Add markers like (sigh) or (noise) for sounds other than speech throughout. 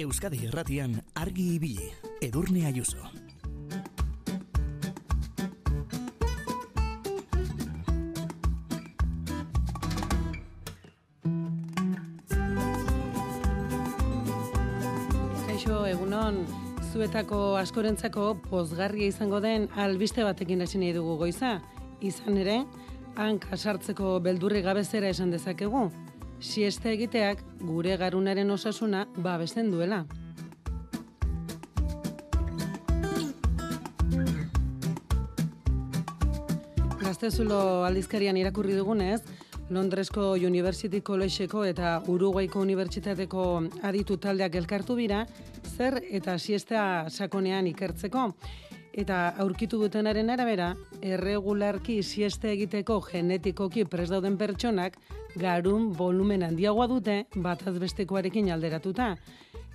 Euskadi Erratian argi ibili, Edurne Ayuso. Kaixo, egunon, zuetako askorentzako pozgarria izango den albiste batekin hasi nahi dugu goiza. Izan ere, hanka sartzeko beldurri gabezera esan dezakegu. Siesta egiteak gure garunaren osasuna babesten duela. Gaztezulo aldizkarian irakurri dugunez, Londresko University Collegeko eta Uruguaiko Unibertsitateko aditu taldeak elkartu bira, zer eta siesta sakonean ikertzeko. Eta aurkitu dutenaren arabera, erregularki sieste egiteko genetikoki pres dauden pertsonak garun volumen handiagoa dute bataz bestekoarekin alderatuta.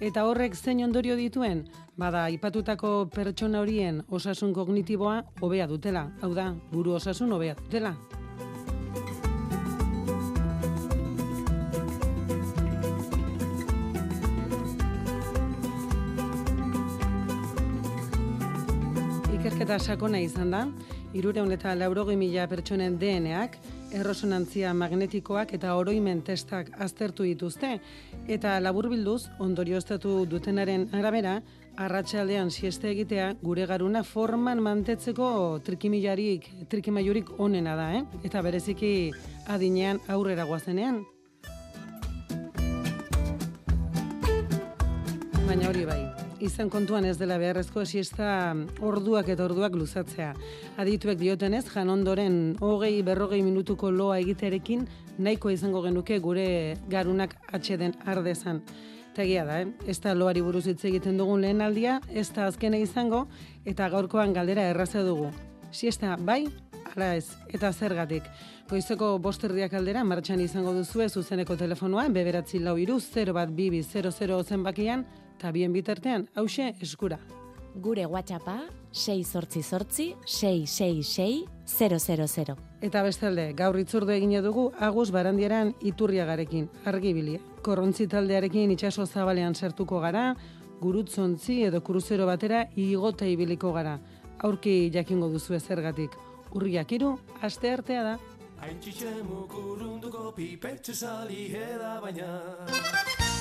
Eta horrek zein ondorio dituen, bada ipatutako pertsona horien osasun kognitiboa hobea dutela. Hau da, buru osasun hobea dutela. Ikerketa sakona izan da, irureun eta laurogei mila pertsonen DNAak, errosonantzia magnetikoak eta oroimen testak aztertu dituzte, eta laburbilduz, ondorioztatu dutenaren arabera, arratsaldean sieste egitea gure garuna forman mantetzeko trikimilarik, trikimailurik onena da, eh? eta bereziki adinean aurrera guazenean. Baina hori bai, izan kontuan ez dela beharrezko siesta orduak eta orduak luzatzea. Adituek diotenez, jan ondoren hogei berrogei minutuko loa egiterekin nahiko izango genuke gure garunak atxeden ardezan. Tegia da, eh? ez da loari buruz hitz egiten dugun lehen aldia, ez da azkene izango, eta gaurkoan galdera erraza dugu. Siesta bai, ala ez, eta zergatik. Goizeko bosterdiak aldera, martxan izango duzu zuzeneko telefonoa, beberatzi lau iru, 0 bat bibi 00 zenbakian, eta bien bitartean, hause eskura. Gure WhatsAppa 6 sortzi sortzi 666 000. Eta bestalde, gaur itzurde egine dugu Agus Barandieran iturriagarekin, argibili. Korrontzi taldearekin itsaso zabalean sartuko gara, gurutzontzi edo kruzero batera igota ibiliko gara. Aurki jakingo duzu zergatik. Urriak iru, aste artea da. Haintxitxe mukurrunduko pipetxe sali baina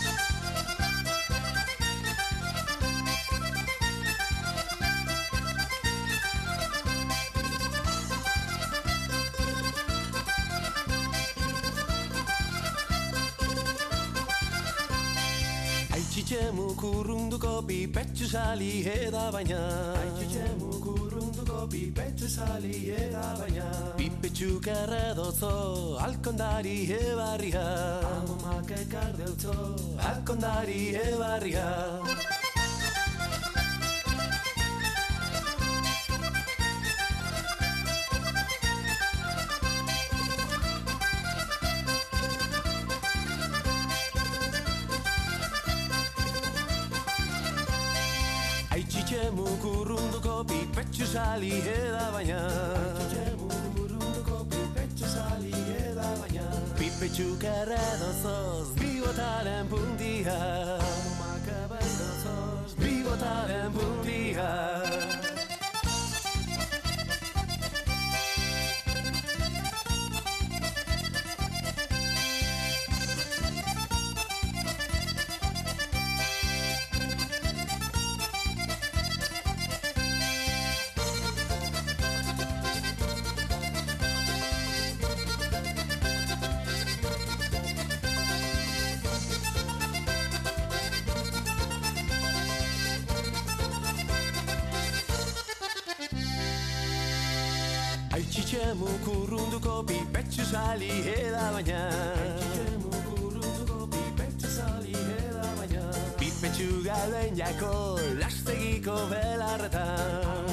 Haintxitxe mukurrunduko pipetxe sali eda baina. Haintxitxe mukurrunduko pipetxe sali eda baina. Pipetxuk erredotzo alkondari ebarria Amomak ekardeutzo alkondari ebarria sali eda baina. Pipetxu sali eda baina Pipetxu kerredozoz bigotaren puntia sali eda baina pipetxu gauden jako lastegiko belarretan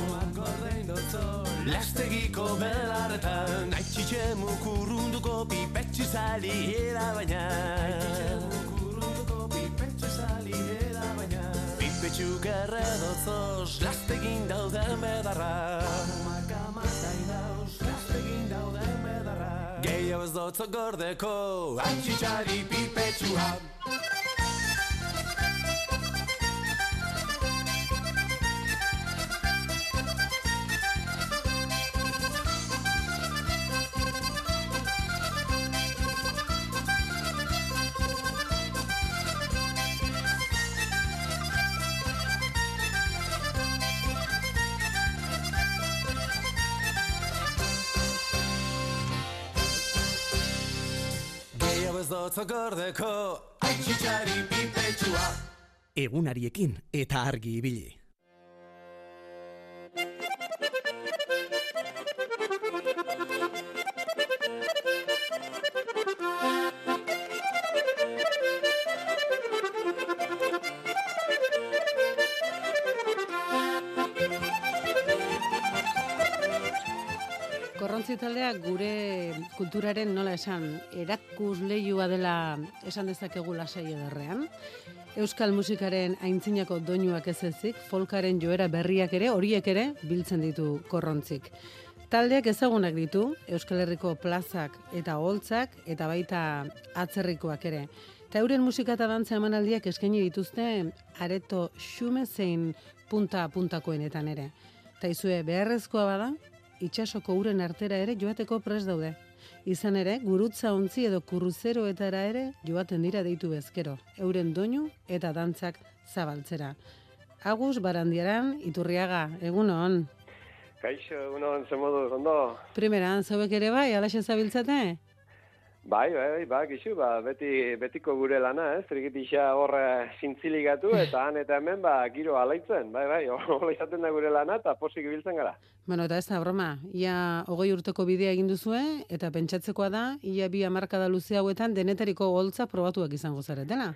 lastegiko belarretan Haitxitxe mukurrunduko pipetxu sali eda baina pipetxu Pipetxuk erredotzoz lastegin dauden bedarra Gehiago ez dotzo gordeko. Haitxitxari pipetxua zotzokordeko Aitxitxari pipetsua Egunariekin eta argi ibili. Kulturaren nola esan erakus lehiua dela esan dezakegu lasai ederrean. Euskal musikaren aintzinako doinuak ez ezik, folkaren joera berriak ere, horiek ere, biltzen ditu korrontzik. Taldeak ezagunak ditu, Euskal Herriko plazak eta holtzak eta baita atzerrikoak ere. Eta euren musika eta dantza emanaldiak eskaini dituzte areto xume zein punta-puntakoenetan ere. Eta izue beharrezkoa bada, itxasoko uren artera ere joateko pres daude. Izan ere, gurutza ontzi edo kurruzeroetara ere joaten dira deitu bezkero, euren doinu eta dantzak zabaltzera. Agus Barandiaran, Iturriaga, egun hon. Kaixo, egunon, ze modu, ondo? Primeran, zauek ere bai, alaxe zabiltzate? Bai, bai, bai, ba, gixu, ba, beti, betiko gure lana, ez, trikitisa horre zintziligatu, eta han eta hemen, ba, giro alaitzen, bai, bai, (laughs) hola izaten da gure lana, eta posik ibiltzen gara. Bueno, eta ez da, broma, ia hogei urteko bidea egin duzue, eta pentsatzekoa da, ia bi amarkada luze hauetan denetariko holtza probatuak izango zaretela.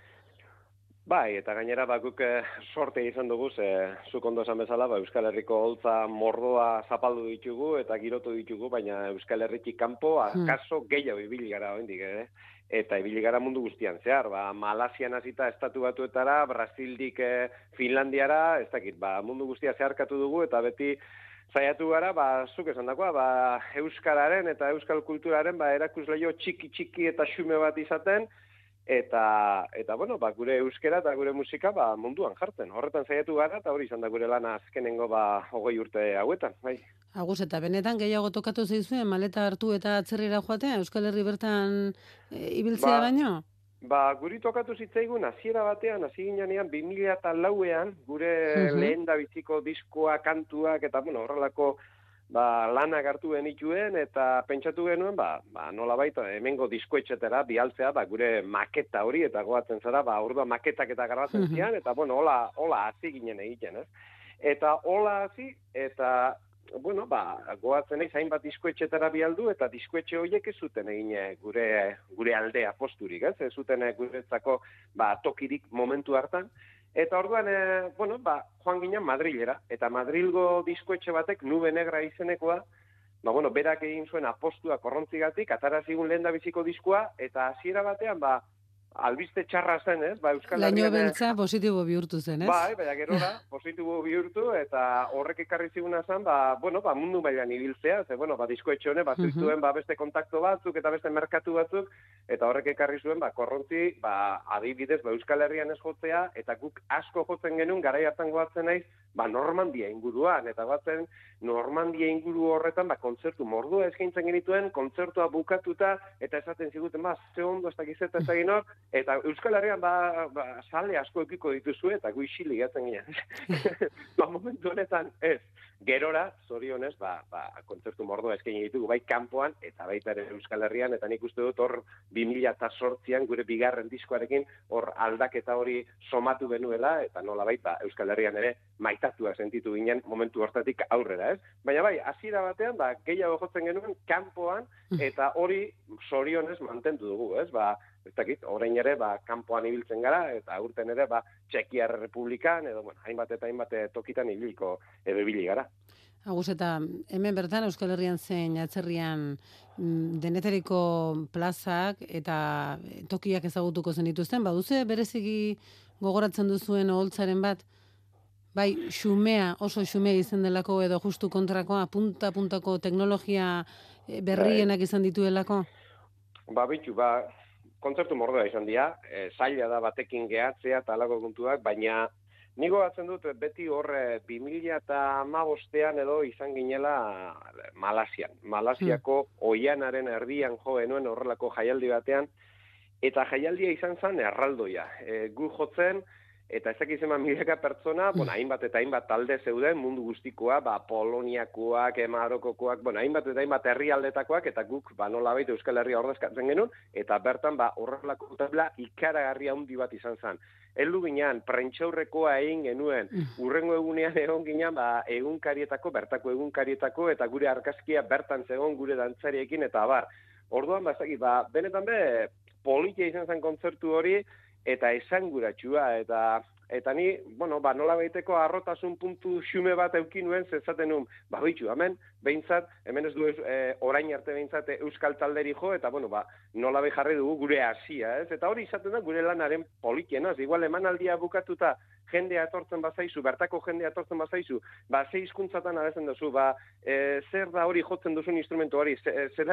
Bai, eta gainera bakuk eh, sorte izan dugu, ze zuk ondo esan bezala, ba, Euskal Herriko holtza mordoa zapaldu ditugu eta girotu ditugu, baina Euskal Herriki kanpo akaso gehiago ibili gara oraindik ere. Eta ibili gara mundu guztian zehar, ba, Malasian hasita estatu batuetara, Brasildik eh, Finlandiara, ez dakit, ba, mundu guztia zeharkatu dugu, eta beti saiatu gara, ba, zuk esan dakoa, ba, Euskararen eta Euskal kulturaren, ba, erakusleio txiki-txiki eta xume bat izaten, eta eta bueno, ba, gure euskera eta gure musika ba, munduan jartzen. Horretan saiatu gara eta hori izan da gure lana azkenengo ba hogei urte hauetan, bai. Agus, eta benetan gehiago tokatu zaizue maleta hartu eta atzerrira joatea, Euskal Herri bertan e, ibiltzea Ba, baino? Ba, guri tokatu zitzaigun hasiera batean, hasi ginean 2004ean gure Mhm. lehen da biziko diskoa, kantuak eta bueno, horrelako ba, lanak hartu genituen eta pentsatu genuen ba, ba nola baita hemengo diskoetxetera bialtzea ba, gure maketa hori eta goatzen zara ba ordua maketak eta garbatzen Mhm. zian eta bueno hola hola hasi ginen egiten ez eta hola hasi eta bueno, ba, goatzen eiz, hainbat diskoetxetara bialdu, eta diskoetxe horiek ez zuten egin eh, gure, gure aldea posturik, ez? Ez zuten eh, guretzako ba, tokirik momentu hartan. Eta orduan, e, bueno, ba, joan ginen Madrilera, eta Madrilgo diskoetxe batek nube negra izenekoa, ba, bueno, berak egin zuen apostua korrontzigatik, atara zigun lehen biziko diskoa, eta hasiera batean, ba, albiste txarra zen, ez? Ba, Euskal Laino Herrian, eh, beltza positibo bihurtu zen, ez? Bai, baina gerora, positibo bihurtu, eta horrek ekarri ziguna zen, ba, bueno, ba, mundu mailan ibiltzea, ze, bueno, ba, diskoetxe honek, ba, zituen, ba, beste kontakto batzuk, eta beste merkatu batzuk, eta horrek ekarri zuen, ba, korrontzi, ba, adibidez, ba, Euskal Herrian ez jotzea, eta guk asko jotzen genuen, garai hartan goatzen naiz, ba, Normandia inguruan, eta goatzen, Normandia inguru horretan, ba, kontzertu mordua eskaintzen genituen, kontzertua bukatuta, eta esaten ziguten, ba, ze ondo, ez dakiz eta ez dakit nor, eta Euskal Herrian, ba, ba, sale asko ekiko dituzue, eta gu isili gatzen ginen. (laughs) ba, momentu honetan, ez. Gerora, zorionez, ba, ba, kontzertu mordoa eskaini ditugu, bai kanpoan, eta baita ere Euskal Herrian, eta nik uste dut hor 2008an gure bigarren diskoarekin hor aldaketa hori somatu genuela, eta nola baita Euskal Herrian ere maitatua sentitu ginen momentu hortatik aurrera, ez? Baina bai, hasiera batean, ba, gehiago jotzen genuen kanpoan, eta hori zorionez mantendu dugu, ez? Ba, ez dakit, orain ere, ba, kanpoan ibiltzen gara, eta urten ere, ba, Txekiar Republikan, edo, bueno, hainbat eta hainbat tokitan ibiliko, edo ibili gara. Agus, eta hemen bertan Euskal Herrian zein atzerrian mm, denetariko plazak eta tokiak ezagutuko zen dituzten, baduze bereziki gogoratzen duzuen oholtzaren bat, bai, xumea, oso xumea izan delako edo justu kontrakoa, punta-puntako teknologia eh, berrienak izan dituelako? Ba, bitu, ba, kontzertu mordoa izan dira, e, zaila da batekin gehatzea eta alako kontuak, baina Nigo batzen dut beti horre 2000 eta amabostean edo izan ginela Malasian. Malasiako oianaren erdian jo genuen horrelako jaialdi batean, eta jaialdia izan zen erraldoia. E, gu jotzen, eta ez dakiz eman milaka pertsona, bueno, hainbat eta hainbat talde zeuden mundu guztikoa, ba, Poloniakoak, Marokokoak, bueno, hainbat eta hainbat herrialdetakoak, eta guk, ba, nola baita Euskal Herria ordezkatzen genuen, eta bertan, ba, horrelako tabla ikaragarria handi bat izan zen. Eldu ginean, prentxaurrekoa egin genuen, urrengo egunean egon ginean, ba, egunkarietako, bertako egunkarietako, eta gure argazkia bertan zegoen gure dantzariekin, eta bar. Orduan, ba, ez dakit, ba, benetan be, politia izan zen kontzertu hori, eta esanguratsua eta eta ni, bueno, ba, nola baiteko arrotasun puntu xume bat euki nuen zezaten nun, ba, bitxu, hemen, behintzat, hemen ez du ez, e, orain arte behintzat euskal talderi jo, eta, bueno, ba, nola jarri dugu gure hasia, ez? Eta hori izaten da gure lanaren politiena, ez? Igual emanaldia bukatuta jendea etortzen bazaizu, bertako jendea etortzen bazaizu, ba, ze hizkuntzatan abezen duzu, ba, e, zer da hori jotzen duzun instrumentu hori, ze, ze,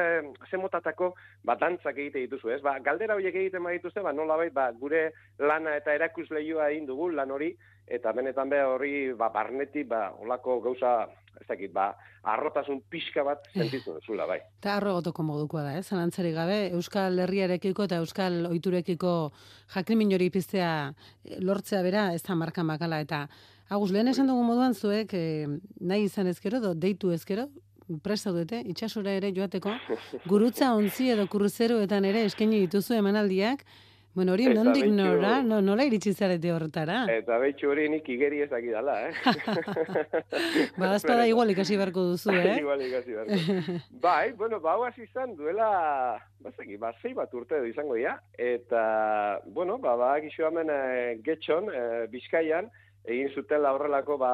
ze motatako, ba, dantzak egite dituzu, ez? Ba, galdera horiek egiten badituzte, ba, nola bai, ba, gure lana eta erakus lehioa egin dugu, lan hori, eta benetan be hori, ba, barneti, ba, olako gauza, ez dakit, ba, arrotasun pixka bat sentitu duzula, bai. Eta arro egotoko modukoa da, eh? Zalantzari gabe, Euskal Herriarekiko eta Euskal Oiturekiko jakrimin hori piztea eh, lortzea bera, ez da marka makala, eta Agus, lehen esan dugu moduan zuek eh, nahi izan ezkero, do, deitu ezkero, presta dute, itxasora ere joateko, gurutza ontzi edo kurruzeroetan ere eskaini dituzu emanaldiak, Bueno, hori Eta nondik betxu- nora, no, nola iritsi zarete horretara? Eta behitxu hori nik igeri ez dakidala, eh? (laughs) Badazpada igual ikasi beharko duzu, (laughs) eh? Igual ikasi beharko. bai, bueno, ba, hau hasi izan duela, bazaki, ba, zei bat urte edo izango dira, eta, bueno, ba, ba, gixo hemen e, getxon, e, Bizkaian, egin zutela horrelako, ba,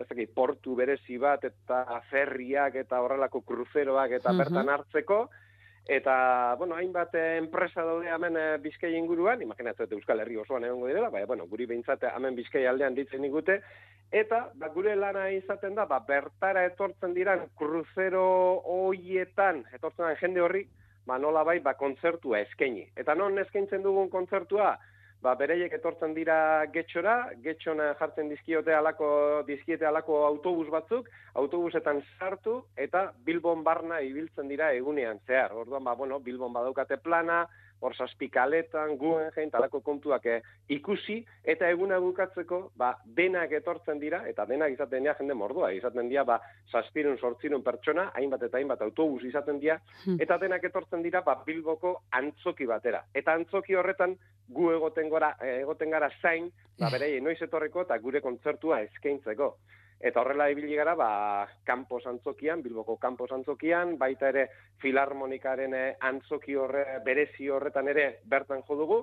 ez portu berezi bat, eta ferriak, eta horrelako kruzeroak, eta Mhm. bertan hartzeko, Eta, bueno, hainbat enpresa daude hemen eh, Bizkaia inguruan, imaginatzen dut Euskal Herri osoan egongo direla, baina, bueno, guri behintzat hemen Bizkaia aldean ditzen digute, eta ba, gure lana izaten da, ba, bertara etortzen diran kruzero hoietan, etortzen den jende horri, ba, nola bai, ba, kontzertua eskaini. Eta non eskaintzen dugun kontzertua, ba, bereiek etortzen dira getxora, getxon jartzen dizkiote alako, dizkiete alako autobus batzuk, autobusetan sartu, eta Bilbon barna ibiltzen dira egunean zehar. Orduan, ba, bueno, Bilbon badaukate plana, hor saspikaletan, guen jein, talako kontuak eh, ikusi, eta eguna bukatzeko, ba, denak etortzen dira, eta denak izaten dira jende mordua, izaten dira, ba, saspirun, sortzirun pertsona, hainbat eta hainbat autobus izaten dira, Hmm. eta denak etortzen dira, ba, Bilboko antzoki batera. Eta antzoki horretan, gu egoten, gora, eh, egoten gara zain, ba, berei, noiz etorreko eta gure kontzertua eskaintzeko. Eta horrela ibili gara, ba, Campos antzokian, Bilboko Campos antzokian, baita ere filarmonikaren eh, antzoki horre, berezi horretan ere bertan jo dugu,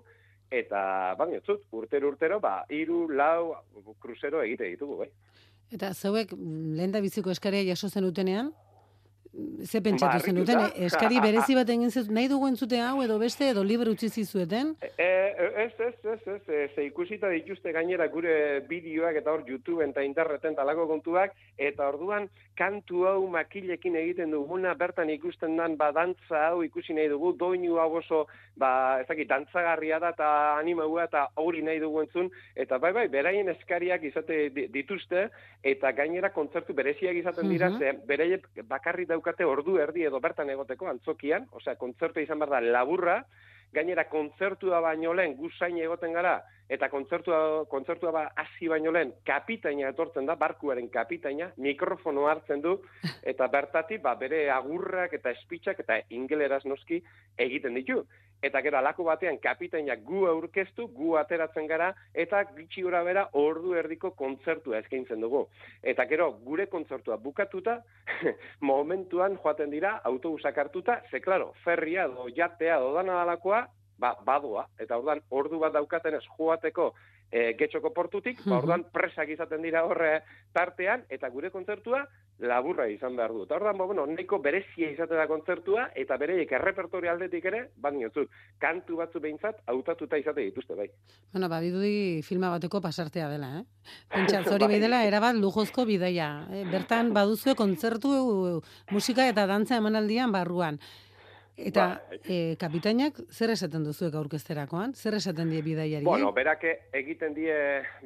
eta, baina, zut, urtero urtero, ba, iru, lau, kruzero egite ditugu, bai. Eta zeuek lehen da biziko eskaria jaso zendutenean, ze pentsatu Ba, zenuten, harrituta. eskari (laughs) berezi bat egin zut, nahi dugu entzute hau edo beste edo libre utzi zizueten? E, ez, ez, ez, ez, e, ze ikusita dituzte gainera gure bideoak eta hor YouTube eta interneten talako kontuak, eta orduan kantu hau makilekin egiten duguna, bertan ikusten dan badantza hau ikusi nahi dugu, doinu hau oso, ba, ez dakit, dantzagarria da eta animaua eta hori nahi dugu entzun, eta bai, bai, beraien eskariak izate di- dituzte, eta gainera kontzertu bereziak izaten dira, Mhm. ze beraiek bakarrik daukate ordu erdi edo bertan egoteko antzokian, osea, kontzertu izan behar da laburra, gainera kontzertua baino lehen guzain egoten gara, eta kontzertua, kontzertua ba hasi baino lehen kapitaina etortzen da, barkuaren kapitaina, mikrofono hartzen du, (laughs) eta bertatik ba, bere agurrak eta espitxak eta ingeleraz noski egiten ditu. Eta gero alako batean kapitainak gu aurkeztu, gu ateratzen gara, eta gitxi gora bera ordu erdiko kontzertua eskaintzen dugu. Eta gero gure kontzertua bukatuta, (laughs) momentuan joaten dira autobusak hartuta, ze claro, ferria edo jatea edo dana dalakoa, ba, badoa. Eta orduan ordu bat daukaten ez joateko e, getxoko portutik, ba, Mhm. orduan presak izaten dira horre tartean, eta gure kontzertua laburra izan behar du. Eta orduan, ba, bueno, nahiko berezia izaten da kontzertua, eta bereiek errepertori aldetik ere, ba, diotzut, kantu batzu behintzat, hautatuta izate dituzte, bai. Bueno, ba, bidudi filma bateko pasartea dela, eh? (laughs) Pentsat, hori Bai. bai dela, erabat lujozko bidaia. Eh? Bertan baduzue kontzertu, musika eta dantza emanaldian barruan. Eta Bai. e, kapitainak zer esaten duzuek aurkezterakoan? Zer esaten die bidaiari? Bueno, berak egiten die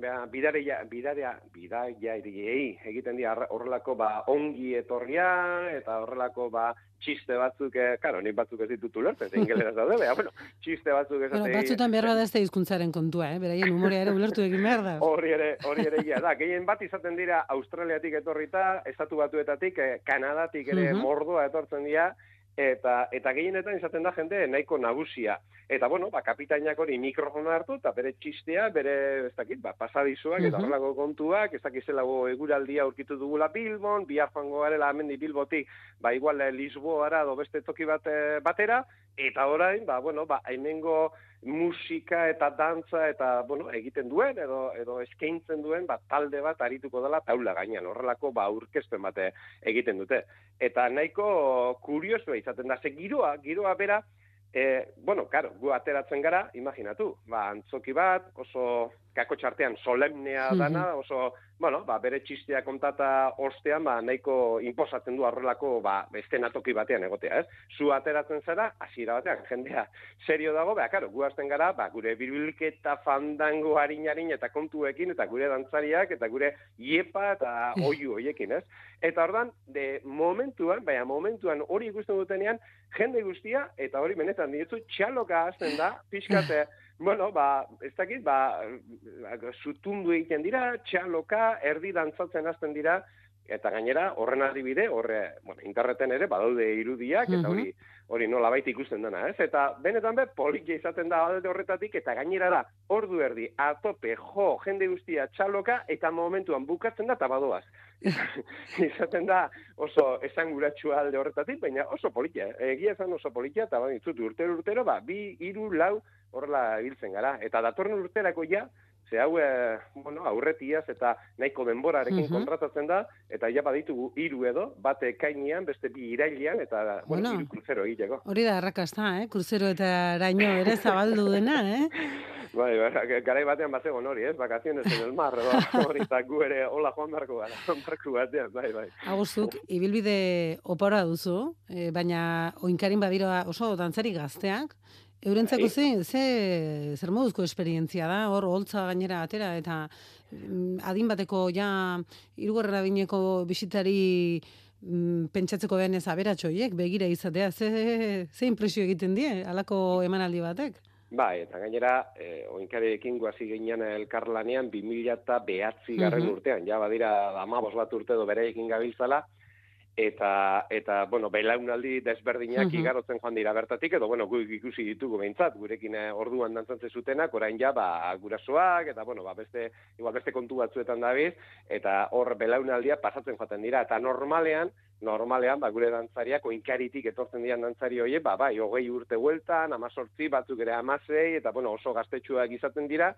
bea, bidaria, bidaria, bidaiariei egiten die horrelako ba, ongi etorria eta horrelako ba, txiste batzuk, eh, karo, nik batzuk ez ditut ulertzen, ze ingeleraz daude, baina, bueno, txiste batzuk ez Bueno, batzutan behar bada ez da hizkuntzaren kontua, eh? Beraien umorea ere ulertu egin behar da. Hori ere, hori ere ia da. Gehien bat izaten dira Australiatik etorrita, estatu batuetatik, eh, Kanadatik ere Mhm. mordoa etortzen dira, eta eta gehienetan izaten da jende nahiko nagusia. Eta bueno, ba kapitainak hori mikrofona hartu eta bere txistea, bere ez dakit, ba pasadizuak eta horrelako kontuak, ez dakit zelago eguraldia aurkitu dugula Bilbon, bihar joango garela hemendik Bilbotik, ba igual eh, Lisboara edo beste toki bat eh, batera eta orain, ba bueno, ba hemengo musika eta dantza eta bueno, egiten duen edo edo eskaintzen duen ba, talde bat arituko dela taula gainean. Horrelako ba aurkezpen bate egiten dute. Eta nahiko kuriosoa izaten da ze giroa, giroa bera E, bueno, karo, gu ateratzen gara, imaginatu, ba, antzoki bat, oso kako txartean solemnea dana, oso, bueno, ba, bere txistea kontata ostean, ba, nahiko inposatzen du horrelako, ba, estenatoki batean egotea, ez? Zu ateratzen zara, hasiera batean, jendea serio dago, ba, karo, gu hasten gara, ba, gure birilketa fandango harinarin eta kontuekin, eta gure dantzariak, eta gure iepa eta oiu hoiekin, ez? Eta ordan de momentuan, baina momentuan hori ikusten dutenean, jende guztia, eta hori benetan dituzu, txaloka hasten da, pixkate, bueno, ba, ez dakit, ba, zutundu egiten dira, txaloka, erdi dantzatzen hasten dira, eta gainera, horren adibide, horre, bueno, interneten ere, badaude irudiak, eta Mhm. hori, hori nola baita ikusten dena, ez? Eta benetan be, polikia izaten da alde horretatik, eta gainera da, ordu erdi, atope, jo, jende guztia txaloka, eta momentuan bukatzen da, eta badoaz. (laughs) izaten da oso esanguratsua alde horretatik, baina oso politia, eh? egia esan oso politia, eta bai, zut, urtero urtero, ba, bi, hiru, lau, horrela hiltzen gara. Eta datorren urterako ja, ze hau, eh, bueno, aurretiaz eta nahiko denborarekin Mhm. kontratatzen da, eta ja baditugu hiru edo, bate ekainean, beste bi irailean, eta, bueno, Bueno. kruzero egiteko. Hori da arrakasta, eh? Kruzero eta raino ere zabaldu dena, eh? (laughs) Bai, bai, garai batean bazegon hori, ez? Vacaciones en el mar, (laughs) hori, eta gu ere, hola joan beharko gara, barku batean, bai, bai. Agustuk, ibilbide opora duzu, eh, baina oinkarin badira oso dantzari gazteak, Eurentzako Bai. ze, ze, zer moduzko esperientzia da, hor, holtza gainera atera, eta mm, adin bateko ja, irugarren adineko bisitari mm, pentsatzeko behan ez aberatxoiek, begira izatea, ze, ze impresio egiten die, alako emanaldi batek? Bai, eta gainera, eh, oinkarekin guazi ginen elkarlanean 2000 eta behatzi garren Mhm. urtean, ja badira amabos bat urte do bereekin gabiltzala, eta, eta bueno, belaunaldi desberdinak Mhm. igarotzen joan dira bertatik, edo, bueno, gu ikusi ditugu behintzat, gurekin eh, orduan dantzantze zutenak, orain ja, ba, gurasoak, eta, bueno, ba, beste, igual beste kontu batzuetan dabiz, eta hor belaunaldia pasatzen joaten dira, eta normalean, normalean, ba, gure dantzariak, oinkaritik etortzen dian dantzari hoie, ba, bai, hogei urte hueltan, amazortzi, batzuk ere amasei, eta, bueno, oso gaztetxuak izaten dira,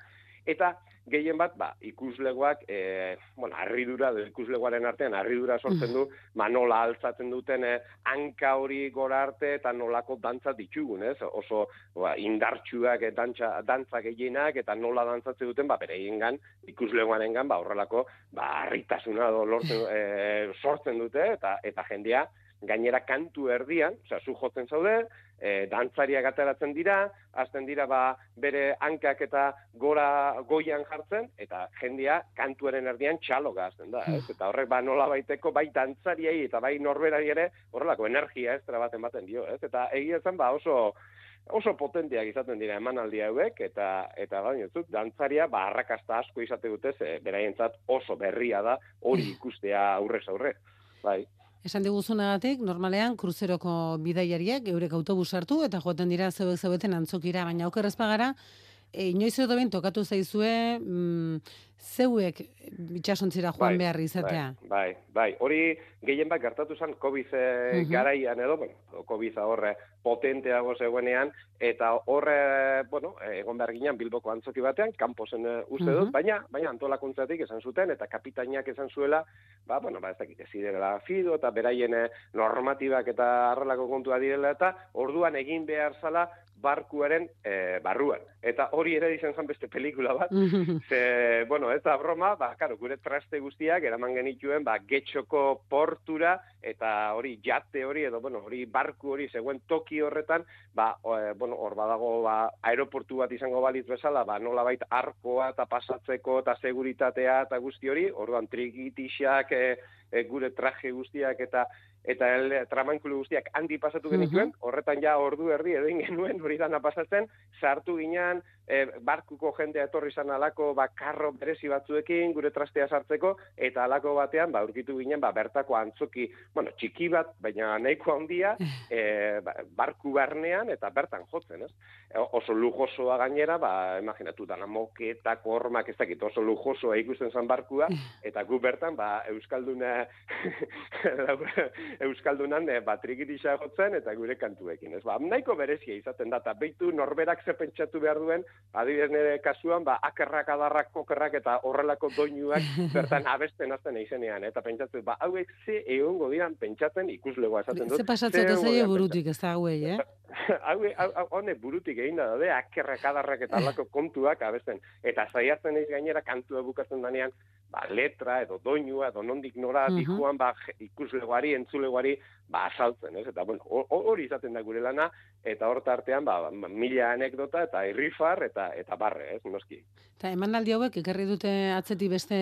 eta gehien bat, ba, ikuslegoak, e, bueno, harridura, edo ikuslegoaren artean harridura sortzen du, ba, nola altzatzen duten eh, hanka hori gora arte eta nolako dantza ditugun, ez? Oso ba, indartsuak eh, dantza, dantza gehienak eta nola dantzatzen duten, ba, bereiengan, ikuslegoarengan, ba, horrelako, ba, harritasuna edo lortzen, eh, sortzen dute, eta eta jendea, gainera kantu erdian, osea, zu jotzen zaude, e, dantzariak ateratzen dira, hasten dira ba, bere hankak eta gora goian jartzen, eta jendea kantuaren erdian txaloga hasten da, ez? Eta horrek ba nola baiteko bai dantzariei eta bai norberari ere horrelako energia ez baten baten dio, ez? Eta egia zen ba oso oso potenteak izaten dira emanaldi hauek eta eta baina zut dantzaria ba arrakasta asko izate dute ze beraientzat oso berria da hori ikustea aurrez aurre. Bai. Esan diguzunagatik, normalean, kruzeroko bidaiariak eurek autobus hartu eta joaten dira zeuek zeubeten antzokira, baina okerrez pagara, e, inoiz edo ben tokatu zaizue mm, zeuek itxasontzira joan Bai, behar izatea. Bai, bai, bai. Hori gehien bat gertatu zen COVID eh, Mhm. garaian edo, bueno, COVID horre potenteago zegoenean, eta horre, bueno, eh, egon behar ginen Bilboko antzoki batean, kanposen eh, uste dut, Mhm. baina, baina antolakuntzatik esan zuten, eta kapitainak esan zuela, ba, bueno, ba, ez dakit, ez fido, eta beraien eh, normatibak eta harrelako kontua direla, eta orduan egin behar zala, barkuaren e, barruan. Eta hori ere izan zen beste pelikula bat, (laughs) Ze, bueno, ez da broma, ba, karo, gure traste guztiak eraman genituen, ba, getxoko portura, eta hori jate hori, edo, bueno, hori barku hori, zegoen toki horretan, ba, o, e, bueno, hor badago, ba, aeroportu bat izango balitz bezala, ba, nola bait arkoa eta pasatzeko eta seguritatea eta guzti hori, orduan trikitixak, e, e, gure traje guztiak eta eta el tramankulu guztiak handi pasatu genituen, horretan ja ordu erdi egin genuen hori dana pasatzen, sartu ginean, e, barkuko jendea etorri izan alako ba, karro berezi batzuekin gure trastea sartzeko, eta alako batean ba, urkitu ginen ba, bertako antzoki, bueno, txiki bat, baina nahiko handia, (laughs) e, ba, barku barnean eta bertan jotzen, ez? E, oso lujosoa gainera, ba, imaginatu, dana moketak, hormak, ez dakit, oso lujosoa ikusten zan barkua, (laughs) eta gu bertan, ba, Euskalduna (laughs) Euskaldunan e, batrikitisa jotzen eta gure kantuekin. Ez, ba, nahiko berezia izaten da, eta behitu norberak ze pentsatu behar duen, adibidez nire kasuan, ba, akerrak, adarrak, kokerrak eta horrelako doinuak (laughs) bertan abesten azten eizenean. Eta pentsatu, ba, hauek ze egongo diran pentsatzen ikuslegoa esaten dut. Ze pasatzeko zaio burutik ez da hauei, eh? (laughs) hau, hau, hone burutik egin da, de, akerrak, adarrak eta (laughs) alako kontuak abesten. Eta zaiatzen ez gainera kantua bukatzen danean, ba, letra edo doinua edo nondik nora uh -huh. ba, ikuslegoari, entzulegoari, ba, asaltzen, ez? Eta, bueno, hori izaten da gure lana, eta horta artean, ba, mila anekdota eta irrifar eta eta barre, ez, noski. Eta emanaldi hauek, ekarri dute atzeti beste,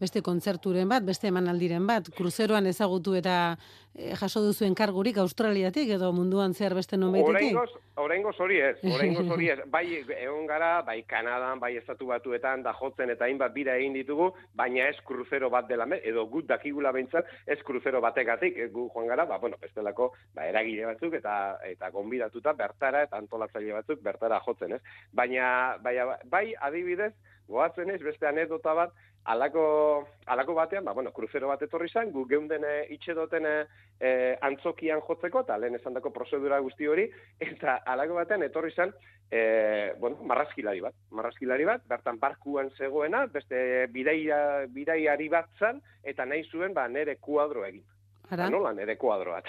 beste kontzerturen bat, beste emanaldiren bat, kruzeroan ezagutu eta e, jaso duzuen kargurik Australiatik edo munduan zehar beste nomeitetik? Horrengoz hori ez, (laughs) horrengoz hori ez. Bai, egon gara, bai Kanadan, bai estatu batuetan, da jotzen eta hainbat bira egin ditugu, baina ez kruzero bat dela, edo gut dakigula behintzat, ez kruzero bategatik, gu joan gara, ba, bueno, bestelako, ba, eragile batzuk eta eta gonbidatuta bertara eta antolatzaile batzuk bertara jotzen, ez? Baina, bai, bai adibidez, goatzen ez, beste anedota bat, alako, alako batean, ba, bueno, kruzero bat etorri zen, gu geunden eh, itxedoten e, antzokian jotzeko, eta lehen esan dako prozedura guzti hori, (laughs) eta alako batean etorri zen, e, bueno, marrazkilari bat. Marrazkilari bat, bertan barkuan zegoena, beste bidaia, bidaiari bat zen, eta nahi zuen, ba, nere kuadro egin. Ara? Nola, nere kuadroat.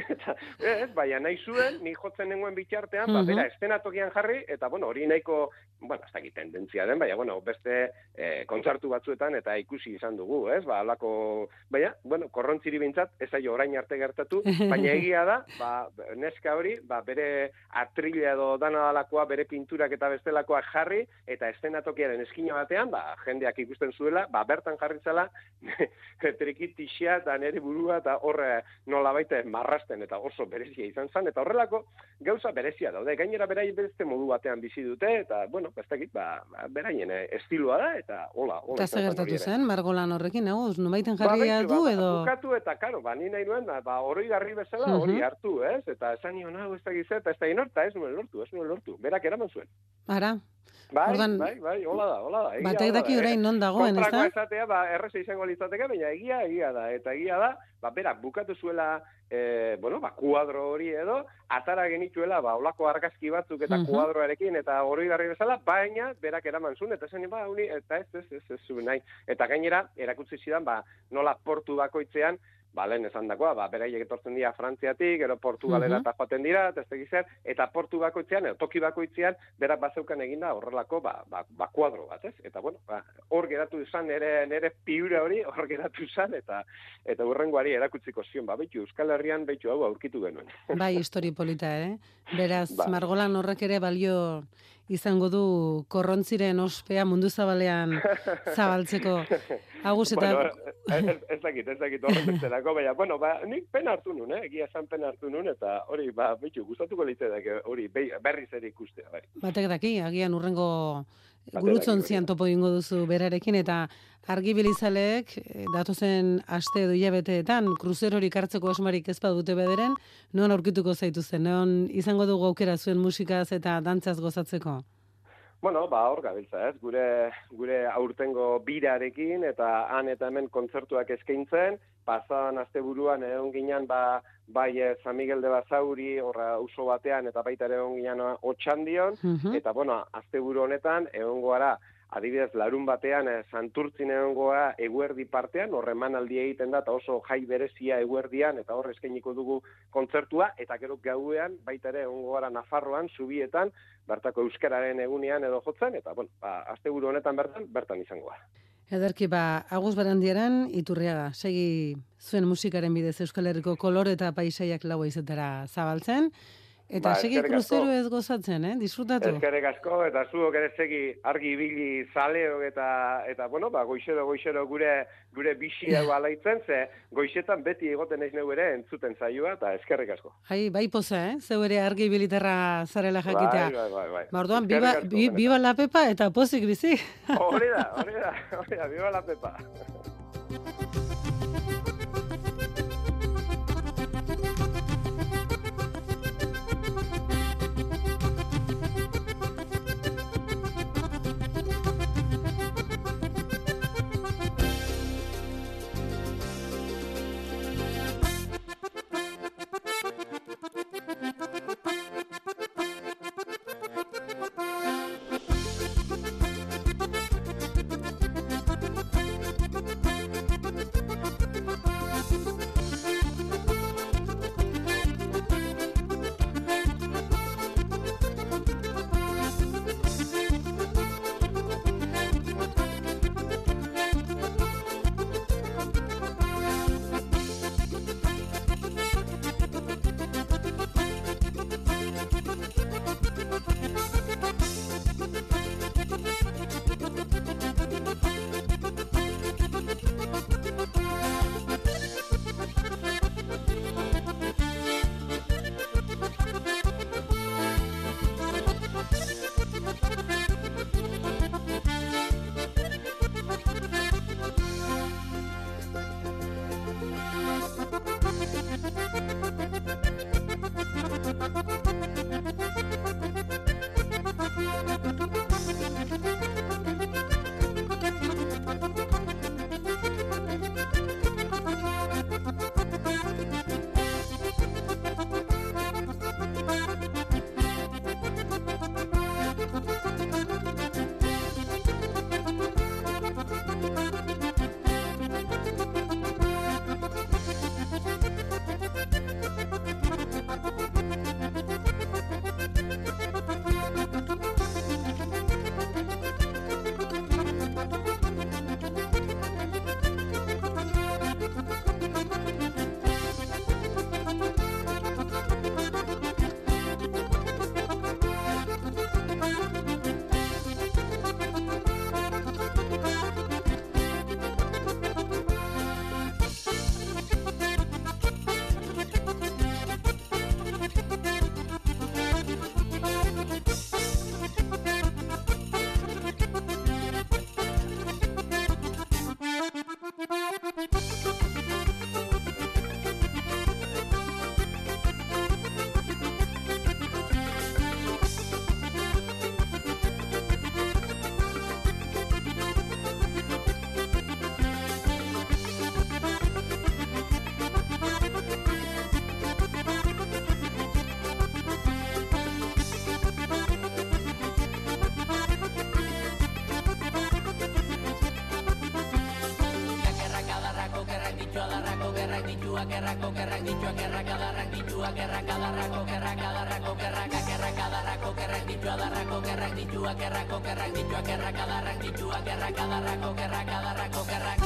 (laughs) ez, baina nahi zuen, ni jotzen nengoen bitxartean, -huh. ba, bera, estenatokian jarri, eta, bueno, hori nahiko, bueno, ez dakit tendentzia den, baina, bueno, beste eh, kontzartu batzuetan, eta ikusi izan dugu, ez, ba, alako, baina, bueno, korrontziri bintzat, ez aio orain arte gertatu, baina (laughs) egia da, ba, neska hori, ba, bere atrila edo dana dalakoa, bere pinturak eta bestelakoak jarri, eta estenatokiaren eskina batean, ba, jendeak ikusten zuela, ba, bertan jarri zela, (laughs) trikitixia eta nere burua eta horre nola baita marrasten eta oso berezia izan zen, eta horrelako gauza berezia daude, gainera berai beste modu batean bizi dute, eta, bueno, bestakit, ba, ba, beraien eh, estiloa da, eta hola, hola. Eta gertatu zen, margolan horrekin, nago, no baiten ba, du, ba, edo... Bukatu eta, karo, ba, ni nahi nuen, ba, hori garri bezala, hori hartu, ez? Eta esan nio, nago, ez da gizet, eta ez da inorta, ez nuen lortu, ez nuen lortu, berak eraman zuen. Ara, Bai, Ordan, bai, bai, hola da, hola da. Batek daki orain non dagoen, ez da? Esatea, ba, errese izango litzateke, baina egia, egia da. Eta egia da, ba, berak bukatu zuela, e, bueno, ba, kuadro hori edo, atara genituela, ba, olako argazki batzuk eta uh -huh. kuadroarekin, eta hori garri bezala, baina, berak eraman zuen, eta zen, ba, uni, eta ez, ez, ez, ez, ez, nahi. Eta gainera, erakutsi zidan, ba, nola portu bakoitzean, ba, lehen esan dakoa, ba, beraiek etortzen dira Frantziatik, ero Portugalera eta joaten dira, eta ez zer, eta portu bakoitzean, edo toki bakoitzean, berak bazeukan eginda horrelako, ba, ba, ba kuadro bat, ez? Eta, bueno, ba, hor geratu izan, nere, nere piura hori, hor geratu izan, eta eta urrengoari erakutziko zion, ba, behitu, Euskal Herrian behitu hau aurkitu genuen. Bai, histori polita, eh? Beraz, ba. margolan horrek ere balio izango du korrontziren ospea mundu zabalean zabaltzeko. Agus eta... Bueno, ez, ez dakit, ez dakit horren baina, bueno, ba, nik pena hartu nun, eh? egia esan pena hartu nun, eta hori, ba, bitu, gustatuko litzedake, hori, berriz ere ikustea, bai. Batek daki, agian urrengo gurutzon zian topo ingo duzu berarekin, eta argibilizaleek eh, datozen aste edo hilabeteetan hori hartzeko asmarik ez badute bederen, non aurkituko zaitu zen, non izango dugu aukera zuen musikaz eta dantzaz gozatzeko? Bueno, ba, hor gabiltza, ez? Gure, gure aurtengo birarekin eta han eta hemen kontzertuak eskaintzen, pasadan asteburuan egon ginen ba, bai eh, San Miguel de Basauri horra uso batean eta baita ere egon ginen otxandion, uh eta bueno, asteburu honetan egon gara adibidez, larun batean eh, santurtzin egongoa eguerdi partean, horre emanaldi egiten da, eta oso jai berezia eguerdian, eta hor eskainiko dugu kontzertua, eta gero gauean, baita ere, egongo gara Nafarroan, zubietan, bertako euskararen egunean edo jotzen, eta, bueno, ba, azte honetan bertan, bertan izangoa. Ederki, ba, Agus Barandieran, iturriaga, segi zuen musikaren bidez Euskal Herriko kolore eta paisaiak lau izetara zabaltzen, Eta Ba, segi eskerrik kruzero ez gozatzen, eh? Disfrutatu. Ezkerrek asko, eta zuok ere segi argi ibili zaleok eta, eta bueno, ba, goixero, goixero gure, gure bixi hau (laughs) alaitzen, ze goixetan beti egoten naiz neu ere entzuten zaioa, eta eskerrik asko. Ai, bai poza, eh? Zeu ere argi biliterra zarela jakitea. Bai, bai, bai, bai. Ba, orduan, Eskerrik biba, bi, biba la pepa eta pozik bizi. Hori da, (laughs) hori da, hori da, biba la pepa. (laughs) dituak errak okerrak dituak errak adarrak dituak errak adarrak okerrak adarrak okerrak akerrak adarrak okerrak ditu adarrak okerrak dituak errak okerrak dituak errak adarrak dituak errak adarrak okerrak adarrak okerrak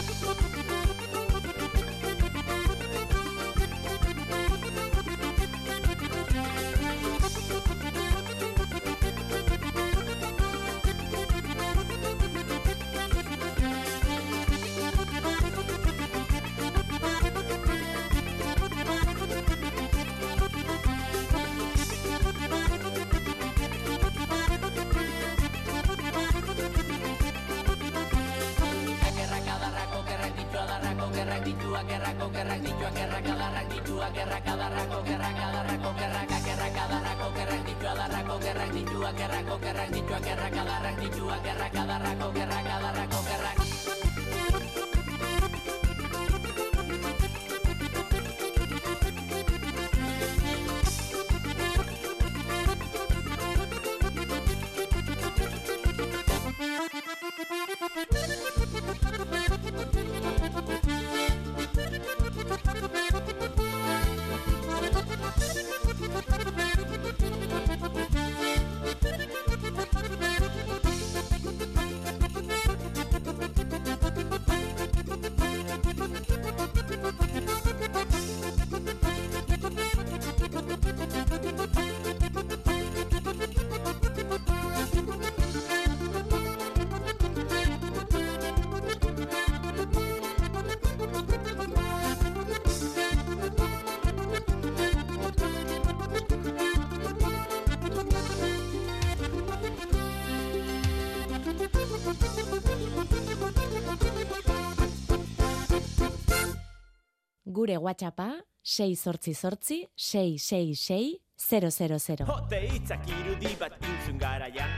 Gure WhatsAppa 688 666 000. Hote hitzak irudi bat intzun garaian.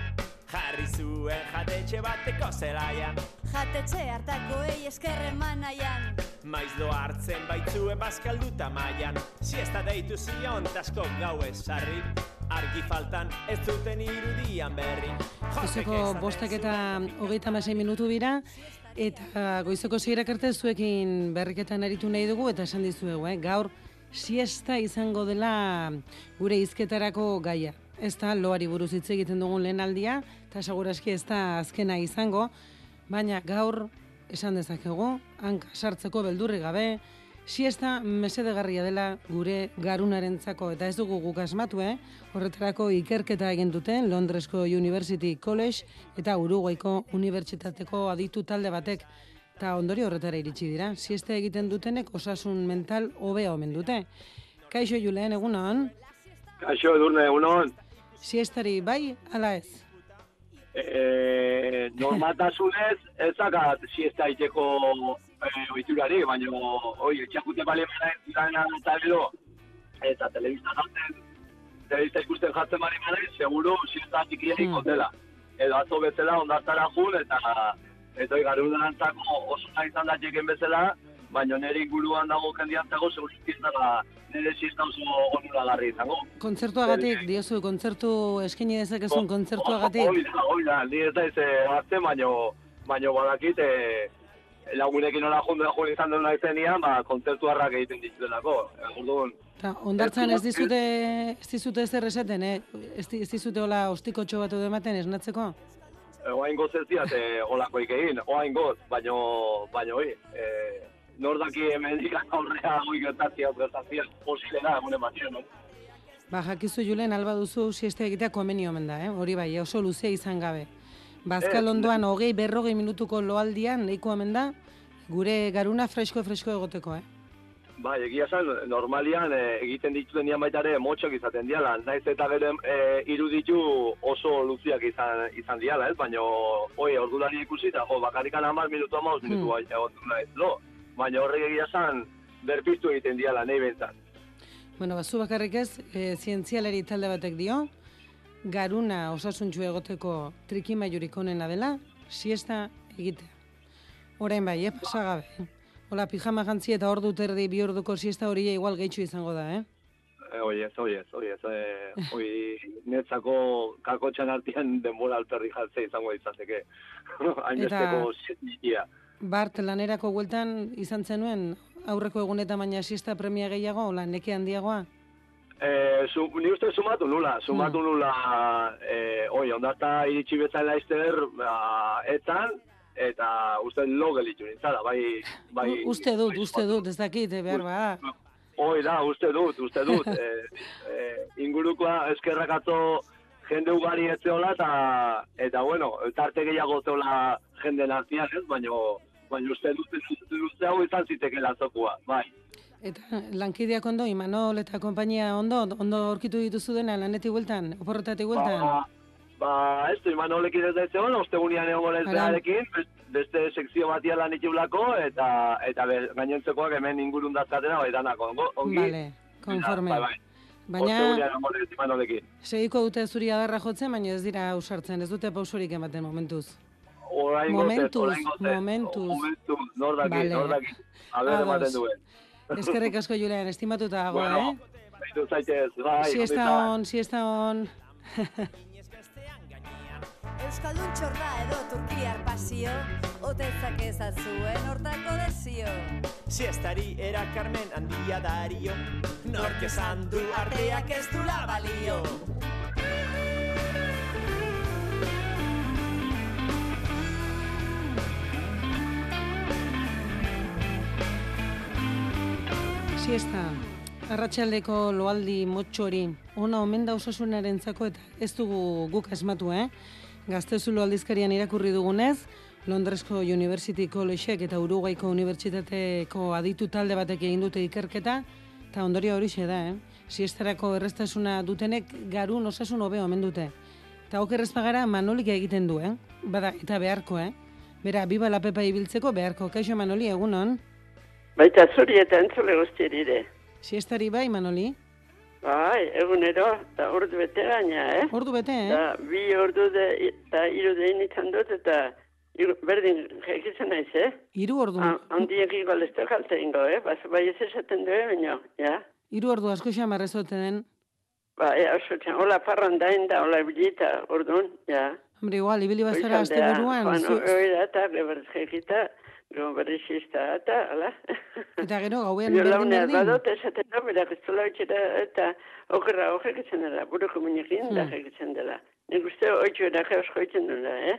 Jarri zuen jatetxe bateko zelaian. Jatetxe hartakoei eskerre manaian. Maizdo hartzen baitzuen bazkalduta maian Siesta deitu zion tasko gau esarri Argi faltan ez zuten irudian berri. Goizeko bostak eta hogeita minutu dira, eta goizeko zeirak arte zuekin berriketan aritu nahi dugu, eta esan dizuegu, eh? gaur siesta izango dela gure izketarako gaia. Ez da loari buruz hitz egiten dugun lehen aldia, eta seguraski ez da azkena izango, baina gaur esan dezakegu, hanka sartzeko beldurri gabe, siesta mesedegarria dela gure garunarentzako eta ez dugu guk asmatu, eh? Horretarako ikerketa egin duten Londresko University College eta Uruguaiko Unibertsitateko aditu talde batek eta ondori horretara iritsi dira. Siesta egiten dutenek osasun mental hobea omen dute. Kaixo Julen, egunon, Kaixo, edurne, egunon. siestari bai, ala ez? E, normaltasunez, ez zakat siesta iteko e, oiturari, baina oi, etxakute bali mara zirana eta gero, eta telebista jatzen, telebista ikusten jatzen bali mara, seguro siesta txikiak Hmm. dela. Edo atzo bezala ondartara jun, eta eta oi, garudantzako oso izan da txeken bezala, baina nire inguruan dago jendiantzago, seguro dela nire siesta oso onuragarri izango. Kontzertuagatik, diozu, kontzertu eskaini dezakezun kontzertuagatik. Hoi da, hoi da, ni ez da ez hartzen, baino, baino badakit, e, lagunekin nola jundu da izan duen naizenian, ba, kontzertu harrak egiten dituelako. E, Orduan, Ta, ondartzan ez dizute, ez dizute ezer esaten, eh? Ez, ez dizute hola ostikotxo bat edo ematen esnatzeko? e, oain goz ez diat, e, olakoik egin, oain goz, baino, baino, hoi, e, nor daki hemen aurrea, hoi gertatzia, gertatzia, posible da, egunen batio, no? Ba, jakizu Julen, alba duzu sieste egitea komenio omen da, eh? Hori bai, oso luzea izan gabe. Bazkal Eh, ondoan hogei berrogei minutuko loaldian nahiko omen da, gure garuna fresko-fresko egoteko, eh? Bai, egia esan, normalian e, egiten dituten dian baita ere motxok izaten diala, naiz eta gero e, iruditu oso luziak izan, izan diala, ez? Baina, oi, ordulari ikusi eta, jo, bakarrikan hamar minutu amauz minutu Hmm. bai, egon naiz, lo? Baina horrek egia esan, berpiztu egiten diala, nahi bentzat. Bueno, bazu bakarrik ez, e, zientzialari talde batek dio, garuna osasuntxu egoteko trikimailurik onena dela, siesta egitea. Orain bai, eh, pasagabe. eh? Hola, pijama jantzi eta ordu terdi bi orduko siesta hori igual gehitxu izango da, eh? E, oi ez, oi ez, oi ez, e, oi (laughs) netzako kakotxan artean denbora alperri jartzea izango izateke. (laughs) Hainbesteko zientia. Bart, lanerako gueltan izan zenuen aurreko egunetan baina siesta premia gehiago, hola, neke handiagoa? Eh, ni uste sumatu nula, sumatu Hmm. nula, eh, oi, ondata iritsi bezala izter, ba, etan, eta uste lo gelitzu nintzala, bai, bai... U- uste dut, bai, uste dut, ez dakit, eh, behar ba. Hoi da, uste dut, uste dut. eh, eh, ingurukoa eskerrak atzo jende ugari ez zeola, eta, eta bueno, tarte gehiago zeola jenden artean, ez? Baina, baina uste dut, uste dut, hau izan zitekela zokua, bai. Eta lankideak ondo, Imanol eta konpainia ondo, ondo aurkitu dituzu dena lanetik bueltan, oporretatik bueltan. Ba, ba, ez du, Imanolekin ez da ez egon, ostegunean egon lezbearekin, beste sekzio batia lan itulako, eta, eta gainontzekoak hemen ingurun dazkatena, bai, danako, ongi. Vale, konforme. Bai, bai. Baina, segiko dute zuri adarra jotzen, baina ez dira ausartzen, ez dute pausorik ematen momentuz. Orain Momentuz, orain momentuz. Momentuz, nor daki, Vale. nor daki. Ematen duen. Eskerrik asko Julen, estimatuta dago, Bueno, eh? baitu zaitez, bai, Siesta ondo izan. on, siesta on. Euskaldun txorra edo turkiar pasio, otetzak ezazuen hortako desio. Siestari erakarmen handia dario Nork esan du arteak ez du balio Siesta, arratsaldeko loaldi motxori, ona omen da osasunarentzako eta ez dugu guk asmatu, eh? Gaztezulo aldizkarian irakurri dugunez, Londresko University Collegeek eta Uruguaiko Unibertsitateko aditu talde batek egin dute ikerketa, eta ondorio hori da, eh? Siestarako errestasuna dutenek garun osasun hobe omen dute. Eta okerrez pagara Manolik egiten du, eh? Bada, eta beharko, eh? Bera, biba la pepa ibiltzeko beharko. Kaixo Manoli, egunon? Baita zuri eta entzule guztieri ere. Siestari bai, Manoli? Bai, egunero, eta ordu bete gaina, eh? Ordu bete, eh? Da, bi ordu de, eta iru dein izan dut, eta iru, berdin jekitzen naiz, eh? Hiru ordu. Ha- Handiek igual ez da kalte ingo, eh? Bas, bai ez esaten du, baino, ja? Hiru ordu asko xamar ezote den. Ba, ja, oso txan, hola parran dain da, hola bilita, orduan, ja. Hombre, igual, ibili bazara Goizaldea, buruan. Bueno, oira, eta gero berriz izta, eta, ala. (laughs) Eta gero, gauean berdin berdin. badot, esaten da, berak ez itxera, eta okerra ojekitzen dela, buruko muñekin da Hmm. jekitzen dela. Nik uste oitxo era geosko egiten dela, eh?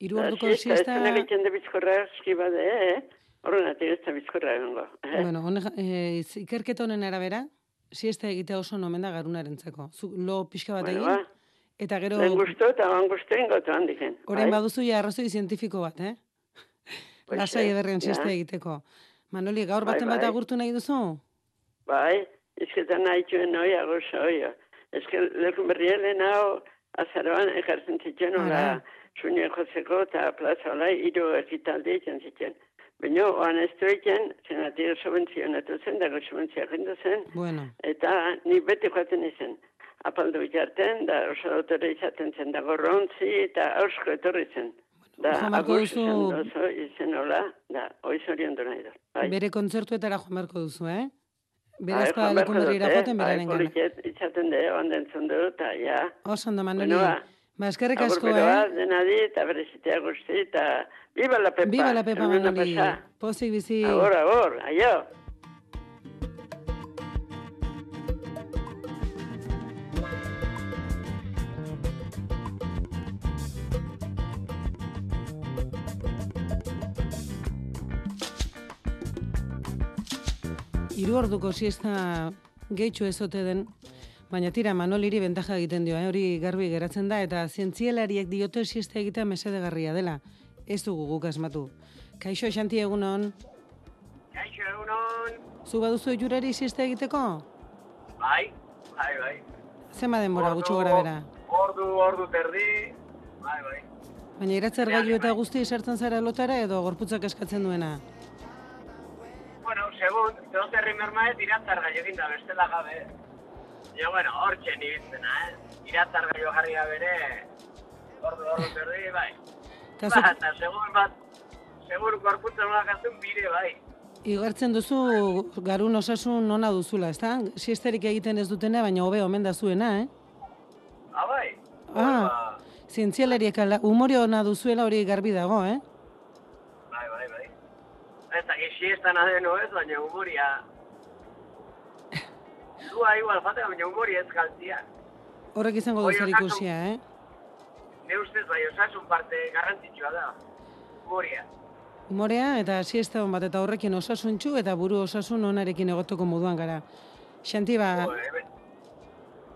Hiru orduko Siesta. Ez dena egiten da bizkorra eski bade, eh? Horrenatik ez da bizkorra egongo. Eh? Bueno, hone, eh, ikerketa honen arabera, siesta egitea oso nomen da garunarentzako. Zu lo pixka bat Bueno, egin, ba, eta gero, lehen gustu eta ban gustu ingotu handiken. orain baduzu ja arrazoi zientifiko bat, eh? Lasai eh, ederren siesta ja. egiteko. Manoli, gaur Bai, baten bat bai. agurtu nahi duzu? Bai, izketan nahi txuen noi agoso oio. Ez que leku berri helen hau azaroan ekartzen zituen Ara. hola suño jotzeko eta plaza hola hiru ekitaldi egiten zituen. Baina, oan ez du zenatio subentzionatu zen, dago subentzia jendu zen, Bueno, eta ni beti joaten izen. Apaldu bitarten, da oso dotore izaten zen, dago rontzi eta ausko etorri zen. Da, joan beharko zen duzu- oso izen hola, da, oiz oriondu nahi da. Bai. bere kontzertuetara joan beharko duzu, eh? Berazko joan beharko leku berrira dut, eh? joaten beraren Bai, gana. poliket itzaten de, onden zundu, eta ja. Oso ondo, Manoli. Bueno, ba. Ba, eskerrik asko, eh? dena di, eta berezitea guzti, eta viva la pepa. Viva la Pepa Manoli. Pozik bizi. Agur, agur, aio. Hiru orduko siesta gehitxu ezote den, baina tira Manoliri bentaja egiten dio, eh? hori garbi geratzen da, eta zientzialariek diote siesta egitea mesedegarria dela. Ez dugu guk asmatu. Kaixo, Xanti egunon, Kaixo egunon, zu baduzu jurari siesta egiteko? bai, bai, bai. Zema denbora gutxi Ordu- gora bera. Ordu, ordu terdi, bai, bai. Baina iratzer gailu eta guzti sartzen zara lotara edo gorputzak eskatzen duena? Segun, zeot herri mermaet iratzar gaio egin da, bestela gabe. Ja, bueno, hor txen ibiltzena, eh? Iratzar gaio jarri gabe ere, ordu, ordu terdi, bai. Ba, eta segun bat, segur gorputza nolakazun bire, bai. igartzen duzu garun osasun ona duzula, ezta? Siesterik egiten ez dutena, baina hobe omen da zuena, eh? Ah, bai. Ah, zientzialariek ala, umore ona duzuela hori garbi dago, eh? Bai, bai, bai. Ez da, adeno ez, baina humoria... Zua igual falta, baina humoria ez galtzia. Horrek izango du zer ikusia, eh? Ne ustez bai, osasun parte garrantzitsua da. Humoria. Umorea eta siesta bat eta horrekin osasuntxu eta buru osasun onarekin egoteko moduan gara. Xanti ba,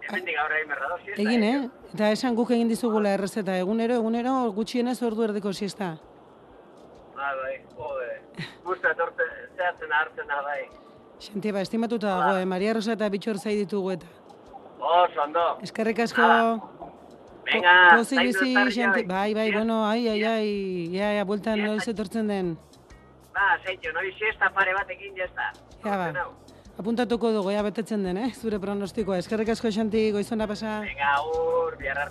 hemendik aurre egin berra da, egin, eh? Eta esan guk egin dizugula errezeta egunero, egunero gutxienez ordu erdiko siesta. Bai, bai, jode. Gusta etorte, zehatzen hartzen da, bai. Xanti ba, estimatuta dago, eh? Maria Rosa eta bitxor zai ditugu eta. Oso, ondo. Eskerrik asko. Venga, Pozik zaindu bizi, Xanti. bai. Bai, bai, bueno, ai, ai, ai, ja, ja, bueltan Ja, noiz etortzen den. Ba, zeitxo, noi siesta pare batekin jazta. Ja, ba. Apuntatuko dugu, ja, betetzen den, eh? Zure pronostikoa. Eskerrik asko, Xanti, goizona pasa. Venga, ur, bihar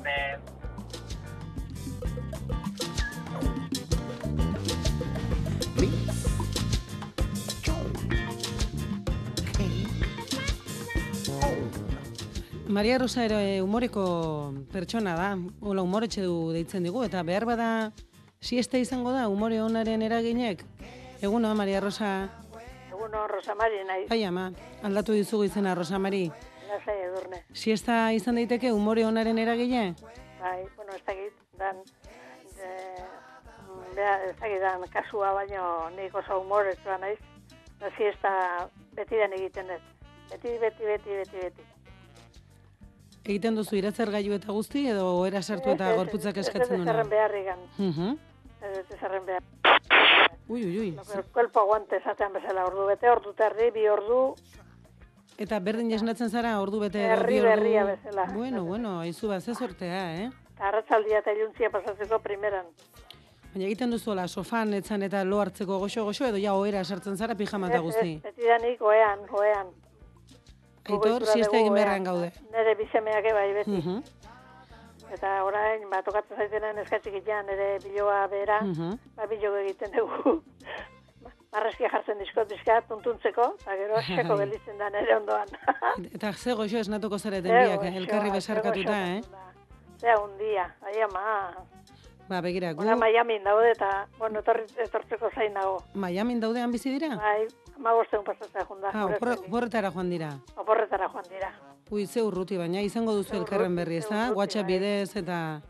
Maria Rosa ere umoreko pertsona da, hola umoretxe du deitzen digu, eta behar bada siesta izango da umore onaren eraginek. Eguno, Maria Rosa, Eguno, Rosamari nahi, bai ama, aldatu dizugu izena Rosamari. lasai edurne. Siesta izan daiteke umore onaren eragile? Bai, bueno, ez dakit, dan, de, beha, ez dakit dan kasua, baino nik oso humoretua naiz. Da siesta beti den egiten dut. Beti, beti, beti, beti, beti. Egiten duzu iratzer gailu eta guzti, edo era sartu eta Ez, ez, gorputzak ez, eskatzen Ez duena? zerren beharrigan. Mhm. Ez ez zerren behar. Ui, ui, ui. El cuerpo aguante esatean bezala ordu bete, ordu terdi, bi ordu, Eta berdin esnatzen zara ordu bete Herri ordu. berria bezala. Bueno, bueno, aizu bat, ze sortea, eh? eta arratzaldia eta iluntzia pasatzeko primeran. Baina egiten duzuela sofan etzan eta lo hartzeko goxo-goxo edo ja ohera sartzen zara pijama eta guzti. Ez, ez, betidanik oean, oean. Aitor, siesta egin beharrean gaude. Nere bisemeak bai beti. Mhm, Eta orain, ba, tokatzen zaitenen eskatzik itean, nire biloa bera, mhm. ba, bilo egiten dugu. (laughs) Marreskia jartzen dizkot bizka, tuntuntzeko, eta gero seko gelditzen da nere ondoan. (laughs) Eta ze goxo esnatuko zareten biak, elkarri besarkatuta, eh? Zea, un dia, ama. Ba, begira, gu Ona Miami daude eta, bueno, etortzeko zain dago. Miamin daudean bizi dira? Bai, ama bosteun pasatzea junda. Ah, opor- oporretara joan dira. Oporretara joan dira. Ui, ze urruti, baina izango duzu elkarren berri, ez da? WhatsApp bidez eta...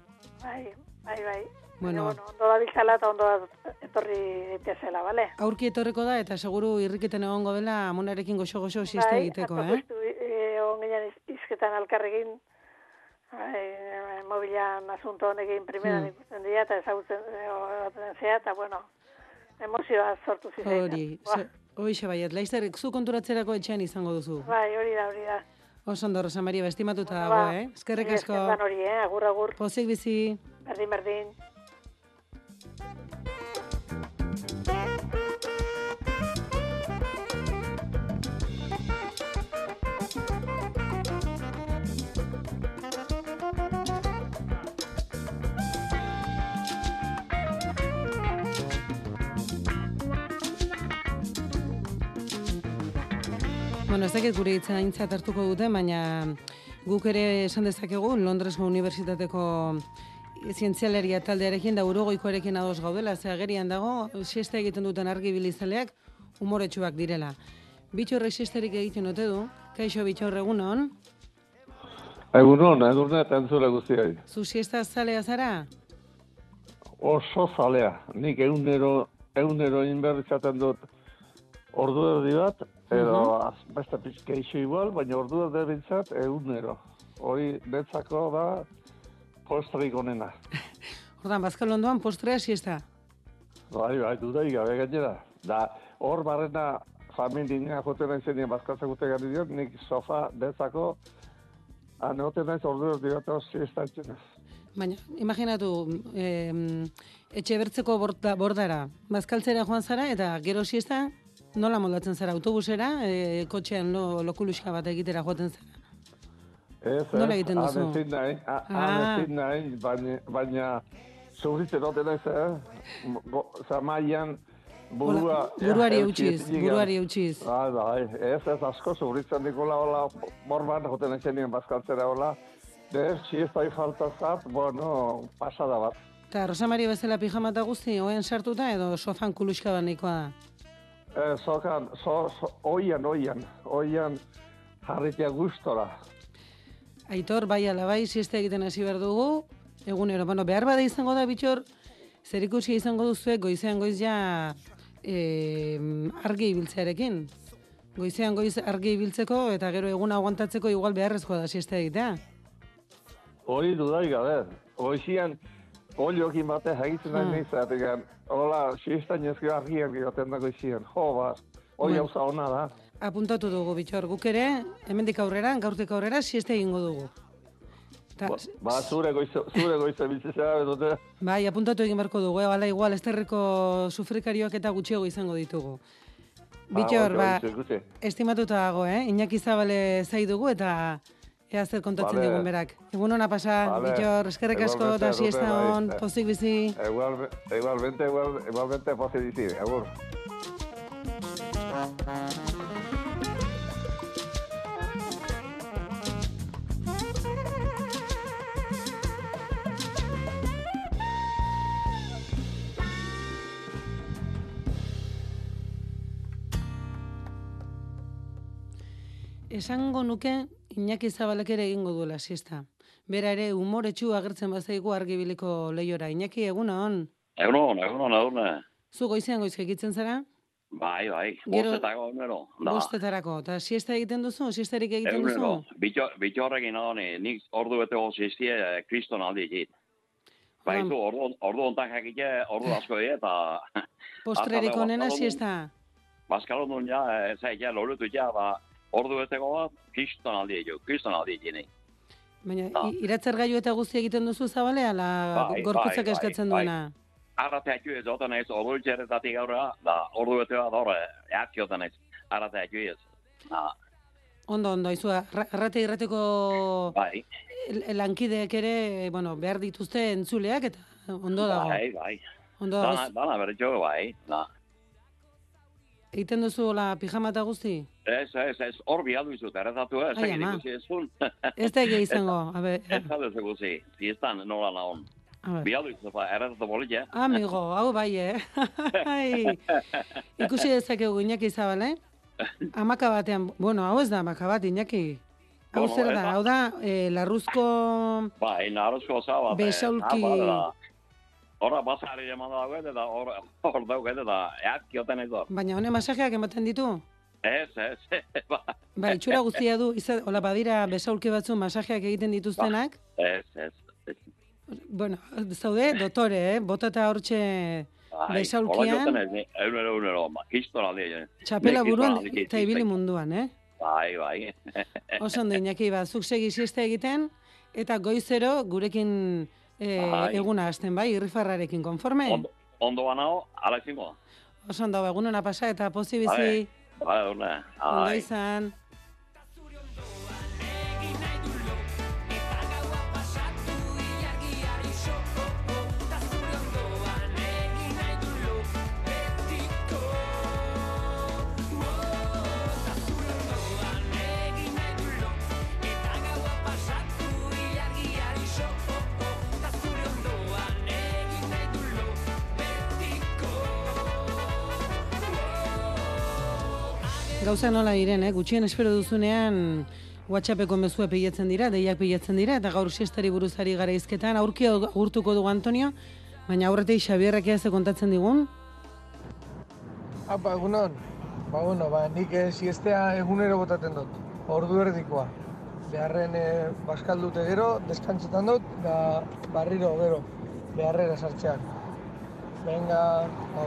Bai, bai, bai. Bueno, bueno, ondo da biltzala eta ondo da etorri daitezela, bale? aurki etorreko da eta seguru irriketen egongo dela amonarekin goxo-goxo siesta bai, egiteko, eh? e, egon ginen iz- izketan alkarrekin, bai, mobilan asunto honekin primeran Hmm. ikusten dira eta ezagutzen egoten zea, eta bueno, emozioa sortu zizein. Hori, hoixe baiet, laizter, zu konturatzerako etxean izango duzu. Bai, hori da, hori da. Oso ondo, Rosa Maria, estimatuta Ba, dago, eh? Eskerrik asko. esker dan hori, eh? Agur, agur. Pozik bizi. Berdin, berdin. Bueno, ez dakit gure hitza aintzat hartuko dute, baina guk ere esan dezakegu Londresko Unibertsitateko zientzialeria taldearekin da urogoikoarekin ados gaudela, ze agerian dago, siesta egiten duten argi bilizaleak umoretsuak direla. Bitxorrek siesterik egiten ote du, kaixo bitxor egunon, Egunon, edurne eta entzule guztiai. zu siesta zalea zara? Oso zalea. Nik egunero, egunero inberritzaten dut ordu erdi bat, edo Mhm. beste pizkeixo igual, baina ordu erdi bintzat egunero. Hori netzako da postrik onena. (laughs) Ordan, bazkal ondoan postrea siesta. Bai, bai, dudai gabe gainera. Da, hor barrena familia joten naizenien bazkatzen gute gari diot, nik sofa netzako aneoten naiz ordu hor siesta etxenez. Baina, imaginatu, em, etxe bertzeko borda, bordara, bazkaltzera joan zara, eta gero siesta, nola moldatzen zara, autobusera, e, kotxean lo, lokuluska bat egitera joaten zara. Ez, Nola ez, egiten duzu? han ezin nahi, a- Ah. han nahi, baina, baina zuritzen oten ez, eh? Go- Zamaian, burua... Buruari eutxiz, eutxi buruari eutxiz. Bai, bai, ez, ez, asko zuritzen dikola, hola, morban, joten ezenien bazkaltzera, hola. Ez, siestai falta zat, bueno, pasada bat. Eta Rosa Maria bezala pijama eta guzti, oen sartuta edo sofan kuluska bat da. Eh, sokan, so, so, oian, oian, oian, jarritea gustora. Aitor, bai ala bai, siesta egiten hasi behar dugu, egunero, bueno, behar bada izango da, bitxor, zer ikusi izango duzuek, goizean goiz ja e, argi ibiltzearekin. Goizean goiz argi ibiltzeko eta gero eguna aguantatzeko igual beharrezkoa da siesta egitea. Hori dudai gabe. Hoizian, oliokin egitzen nahi Hmm. nahi zategan. Hola, siestan ezki argiak egoten dago izien. Jo, ba, hoi gauza ona da. Apuntatu dugu, bitxor, guk ere, hemendik aurrera, gaurtik aurrera, siesta egingo dugu. Ta, Ba, ba, zure goize, zure goize bizitzea bai, apuntatu egin beharko dugu, eh? Igual, esterreko sufrikarioak eta gutxiago izango ditugu. Bitxor, ba, estimatuta dago, eh? Iñaki Zabale zai dugu eta ea zer kontatzen Vale. digun berak. Egun hona pasa, Vale. bitxor, eskerrik asko Igualmente, siesta Rute, bai. hon, pozik bizi. Igual, igualmente, igual, igualmente positivi, agur. Esango nuke Iñaki Zabalek ere egingo duela siesta. Bera ere umoretsu agertzen bazaigu argibiliko lehiora. Iñaki, egun hon. Egunon, egunon, egunon. Zu goizean goiz egitzen zara? Bai, bai, bostetako egunero. Da, Bostetarako. Eta siesta egiten duzu? Siestarik egiten duzu? egunero. Bitxo, bitxorrekin adoni, nik ordu bete goziztie, eh, kriston aldi egit. Baizu, ordu, ordu ontak jakite, ordu (laughs) asko die, eta... Postrerik onena siesta? Bazkalon duen ja, eh, zait ja, lorutu ja, ba, ordu beteko bat, kriston aldi egit, kriston aldi egit, nik. Baina Da. i- iratzar gailu eta guzti egiten duzu zabale, ala Bai, gorputzak bai, eskatzen bai, duena? arrateak ez, otan naiz, ordu txerretatik aurra, da, ordu bete bat horre, eatki otan naiz, arrateak ez. Da, Ondo, ondo, izu, arrate irrateko bai, lankideek ere, bueno, behar dituzte entzuleak, eta ondo dago. bai, bai. Ondo Dana, dago. dana bertxo, bai, da. Egiten duzu la pijama eta guzti? Ez, ez, ez, hor bialdu izut, errazatu ez, egin ikusi ezun. Ez da egia izango, a ber, Ez da ez ikusi, fiestan nola naon. a ber. Bialdu izut, ba, errazatu bolit, eh? Amigo, hau bai, eh? Ikusi dezakegu Iñaki Zabal, eh? Amaka batean, bueno, hau ez da amaka bat, Iñaki. Hau Bueno, zer ez da, hau da, eh, larruzko... Bai, narozko zaba. Besaulki- Horra basari eman dago eta hor hor dago eta eatki oten ez da. Baina honen masajeak ematen ditu? Ez, ez, (laughs) ba, Ba, itxura guztia du, izan, hola badira besaulki batzu masajeak egiten dituztenak, ez, ez. ez. bueno, zaude, dotore, eh? Botata hortxe Bai, besaulkian, Hola joten ez, eunero, ba, kiston aldi. eh. txapela buruan eta ibili munduan, eh? Bai, bai. (laughs) Oso ondo, Iñaki, ba, zuk segi siesta egiten, eta goizero gurekin eh, Bai. eguna hasten, bai, irrifarrarekin konforme? Ondo, ondo banao, ala izango. Oso ondo, ba, egunona pasa eta pozi Bai, bai, urne. ondo izan. Gauza nola diren, eh? gutxien espero duzunean WhatsAppeko mezua pilatzen dira, deiak pilatzen dira, eta gaur siestari buruzari gara izketan, aurki agurtuko dugu Antonio, baina aurretik Xabierrek ea ze kontatzen digun, Apa, egunon. Ba, bueno, ba, nik eh, siestea egunero botaten dut. Ordu erdikoa. Beharren eh, baskaldute gero, deskantzetan dut, da barriro gero, beharrera sartzean. Venga,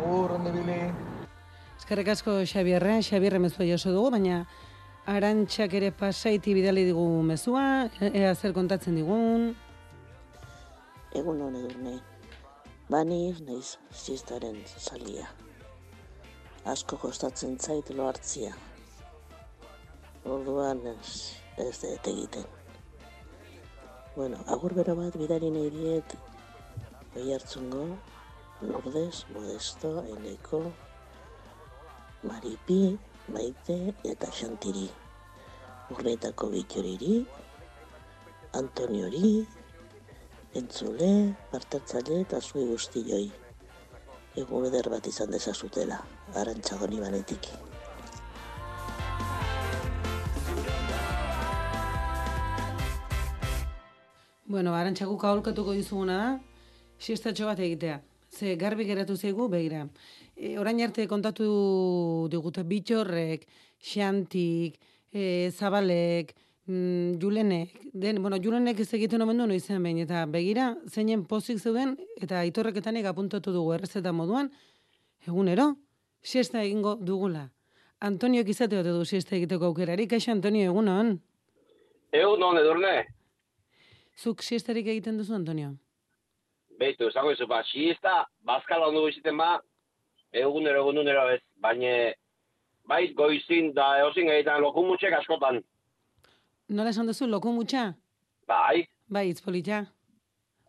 agur, ondo ibili. Eskerrik asko Xabierre, Xabierre mezua jaso dugu, baina arantxak ere pasaiti bidali digu mezua, ea zer kontatzen digun, Egun hon edurne. Bani naiz siestaren salia. Asko kostatzen zait lo hartzia. Orduan ez, ez egiten. Bueno, agur bero bat bidari nahi diet oi hartzungo, Lourdes, Modesto, Eneko, Maripi, Maite eta Xantiri. Urnetako bitxoriri, Antoniori, entzule, partatzaile eta zui guztioi. Egun eder bat izan dezazutela, arantxagoni banetik. Bueno, arantxakuk aholkatuko dizuguna da, siestatxo bat egitea. Ze garbi geratu zaigu, begira. E, orain arte kontatu digute bitxorrek, xantik, e, zabalek, mm, julenek, den, bueno, julenek ez egiten omen du noizean behin, eta begira, zeinen pozik zeuden, eta aitorreketanek apuntatu dugu errezeta moduan, egunero, siesta egingo dugula. Antoniok izate ote du siesta egiteko aukerari, kaixo Antonio, egunon? Egun non edurne, Zuk siestarik egiten duzu, Antonio? beitu, esango izu, ba, siesta, bazkala ondo biziten ba, egunero, egunero ez, baina, bai goizin da eozin egiten lokumutxek askotan, Nola esan duzu, loku mutxa? bai, Bai, itzpolitxa.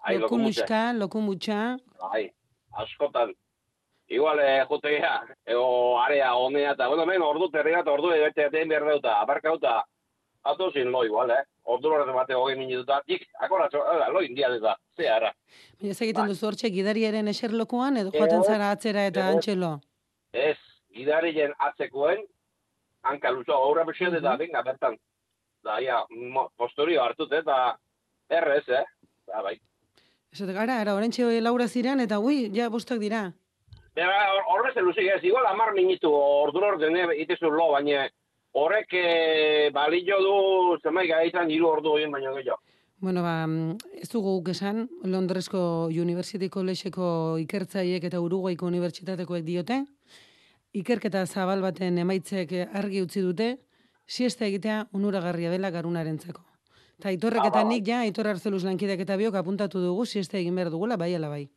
Ai, loku lokumutxa. muxka, loku mutxa. bai, askotan. Igual, eh, jutegia, ego area honea, eta, bueno, men, ordu terria eta ordu ebete etein behar dauta, abarkauta, atozin lo igual, eh? Ordu horretu bate hogei minututa, dik, akoratxo, eh, lo indian eta, ze ara. Baina ez egiten duzu hortxe gidariaren eserlokuan, edo joaten Ez, zara atzera eta ez. antxelo. Ez, gidarien atzekoen, hanka luzo, aurra besiet eta venga, bertan. Da, ja, mo- postorio hartut, eta errez, eh? Da, bai. Esate gara, ara, orentxe laura ziren, eta ui, ja bostak dira. Bera, hor- horrez eluzik ez, igual amar minutu ordu orden itezu lo, baina horrek eh, balio du zenbait gaitan hiru ordu egin baino gehiago. Bueno, ba, mm, ez dugu guk esan, Londresko University Collegeko ikertzaiek eta Uruguaiko Unibertsitatekoek diote, ikerketa zabal baten emaitzek argi utzi dute, siesta egitea onuragarria dela garunarentzako. Ta aitorrek Ah, eta ba, ba. nik ja, aitor arzeluz lankideak eta biok apuntatu dugu siesta egin behar dugula, bai ala bai.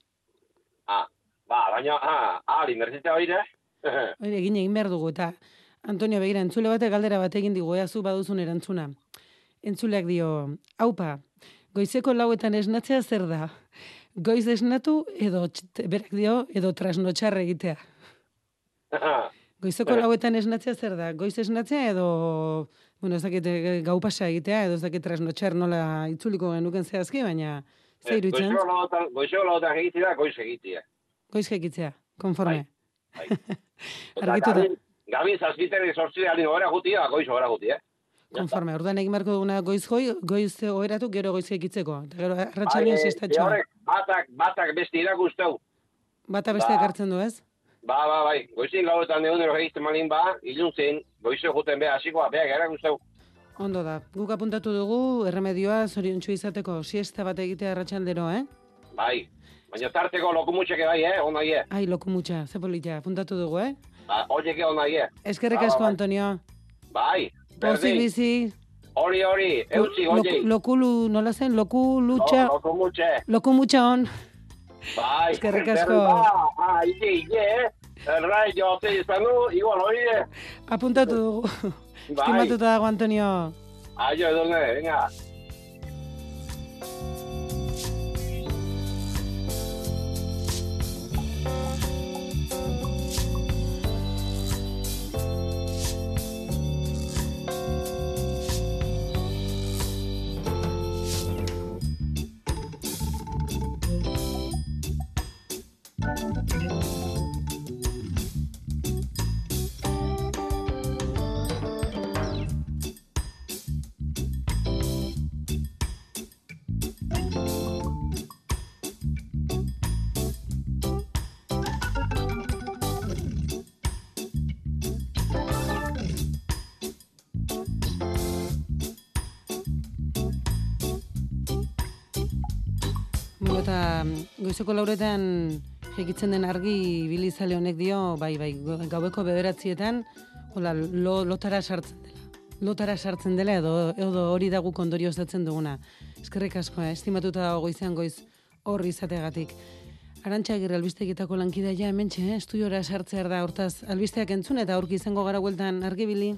Ah, Baina, ah, ahal, inbertzita baire. Hori egin egin behar dugu, eta Antonio begira, entzule batek galdera bat egin digu, ea zu baduzun erantzuna. Entzuleak dio, haupa, goizeko lauetan esnatzea zer da? Goiz esnatu edo, berak dio, edo trasnotxarra egitea. Goizeko lauetan esnatzea zer da? Goiz esnatzea edo, bueno, ez dakit eh, gau pasa egitea, edo ez dakit trasnotxar nola itzuliko genuken zehazki, baina ze iruditzen? Goizeko lautan, goizeko lautan egitea, goiz egitea. Goiz jekitzea, konforme. (laughs) Eta Argitu da. Gabi, gabi zazpiteri sortzi alin gora gutia, goiz gora guti, eh? Konforme, orduan egin beharko duguna goiz joi, goiz oheratu gero goiz jekitzeko. Eta gero Bai, eh, siestatxoa. horrek, batak, batak beste irakusteu. Bata besteak ba. hartzen du, ez? Ba, ba, bai, goizin lauetan egunero egizten malin ba, iluntzin, goizo juten beha hasikoa, beha erakusteu. Ondo da. Guk apuntatu dugu erremedioa zoriontsu izateko siesta bat egitea arratsaldero, eh? Bai, baina tarteko lokumutxeke bai, eh, onai, eh? Ai, lokumutxa, ze polita, apuntatu dugu, eh? Ba, oieke onai, eh? Eskerrik Ba, ba, asko, bai. Antonio. Bai, Pozik berdin, bizi. hori, hori, eutzi, Loku- oiei. Lokulu, nola zen? Loku lutxa. Lo- Lokumutxe. Lokumutxa on. Bai, Eskerrik asko. Ba, ah, ike, ike, eh? Errai, jote izan du, igual, hori, eh? Apuntatu dugu. Bai. Estimatuta dago, Antonio. Aio, edurne, venga. Goizeko lauretan jekitzen den argi bilizale honek dio, bai, bai, gaueko bederatzietan, hola, lo, lotara sartzen dela. Lotara sartzen dela edo, edo hori da guk ondorio osatzen duguna. Eskerrik asko, eh? estimatuta dago goizean goiz horri izategatik. Arantxa agirre albistegietako lankidea ja hementxe, eh? estudiora sartzear da, hortaz, albisteak entzun eta aurki izango gara bueltan argibili.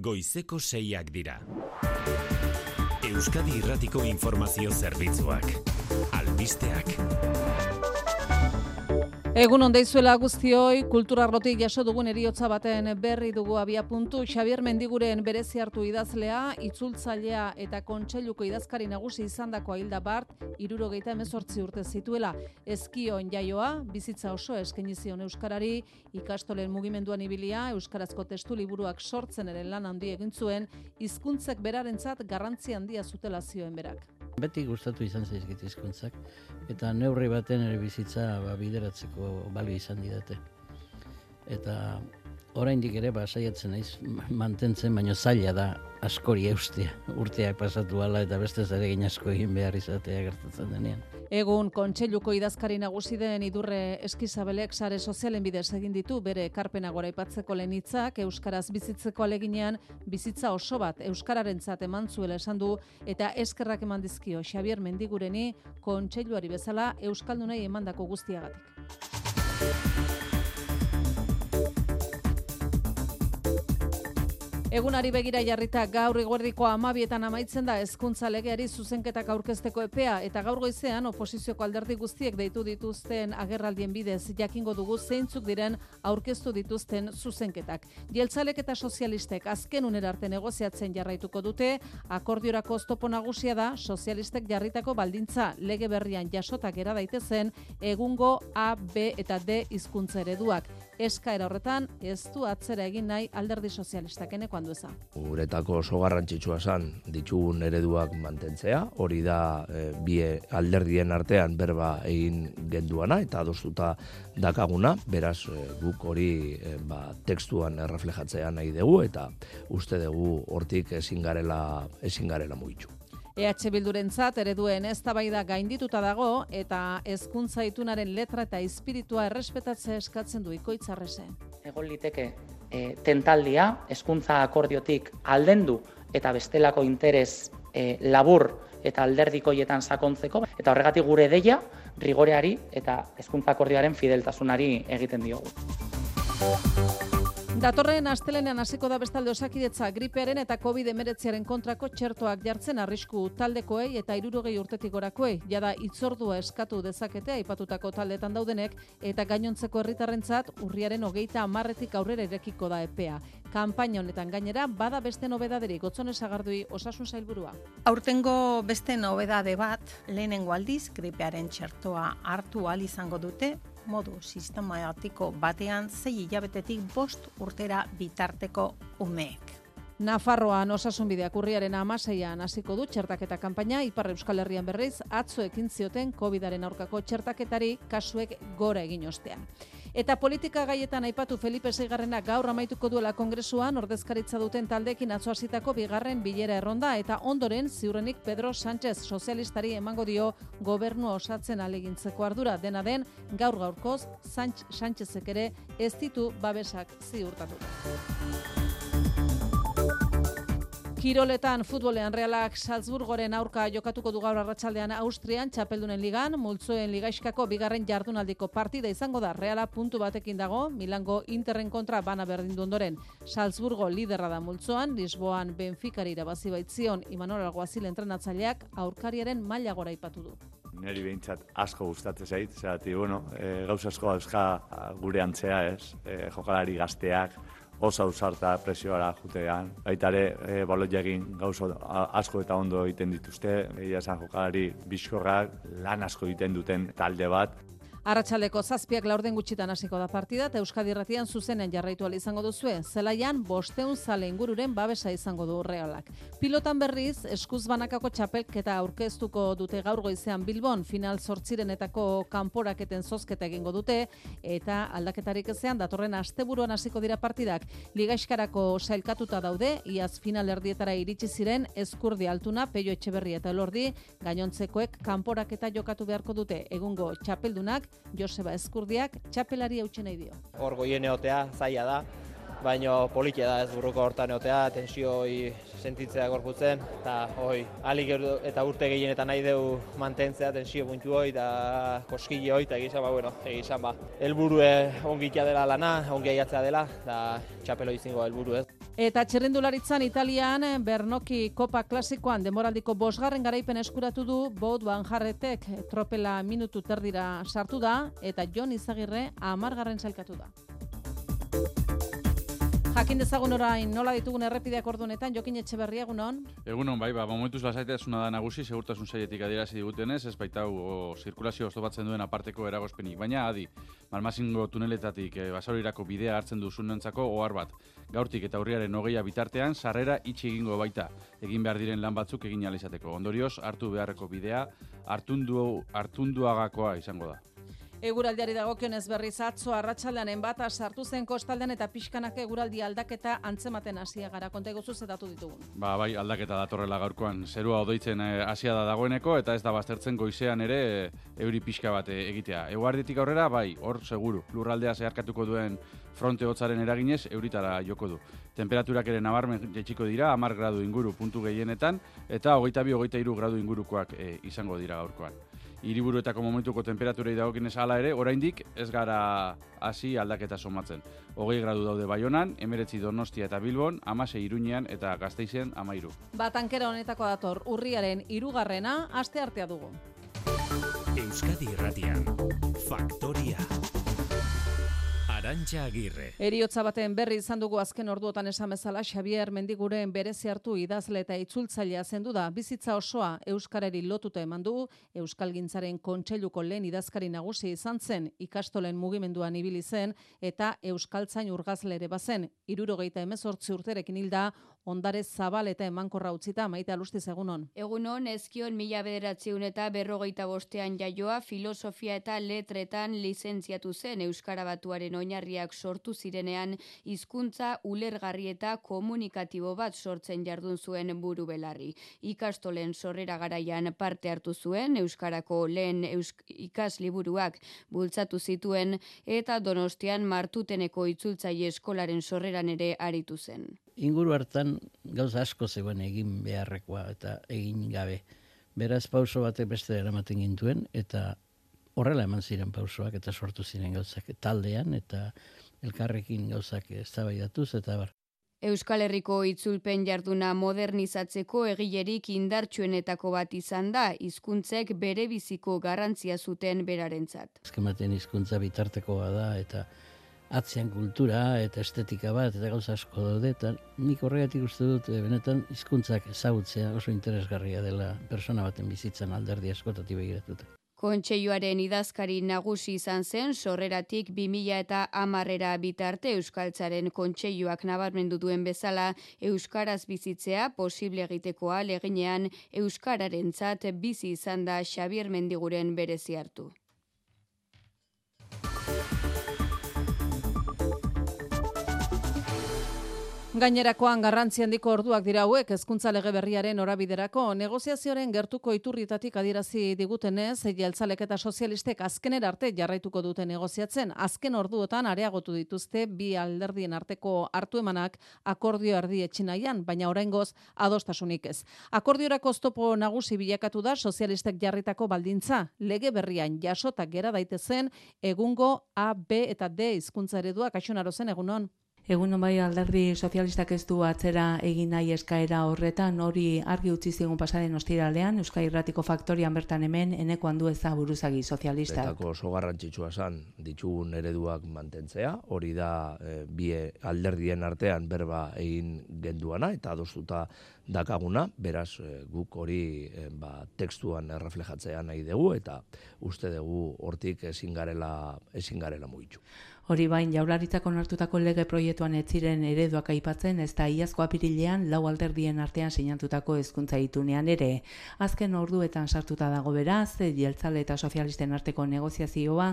Goizeko seiak dira. Euskadi Irratiko Informazio Zerbitzuak. Albisteak. Egun ondeizuela guztioi, kulturarrotik jaso dugun eriotza baten berri dugu abia puntu. Xavier Mendiguren berezi hartu idazlea, itzultzailea eta kontseiluko idazkari nagusi izandako hilda bart, irurogeita emezortzi urte zituela. Ezkion jaioa, bizitza oso eskaini zion Euskarari, ikastolen mugimenduan ibilia, Euskarazko testu liburuak sortzen ere lan handi egin zuen, hizkuntzek berarentzat garrantzi handia zutela zioen berak. Beti gustatu izan zaizkit hizkuntzak eta neurri baten ere bizitza ba, bideratzeko balio izan didate. Eta oraindik ere ba saiatzen naiz ma- mantentzen, baina zaila da askori eustea. Urteak pasatu ala eta beste zeregin asko egin behar izatea gertatzen denean. Egun kontseiluko idazkari nagusi den idurre eskizabelek sare sozialen bidez egin ditu bere ekarpena goraipatzeko lehen euskaraz bizitzeko aleginean bizitza oso bat euskararentzat eman zuela esan du eta eskerrak eman dizkio Xabier Mendigureni kontseiluari bezala euskaldunei emandako guztiagatik. Egunari begira jarrita gaur eguerdiko amabietan amaitzen da hezkuntza legeari zuzenketak aurkezteko epea eta gaur goizean oposizioko alderdi guztiek deitu dituzten agerraldien bidez jakingo dugu zeintzuk diren aurkeztu dituzten zuzenketak. Jeltzalek eta sozialistek azken unera arte negoziatzen jarraituko dute, akordiorako oztopo nagusia da sozialistek jarritako baldintza lege berrian jasota gera daitezen egungo A, B eta D hizkuntza ereduak. Eskaera horretan ez du atzera egin nahi alderdi sozialistak eneko andueza. Guretako oso garrantzitsua zen ditugun ereduak mantentzea, hori da e, bi alderdien artean berba egin genduana eta adostuta dakaguna, beraz e, guk hori e, ba, tekstuan erreflejatzea nahi dugu eta uste dugu hortik ezin garela, ezin garela mugitu. EH Bildurentzat ereduen eztabaida gaindituta dago eta hezkuntza itunaren letra eta espiritua errespetatzea eskatzen du ikoitzarrese. egon liteke e, tentaldia, hezkuntza akordiotik aldendu eta bestelako interes e, labur eta alderdikoietan sakontzeko eta horregatik gure deia rigoreari eta hezkuntza akordioaren fideltasunari egiten diogu. Datorren astelenean hasiko da bestalde osakidetza gripearen eta COVID-19aren kontrako txertoak jartzen arrisku taldekoei eta irurogei urtetik gorakoei. Jada itzordua eskatu dezakete aipatutako taldetan daudenek eta gainontzeko herritarrentzat urriaren hogeita amarretik aurrera irekiko da epea. Kanpaina honetan gainera bada beste nobedaderi gotzone sagardui osasun sailburua. Aurtengo beste nobedade bat, lehenengo aldiz gripearen txertoa hartu ahal izango dute, modu sistematiko batean zei hilabetetik bost urtera bitarteko umeek. Nafarroan osasunbideak urriaren amaseian hasiko du txertaketa kanpaina, Ipar Euskal Herrian berriz, atzo ekin zioten COVID-aren aurkako txertaketari kasuek gora egin ostean. Eta politika gaietan aipatu Felipe Seigarrena gaur amaituko duela kongresuan ordezkaritza duten taldeekin atzo hasitako bigarren bilera erronda eta ondoren ziurrenik Pedro Sánchez sozialistari emango dio gobernu osatzen alegintzeko ardura dena den gaur gaurkoz Sánchez Sánchezek ere ez ditu babesak ziurtatu. Kiroletan futbolean realak Salzburgoren aurka jokatuko du gaur arratsaldean Austrian Txapeldunen ligan, multzoen ligaiskako bigarren jardunaldiko partida izango da Reala puntu batekin dago, Milango Interren kontra bana berdindu ondoren. Salzburgo liderra da multzoan, Lisboan Benficari irabazi baitzion Imanol Alguazil entrenatzaileak aurkariaren maila gora ipatu du. Neri behintzat asko gustatzen zait, zerati, bueno, e, gauza asko dauzka a, gure antzea, ez, e, jokalari gazteak, oso ausarta presioara jutean. Baita ere, e, balotjagin gauza a- asko eta ondo egiten dituzte, egia esan jokalari bizkorrak, lan asko egiten duten talde bat, Arratxaldeko zazpiak laurden gutxitan hasiko da partida eta Euskadi Irratian zuzenean jarraitu izango duzue. Zelaian bosteun zale ingururen babesa izango du realak. Pilotan berriz, eskuz banakako txapelketa aurkeztuko dute gaur goizean Bilbon, final sortzirenetako kanporaketen zozketa egingo dute, eta aldaketarik ezean datorren asteburuan hasiko dira partidak. Ligaiskarako sailkatuta daude, iaz final erdietara iritsi ziren eskurdi altuna, peio etxeberri eta elordi, gainontzekoek kanporaketa jokatu beharko dute egungo txapeldunak, Joseba Eskurdiak txapelari hautsen nahi dio. hor goien egotea, zaila da, baino politia da ez burruko hortan egotea, tensioi sentitzea gorputzen, eta hoi, alik eta urte gehienetan nahi dugu mantentzea tensio puntu hoi, eta koskile hoi, eta egizan, ba, bueno, egizan, ba, helburue ongitia dela lana, ongi aiatzea dela, eta txapelo izingo helburu ez. Eta txerrendularitzan Italian Bernoki Kopa Klasikoan demoraldiko bosgarren garaipen eskuratu du Bout Van Jarretek tropela minutu terdira sartu da eta Jon Izagirre amargarren sailkatu da. Jakin dezagun orain nola ditugun errepideak ordunetan, Jokin Etxeberria egunon. Egunon, bai, ba, momentuz lasaitasuna da nagusi, segurtasun saietik adierazi digutenez, ez baita hau o, zirkulazio oztopatzen duen aparteko eragozpenik. Baina, adi, malmazingo tuneletatik e, basarorirako bidea hartzen duzunentzako ohar bat. Gaurtik eta urriaren hogeia bitartean, sarrera itxi egingo baita, egin behar diren lan batzuk egin ahal izateko. Ondorioz, hartu beharreko bidea, hartundu, hartunduagakoa izango da. Eguraldiari dagokionez berriz atzo arratsaldean bata sartu zen kostaldean eta pixkanak eguraldi aldaketa antzematen hasia gara konta eguzu zetatu ditugun. Ba, bai, aldaketa datorrela gaurkoan. Zerua odoitzen eh, hasia da dagoeneko eta ez da baztertzen goizean ere eh, euri pixka bat eh, egitea. Eguarditik aurrera, bai, hor seguru. Lurraldea zeharkatuko duen fronte hotzaren eraginez euritara joko du. Temperaturak ere nabarmen jetxiko dira, amar gradu inguru puntu gehienetan, eta hogeita bi, hogeita iru gradu ingurukoak izango dira gaurkoan hiriburuetako momentuko temperaturei dagokinez hala ere, oraindik ez gara hasi aldaketa somatzen. Hogei gradu daude Baionan, emeretzi Donostia eta Bilbon, amase Iruñean eta Gasteizen amairu. Batankera honetako dator, urriaren irugarrena, aste artea dugu. Euskadi Irratian, Faktoria. Arantxa Agirre. Eriotza baten berri izan dugu azken orduotan esan bezala Xavier Mendiguren berezi hartu idazle eta itzultzailea zendu da bizitza osoa euskarari lotuta eman du Euskalgintzaren kontseiluko lehen idazkari nagusi izan zen ikastolen mugimenduan ibili zen eta euskaltzain urgazle ere bazen 78 urterekin hilda ondare zabal eta emankorra utzita maite alustiz egunon. Egunon, ezkion mila bederatzeun eta berrogeita bostean jaioa filosofia eta letretan lizentziatu zen Euskara Batuaren oinarriak sortu zirenean hizkuntza ulergarri eta komunikatibo bat sortzen jardun zuen buru belarri. Ikastolen sorrera garaian parte hartu zuen Euskarako lehen eusk ikas liburuak bultzatu zituen eta donostian martuteneko itzultzaile eskolaren sorreran ere aritu zen inguru hartan gauza asko zegoen egin beharrekoa eta egin gabe. Beraz pauso batek beste eramaten gintuen eta horrela eman ziren pausoak eta sortu ziren gauzak taldean eta elkarrekin gauzak eztabaidatuz eta bar. Euskal Herriko itzulpen jarduna modernizatzeko egilerik indartsuenetako bat izan da, hizkuntzek bere biziko garrantzia zuten berarentzat. Ezkematen hizkuntza bitartekoa da eta atzean kultura eta estetika bat eta gauza asko daude eta nik horregatik uste dut e, benetan hizkuntzak ezagutzea oso interesgarria dela persona baten bizitzan alderdi askotatik begiratuta. Kontseiluaren idazkari nagusi izan zen sorreratik 2000 eta amarrera bitarte Euskaltzaren kontseiluak nabarmendu duen bezala Euskaraz bizitzea posible egitekoa leginean Euskararen zat bizi izan da Xavier Mendiguren berezi hartu. Gainerakoan garrantzi handiko orduak dira hauek hezkuntza lege berriaren orabiderako negoziazioaren gertuko iturrietatik adierazi digutenez jeltzalek eta sozialistek azkener arte jarraituko dute negoziatzen. Azken orduotan areagotu dituzte bi alderdien arteko hartu emanak akordio erdi etxinaian baina oraingoz adostasunik ez. Akordiorako oztopo nagusi bilakatu da sozialistek jarritako baldintza. Lege berrian jasota gera daitezen egungo A, B eta D hizkuntza ereduak aixonaro zen egunon Egun bai alderdi sozialistak ez du atzera egin nahi eskaera horretan, hori argi utzi zigun pasaren ostiralean, Euskal Irratiko Faktorian bertan hemen, eneko handu eza buruzagi sozialistak. Etako oso garrantzitsua zan, ditugun ereduak mantentzea, hori da e, bi alderdien artean berba egin genduana, eta adostuta dakaguna, beraz e, guk hori e, ba, tekstuan erreflejatzea nahi dugu, eta uste dugu hortik ezin garela, ezin garela mugitu. Hori bain, jaularitzak onartutako lege proiektuan ez ziren ereduak aipatzen, ez da iazko apirilean lau alderdien artean sinatutako hezkuntza itunean ere. Azken orduetan sartuta dago beraz, jeltzale eta sozialisten arteko negoziazioa,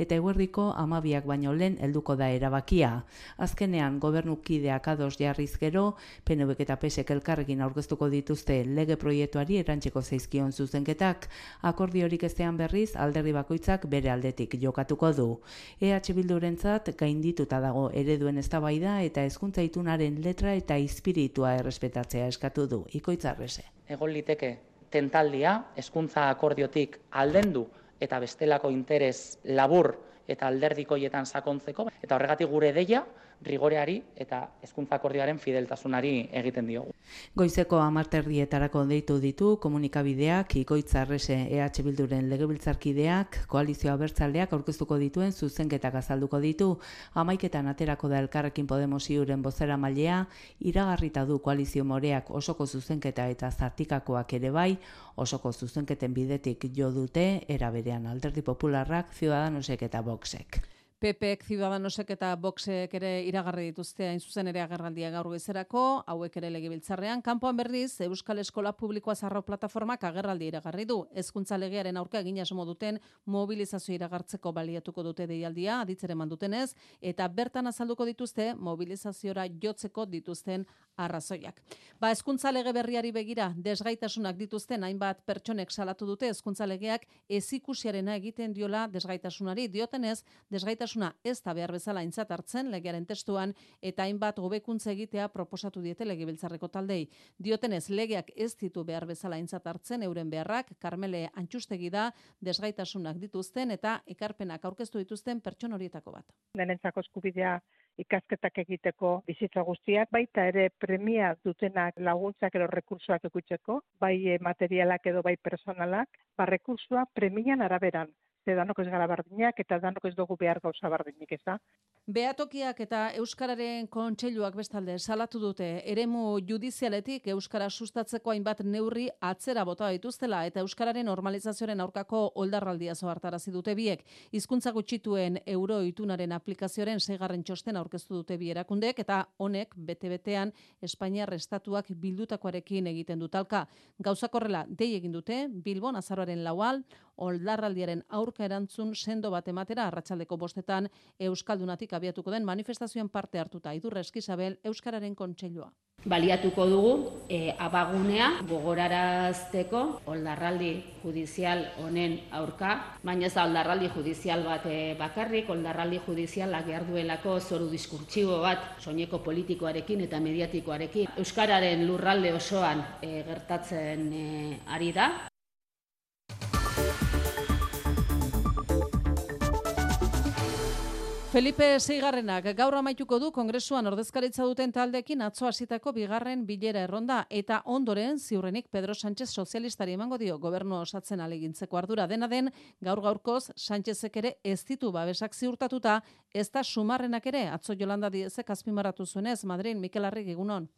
eta eguerdiko amabiak baino lehen helduko da erabakia. Azkenean, gobernukideak ados jarriz gero, PNV eta PSek elkarrekin aurkeztuko dituzte lege proiektuari erantzeko zeizkion zuzenketak, akordiorik ezean berriz, alderdi bakoitzak bere aldetik jokatuko du. EH Bilduren entzat gaindituta dago ereduen eztabaida eta hezkuntza itunaren letra eta espiritua errespetatzea eskatu du ikoitzarrese. Egon liteke tentaldia hezkuntza akordiotik aldendu eta bestelako interes labur eta alderdikoietan sakontzeko eta horregatik gure deia rigoreari eta hezkuntza akordioaren fideltasunari egiten diogu. Goizeko amarterdietarako deitu ditu komunikabideak ikoitzarrese EH Bilduren legebiltzarkideak koalizioa bertzaldeak aurkeztuko dituen zuzenketak azalduko ditu amaiketan aterako da elkarrekin Podemos iuren bozera mailea iragarrita du koalizio moreak osoko zuzenketa eta zartikakoak ere bai osoko zuzenketen bidetik jo dute era berean alderdi popularrak, ciudadanosek eta boxek. PPek, Ciudadanosek eta Voxek ere iragarri dituzte hain zuzen ere agerraldia gaur goizerako, hauek ere legebiltzarrean, kanpoan berriz Euskal Eskola Publikoa Zarro Plataformak agerraldi iragarri du. Hezkuntza legearen aurka egin asmo duten mobilizazio iragartzeko baliatuko dute deialdia, aditzere mandutenez, eta bertan azalduko dituzte mobilizaziora jotzeko dituzten arrazoiak. Ba, hezkuntza lege berriari begira, desgaitasunak dituzten hainbat pertsonek salatu dute hezkuntza legeak ezikusiarena egiten diola desgaitasunari diotenez, desgaitasuna ez da behar bezala intzat hartzen legearen testuan eta hainbat hobekuntza egitea proposatu diete legebiltzarreko taldei. Diotenez, legeak ez ditu behar bezala intzat hartzen euren beharrak, Karmele Antxustegi da desgaitasunak dituzten eta ekarpenak aurkeztu dituzten pertson horietako bat. Denentzako eskubidea ikasketak egiteko bizitza guztiak, baita ere premia dutenak laguntzak edo rekursoak ekutzeko, bai materialak edo bai personalak, ba rekursua premian araberan ze danok ez gara bardinak eta danok ez dugu behar gauza bardinik, ez da? Beatokiak eta Euskararen kontseiluak bestalde salatu dute eremu judizialetik Euskara sustatzeko hainbat neurri atzera bota dituztela eta Euskararen normalizazioaren aurkako oldarraldia zoartarazi dute biek. Hizkuntza gutxituen euro itunaren aplikazioaren seigarren txosten aurkeztu dute bi erakundek eta honek bete-betean Espainiar estatuak bildutakoarekin egiten dutalka. Gauzakorrela dei egin dute Bilbon azaroaren laual oldarraldiaren aurka erantzun sendo bat ematera arratsaldeko bostetan Euskaldunatik abiatuko den manifestazioen parte hartuta idurre eskizabel Euskararen kontseilua. Baliatuko dugu e, abagunea gogorarazteko oldarraldi judizial honen aurka, baina ez da oldarraldi judizial bat e, bakarrik, oldarraldi judiziala behar duelako zoru diskurtsibo bat soineko politikoarekin eta mediatikoarekin. Euskararen lurralde osoan e, gertatzen e, ari da, Felipe Seigarrenak gaur amaituko du kongresuan ordezkaritza duten taldekin atzo hasitako bigarren bilera erronda eta ondoren ziurrenik Pedro Sánchez sozialistari emango dio gobernu osatzen alegintzeko ardura dena den gaur gaurkoz Sánchezek ere ez ditu babesak ziurtatuta ez da sumarrenak ere atzo Jolanda Diezek azpimarratu zuenez Madrid Mikel Arrik egunon.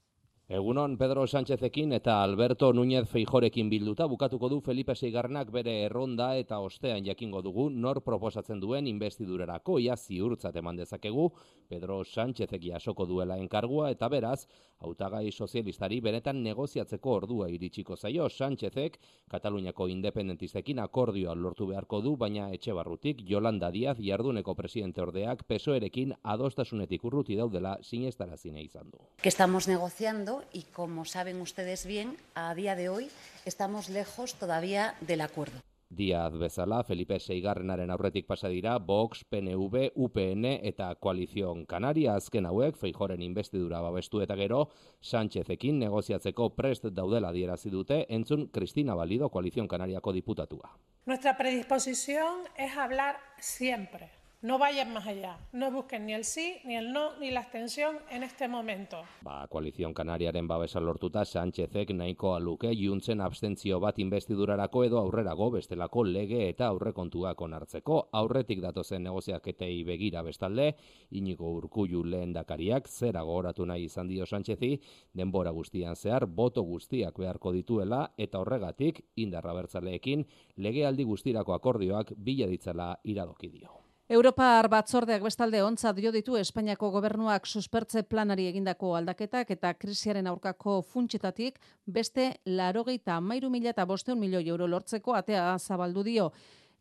Egunon Pedro Sánchezekin eta Alberto Núñez Feijorekin bilduta. Bukatuko du Felipe Seigarnak bere erronda eta ostean jakingo dugu nor proposatzen duen investidurarako ia ziurtzat eman dezakegu. Pedro Sánchezek jasoko duela enkargua eta beraz hautagai sozialistari benetan negoziatzeko ordua iritsiko zaio. Sánchezek Kataluniako independentistekin akordioa lortu beharko du baina etxe barrutik Yolanda Díaz jarduneko presidente ordeak pesoerekin adostasunetik urruti daudela sinestarazine izan du. Que estamos negociando y como saben ustedes bien, a día de hoy estamos lejos todavía del acuerdo. Díaz bezala, Felipe Seigarrenaren aurretik pasa dira, Vox, PNV, UPN eta Koalizion Kanaria azken hauek, feijoren investidura babestu eta gero, Sánchezekin negoziatzeko prest daudela dierazi dute, entzun Cristina Valido, Koalizion Kanariako diputatua. Nuestra predisposición es hablar siempre, No vayan más allá, no busquen ni el sí, ni el no, ni la abstención en este momento. Ba, koalizion kanariaren babesa lortuta Sánchezek nahiko aluke juntzen abstentzio bat investidurarako edo aurrerago bestelako lege eta aurrekontuak onartzeko aurretik datozen negoziaketei begira bestalde, inigo urkullu lehen dakariak zera gogoratu nahi izan dio Sánchezi, denbora guztian zehar boto guztiak beharko dituela eta horregatik indarra bertzaleekin legealdi guztirako akordioak bila ditzala iradoki dio. Europar batzordeak bestalde ontza dio ditu Espainiako gobernuak suspertze planari egindako aldaketak eta krisiaren aurkako funtsetatik beste larogeita mairu mila eta bosteun milioi euro lortzeko atea zabaldu dio.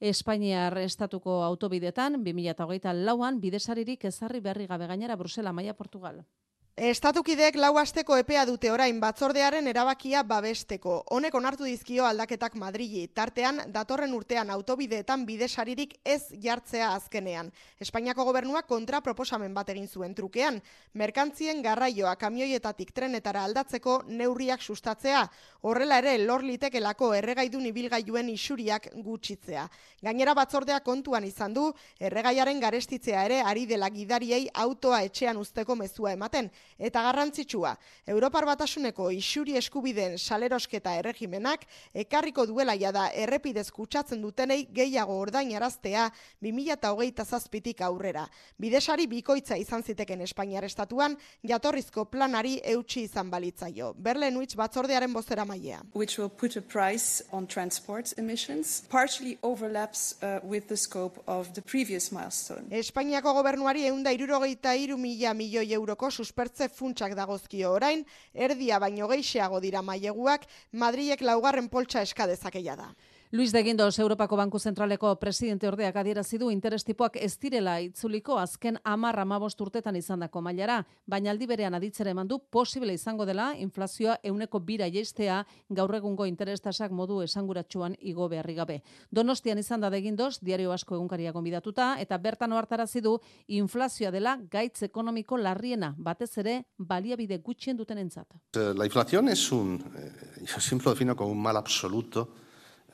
Espainiar estatuko autobidetan, 2008 lauan, bidesaririk ezarri berri gabe gainera Brusela, Maia, Portugal. Estatukidek lau asteko epea dute orain batzordearen erabakia babesteko. Honek onartu dizkio aldaketak Madrili. Tartean, datorren urtean autobideetan bidesaririk ez jartzea azkenean. Espainiako gobernuak kontra proposamen bat egin zuen trukean. Merkantzien garraioa kamioietatik trenetara aldatzeko neurriak sustatzea. Horrela ere, lor litekelako erregaidun ibilgailuen isuriak gutxitzea. Gainera batzordea kontuan izan du, erregaiaren garestitzea ere ari dela gidariei autoa etxean usteko mezua ematen Eta garrantzitsua, Europar Batasuneko isuri eskubideen salerosketa erregimenak ekarriko duela jada errepidez kutsatzen dutenei gehiago ordainaraztea 2008 zazpitik aurrera. Bidesari bikoitza izan ziteken Espainiar Estatuan, jatorrizko planari eutxi izan balitzaio. Berlen Uitz batzordearen bozera mailea. Which will put a price on transport emissions, partially overlaps uh, with the scope of the previous milestone. Espainiako gobernuari eunda irurogeita iru mila milioi euroko suspertze funtsak dagozkio orain, erdia baino geixeago dira maileguak, Madrilek laugarren poltsa eskadezakeia da. Luis de Guindos, Europako Banku Zentraleko presidente ordeak adierazi du interestipoak ez direla itzuliko azken amar amabost urtetan izandako mailara, baina aldi berean aditzere eman du posible izango dela inflazioa euneko bira jeistea gaur egungo interestasak modu esanguratsuan igo beharri gabe. Donostian izan da de Guindos, diario asko egunkaria gonbidatuta, eta bertan ohartarazi du inflazioa dela gaitz ekonomiko larriena, batez ere baliabide gutxien duten entzat. La inflación es un, eh, yo siempre lo defino como un mal absoluto,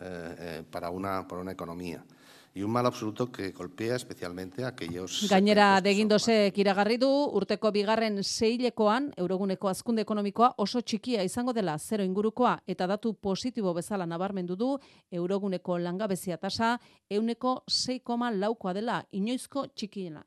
Eh, eh, para, una, para una economía. Y un mal absoluto que golpea especialmente a aquellos... Gainera, degindosek iragarri du, urteko bigarren seilekoan, euroguneko azkunde ekonomikoa oso txikia izango dela zero ingurukoa, eta datu positibo bezala nabarmendu du, euroguneko langabezia tasa, euneko 6,laukoa laukoa dela, inoizko txikiena.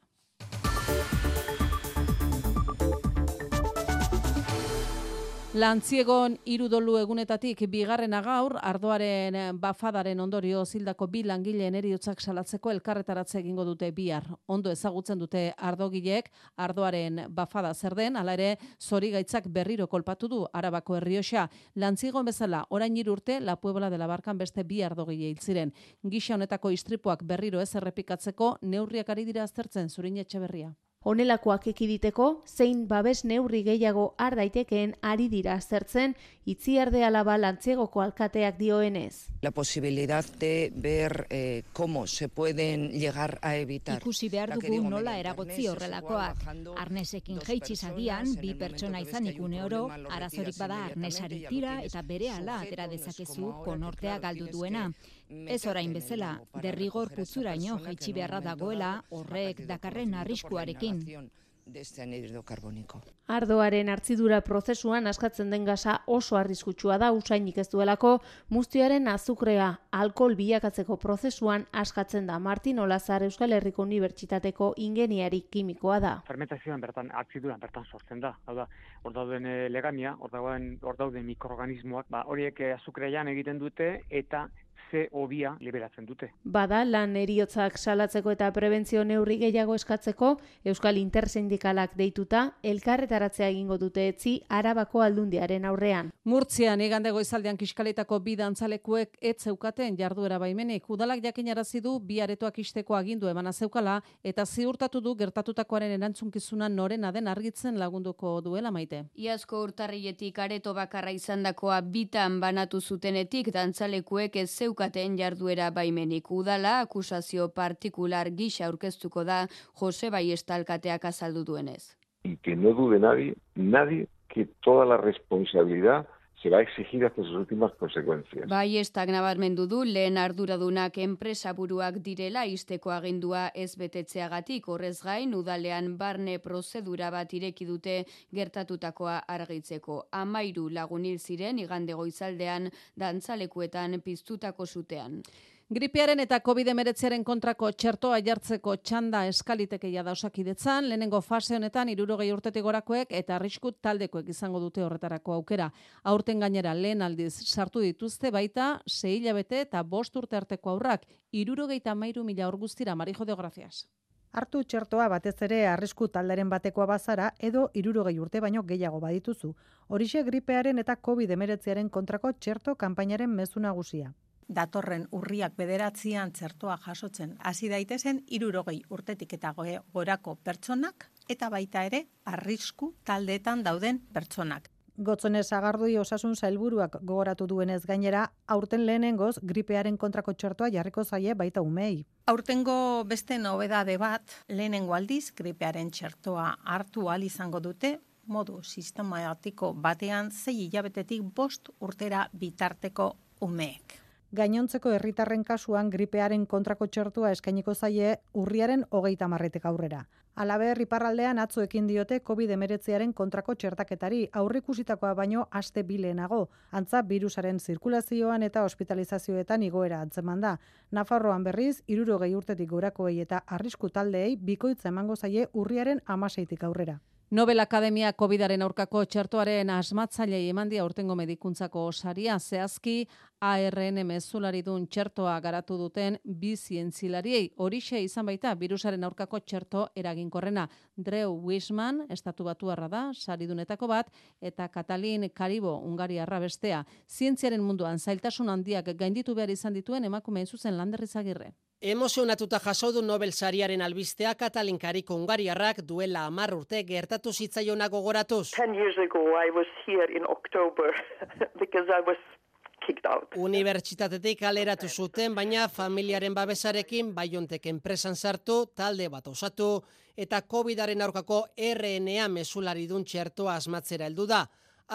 Lantziegon irudolu egunetatik bigarrena gaur, ardoaren bafadaren ondorio zildako bi langileen eriotzak salatzeko elkarretaratze egingo dute bihar. Ondo ezagutzen dute ardogileek, ardoaren bafada zer den, ala ere zori gaitzak berriro kolpatu du arabako herrioxa. Lantziegon bezala, orain irurte, la puebla de la barkan beste bi ardogile hiltziren. Gisa honetako istripuak berriro ez errepikatzeko, neurriak ari dira aztertzen zurin etxe berria. Honelakoak ekiditeko, zein babes neurri gehiago ar daitekeen ari dira aztertzen itziarde alaba lantzegoko alkateak dioenez. La posibilidad de ver eh, cómo se pueden llegar a evitar. Ikusi behar dugu nola eragotzi horrelakoak. Arnesekin jeitsi zagian, bi pertsona izan ikune oro, arazorik bada arnesari tira eta bere ala atera dezakezu konortea galdu duena. Ez orain bezala, derrigor putzuraino jaitsi beharra dagoela horrek dakarren arriskuarekin. Ardoaren hartzidura prozesuan askatzen den gaza oso arriskutsua da usainik ez duelako, muztioaren azukrea alkohol bilakatzeko prozesuan askatzen da Martin Olazar Euskal Herriko Unibertsitateko ingeniari kimikoa da. Fermentazioan bertan hartziduran bertan sortzen da. Hau da, hor dauden eh, legania, hor dauden, hor dauden mikroorganismoak, ba, horiek eh, azukrean egiten dute eta ze obia liberatzen dute. Bada, lan eriotzak salatzeko eta prebentzio neurri gehiago eskatzeko, Euskal Intersindikalak deituta, elkarretaratzea egingo dute etzi arabako aldundiaren aurrean. Murtzian, igande goizaldean kiskalitako bi dantzalekuek ez zeukaten jarduera baimenik. Udalak jakinarazi du bi aretoak isteko agindu eman zeukala eta ziurtatu du gertatutakoaren erantzunkizuna norena den argitzen lagunduko duela maite. Iazko urtarrietik areto bakarra izandakoa bitan banatu zutenetik dantzalekuek ez zeukaten zeukaten jarduera baimenik udala akusazio partikular gisa aurkeztuko da Jose Baiestalkateak azaldu duenez. Y que no dude nadie, nadie que toda la responsabilidad se va a exigir hasta sus últimas consecuencias. Bai, ez nabarmendu du lehen arduradunak enpresa buruak direla isteko agindua ez betetzeagatik horrez gain udalean barne prozedura bat ireki dute gertatutakoa argitzeko. Amairu lagunil ziren igande goizaldean dantzalekuetan piztutako zutean. Gripearen eta COVID-19aren kontrako txertoa jartzeko txanda eskalitekeia da osakidetzan, lehenengo fase honetan irurogei urtetik gorakoek eta arrisku taldekoek izango dute horretarako aukera. Aurten gainera lehen aldiz sartu dituzte baita, sei hilabete eta bost urte arteko aurrak, irurogei eta mairu mila orguztira, marijo deografiaz. Hartu txertoa batez ere arrisku talderen batekoa bazara edo irurogei urte baino gehiago badituzu. Horixe gripearen eta COVID-19aren kontrako txerto kanpainaren mezu nagusia datorren urriak bederatzian txertoa jasotzen hasi daitezen irurogei urtetik eta gorako pertsonak eta baita ere arrisku taldeetan dauden pertsonak. Gotzonez agardui osasun zailburuak gogoratu duenez gainera, aurten lehenengoz gripearen kontrako txertoa jarriko zaie baita umei. Aurtengo beste nobedade bat, lehenengo aldiz gripearen txertoa hartu al izango dute, modu sistematiko batean zei hilabetetik bost urtera bitarteko umeek. Gainontzeko herritarren kasuan gripearen kontrako txertua eskainiko zaie urriaren hogeita marretek aurrera. Alaber, iparraldean atzo ekin diote COVID-19aren kontrako txertaketari aurrikusitakoa baino aste bilenago. Antza, virusaren zirkulazioan eta hospitalizazioetan igoera antzeman da. Nafarroan berriz, iruro gehi urtetik gorakoei eta arrisku taldeei bikoitza emango zaie urriaren amaseitik aurrera. Nobel Akademia COVIDaren aurkako txertoaren asmatzailei emandia urtengo medikuntzako osaria zehazki ARN mezularidun txertoa garatu duten bi zientzilariei. Horixe izan baita virusaren aurkako txerto eraginkorrena. Drew Wisman, estatu batu da, saridunetako bat, eta Katalin Karibo, Ungaria bestea. Zientziaren munduan zailtasun handiak gainditu behar izan dituen emakume zuzen landerrizagirre. Emozionatuta jaso du Nobel sariaren albistea Katalinkariko Ungariarrak duela hamar urte gertatu zitzaiona gogoratuz. (laughs) Unibertsitatetik aleratu zuten, baina familiaren babesarekin baiontek enpresan sartu, talde bat osatu, eta COVIDaren aurkako RNA mesulari dun txertoa asmatzera heldu da.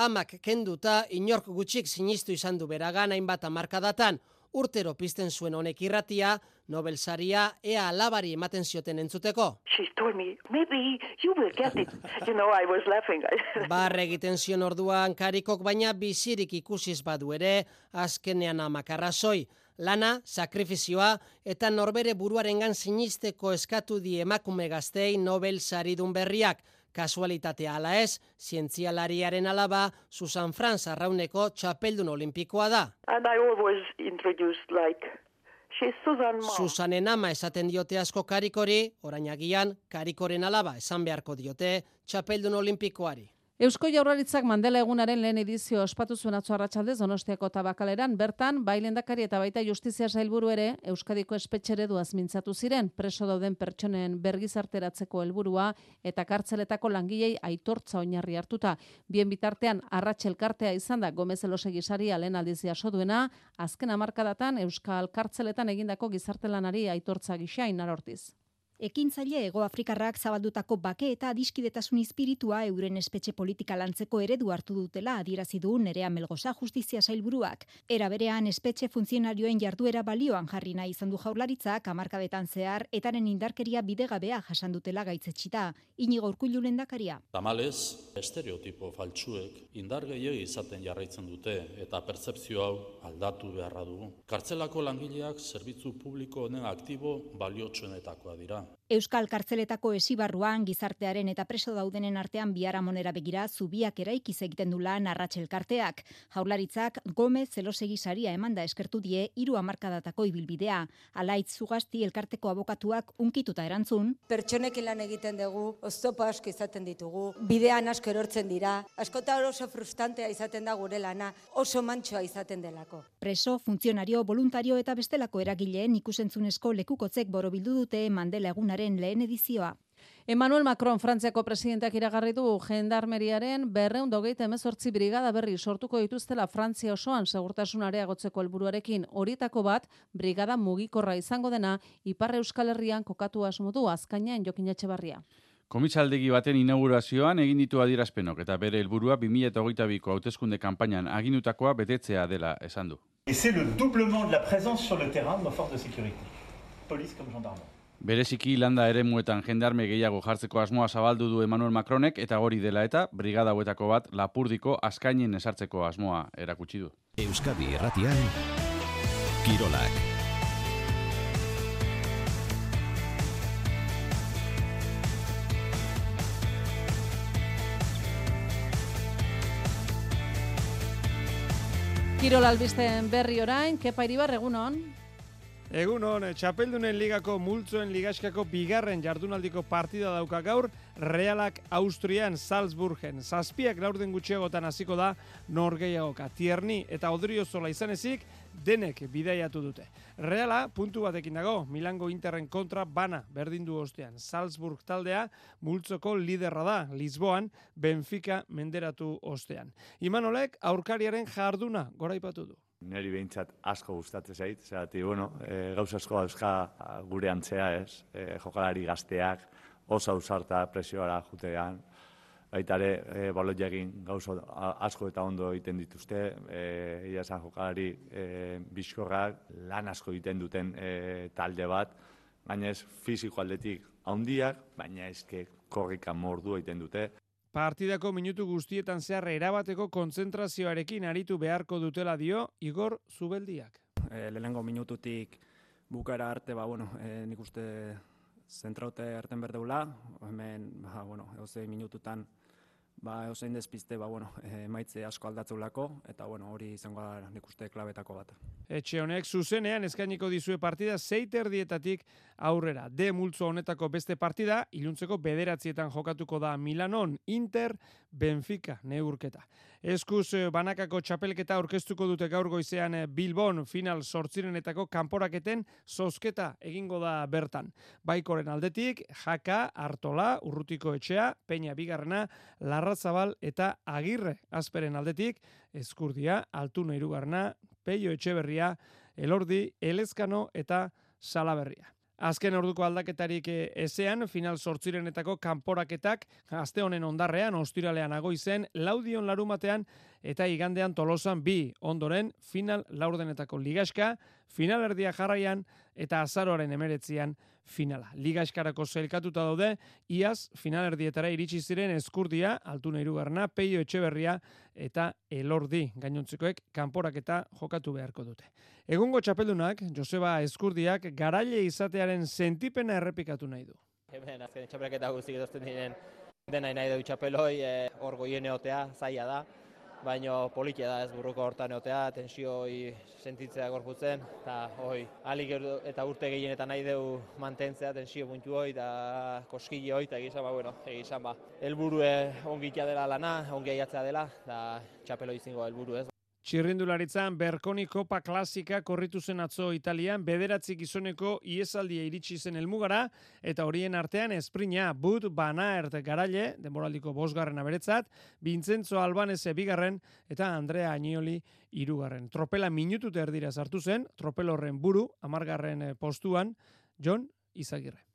Amak kenduta, inork gutxik sinistu izan du beragan hainbat amarkadatan, urtero pizten zuen honek irratia, Nobel saria ea alabari ematen zioten entzuteko. (laughs) Barre egiten zion orduan karikok baina bizirik ikusiz badu ere, azkenean amakarrazoi. Lana, sakrifizioa eta norbere buruarengan sinisteko eskatu die emakume gaztei Nobel saridun berriak. Kasualitatea ala ez, zientzialariaren alaba, Susan Franz arrauneko txapeldun olimpikoa da. And I always introduced like Susan Susanen ama esaten diote asko karikori, orainagian karikoren alaba esan beharko diote txapeldun olimpikoari. Eusko Jaurlaritzak Mandela egunaren lehen edizio ospatu zuen atzo arratsaldez Donostiako tabakaleran bertan bailendakari eta baita justizia sailburu ere Euskadiko espetxere duaz mintzatu ziren preso dauden pertsonen bergizarteratzeko helburua eta kartzeletako langilei aitortza oinarri hartuta. Bien bitartean arratselkartea izan da Gomez Elosegi saria lehen aldizia soduena azken hamarkadatan Euskal kartzeletan egindako gizartelanari aitortza gisa inarortiz. Ekintzaile Ego Afrikarrak zabaldutako bake eta adiskidetasun espiritua euren espetxe politika lantzeko eredu hartu dutela adierazi du Nerea Melgosa Justizia Sailburuak. Era berean espetxe funtzionarioen jarduera balioan jarri nahi izan du Jaurlaritzak hamarkadetan zehar etaren indarkeria bidegabea jasan dutela gaitzetxita. Inigo Urkullu lendakaria. Tamalez, estereotipo faltsuek indar gehiago izaten jarraitzen dute eta pertzepzio hau aldatu beharra dugu. Kartzelako langileak zerbitzu publiko honen aktibo baliotsuenetakoa dira. Euskal kartzeletako esibarruan gizartearen eta preso daudenen artean monera begira zubiak eraikiz egiten du lan arratselkarteak. Jaurlaritzak Gomez zelosegi saria emanda eskertu die hiru hamarkadatako ibilbidea. Alaitz zugasti elkarteko abokatuak unkituta erantzun. Pertsonek lan egiten dugu, oztopo asko izaten ditugu, bidean asko erortzen dira, askota oso frustantea izaten da gure lana, oso mantsoa izaten delako. Preso, funtzionario, voluntario eta bestelako eragileen ikusentzunezko lekukotzek borobildu dute Mandela egunaren lehen edizioa. Emmanuel Macron, Frantziako presidentak iragarri du jendarmeriaren berreun dogeita emezortzi brigada berri sortuko dituztela Frantzia osoan segurtasun areagotzeko helburuarekin horietako bat, brigada mugikorra izango dena, Ipar Euskal Herrian kokatu asmodu azkainan jokin etxebarria. Komisaldegi baten inaugurazioan egin ditu adierazpenok eta bere helburua 2022ko hauteskunde kanpainan aginutakoa betetzea dela esan du. Et c'est le doublement de la présence sur le terrain de nos forces de sécurité. Police comme gendarme. Bereziki landa ere muetan jendarme gehiago jartzeko asmoa zabaldu du Emmanuel Macronek eta hori dela eta brigada huetako bat lapurdiko askainen esartzeko asmoa erakutsi du. Euskadi Erratian, Kirolak. Kirol albisten berri orain, kepa iribar egunon? Egun hon, Txapeldunen ligako multzoen ligaskako bigarren jardunaldiko partida dauka gaur, Realak Austrian Salzburgen. Zazpiak laurden gutxiagotan hasiko da norgeiagoka. Tierni eta Odrio Zola izan ezik, denek bidaiatu dute. Reala, puntu batekin dago, Milango Interren kontra bana berdindu ostean. Salzburg taldea, multzoko liderra da, Lisboan, Benfica menderatu ostean. Imanolek, aurkariaren jarduna goraipatu du. Neri behintzat asko gustatzen zait, zerati, bueno, e, gauza asko dauzka gure antzea ez, e, jokalari gazteak, oso ausarta presioara jutean, baita ere e, balot egin gauzo asko eta ondo egiten dituzte, e, ia esan jokalari e, bizkorrak lan asko egiten duten e, talde bat, baina ez fiziko aldetik handiak, baina ezke korrika mordu egiten dute. Partidako minutu guztietan zehar erabateko kontzentrazioarekin aritu beharko dutela dio Igor Zubeldiak. E, lehenengo minututik bukara arte, ba, bueno, e, nik uste zentraute arten berdeula, hemen, ba, bueno, minututan ba, eusein despiste, ba, bueno, (laughs) e, maitze asko aldatzeulako, eta bueno, hori izango da nik uste klabetako bat. Etxe honek zuzenean eskainiko dizue partida zeiter dietatik aurrera. De multzo honetako beste partida, iluntzeko bederatzietan jokatuko da Milanon, Inter, Benfica, neurketa. Eskuz eh, banakako txapelketa aurkeztuko dute gaur goizean eh, Bilbon final sortzirenetako kanporaketen zozketa egingo da bertan. Baikoren aldetik, Jaka, Artola, Urrutiko Etxea, Peña Bigarrena, Larrazabal eta Agirre azperen aldetik, Eskurdia, Altuna Irugarna, Peio Etxeberria, Elordi, Elezkano eta Salaberria. Azken orduko aldaketarik eh, ezean, final sortzirenetako kanporaketak, aste honen ondarrean, ostiralean agoizen, laudion larumatean, eta igandean tolosan bi ondoren, final laurdenetako ligaska, final erdia jarraian, eta azaroaren emeretzian finala. Ligaskarako zelkatuta daude, iaz final erdietara iritsi ziren eskurdia, altuna irugarna, peio etxeberria, eta elordi gainontzekoek kanporaketa jokatu beharko dute. Egungo txapeldunak, Joseba Eskurdiak, garaile izatearen sentipena errepikatu nahi du. Hemen azken txapelketa guztik edozten diren dena nahi du txapeloi, e, hor goien eotea, zaila da, baino politia da ez burruko hortan eotea, tensioi sentitzea gorputzen, eta hoi, alik eta urte gehien eta nahi dugu mantentzea tensio puntu hoi, eta koskili hoi, eta egizan ba, bueno, egizan ba, elburue ongitia dela lana, ongi aiatzea dela, eta txapeloi zingo elburu ez. Txirrindularitzan Berkoni Kopa Klasika korritu zen atzo Italian, bederatzi gizoneko iesaldia iritsi zen elmugara, eta horien artean esprina Bud Banaert garaile, demoraldiko bosgarren aberetzat, Vincenzo Albanese bigarren, eta Andrea Agnoli irugarren. Tropela minutut erdira sartu zen, tropel horren buru, amargarren eh, postuan, John Izagirre.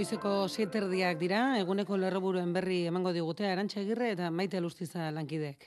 Goizeko seiterdiak dira, eguneko lerroburuen berri emango digutea, erantxa egirre eta maite lustiza lankidek.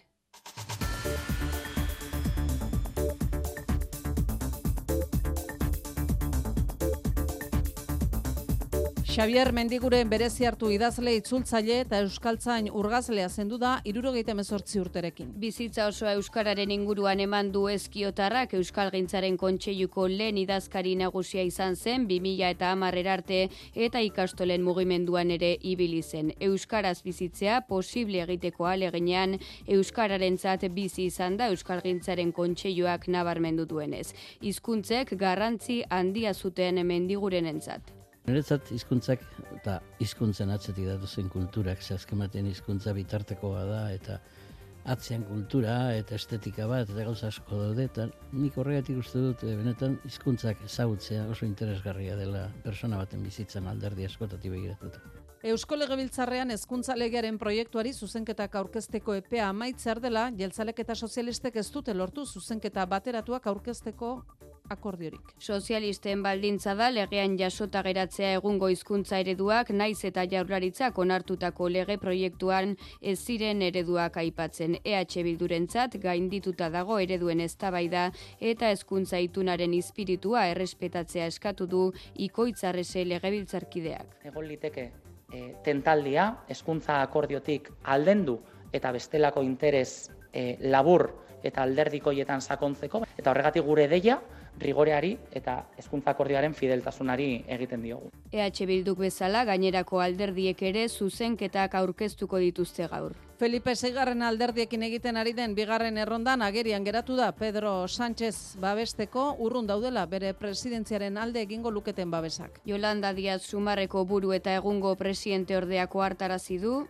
Xavier Mendiguren berezi hartu idazle itzultzaile eta euskaltzain urgazlea zendu da irurogeita mezortzi urterekin. Bizitza osoa euskararen inguruan eman du eskiotarrak euskal gintzaren kontseiluko lehen idazkari nagusia izan zen 2000 eta amarrer arte eta ikastolen mugimenduan ere ibili zen. Euskaraz bizitzea posible egiteko alegenean euskararen zat bizi izan da euskal gintzaren kontseiluak nabarmendu duenez. Hizkuntzek garrantzi handia zuten mendiguren entzat. Niretzat hizkuntzak eta hizkuntzen atzetik datu zen kulturak, zehazkematen hizkuntza bitartekoa da, eta atzean kultura eta estetika bat, eta gauza asko daude, eta nik horregatik uste dut, eh, benetan hizkuntzak ezagutzea oso interesgarria dela persona baten bizitzan alderdi askotati begiratuta. Eusko Legebiltzarrean hezkuntza legearen proiektuari zuzenketak aurkezteko epea amaitzer dela, jeltzalek eta sozialistek ez dute lortu zuzenketa bateratuak aurkezteko akordiorik. Sozialisten baldintza da legean jasota geratzea egungo hizkuntza ereduak naiz eta jaurlaritzak onartutako lege proiektuan ez ziren ereduak aipatzen. EH Bildurentzat gaindituta dago ereduen eztabaida eta hezkuntza itunaren espiritua errespetatzea eskatu du ikoitzarrese legebiltzarkideak. Egon liteke e, tentaldia hezkuntza akordiotik aldendu eta bestelako interes e, labur eta alderdikoietan sakontzeko eta horregatik gure deia rigoreari eta hezkuntza akordioaren fideltasunari egiten diogu. EH Bilduk bezala gainerako alderdiek ere zuzenketak aurkeztuko dituzte gaur. Felipe Seigarren alderdiekin egiten ari den bigarren errondan agerian geratu da Pedro Sánchez babesteko urrun daudela bere presidentziaren alde egingo luketen babesak. Yolanda Díaz Sumarreko buru eta egungo presidente ordeako hartarazi du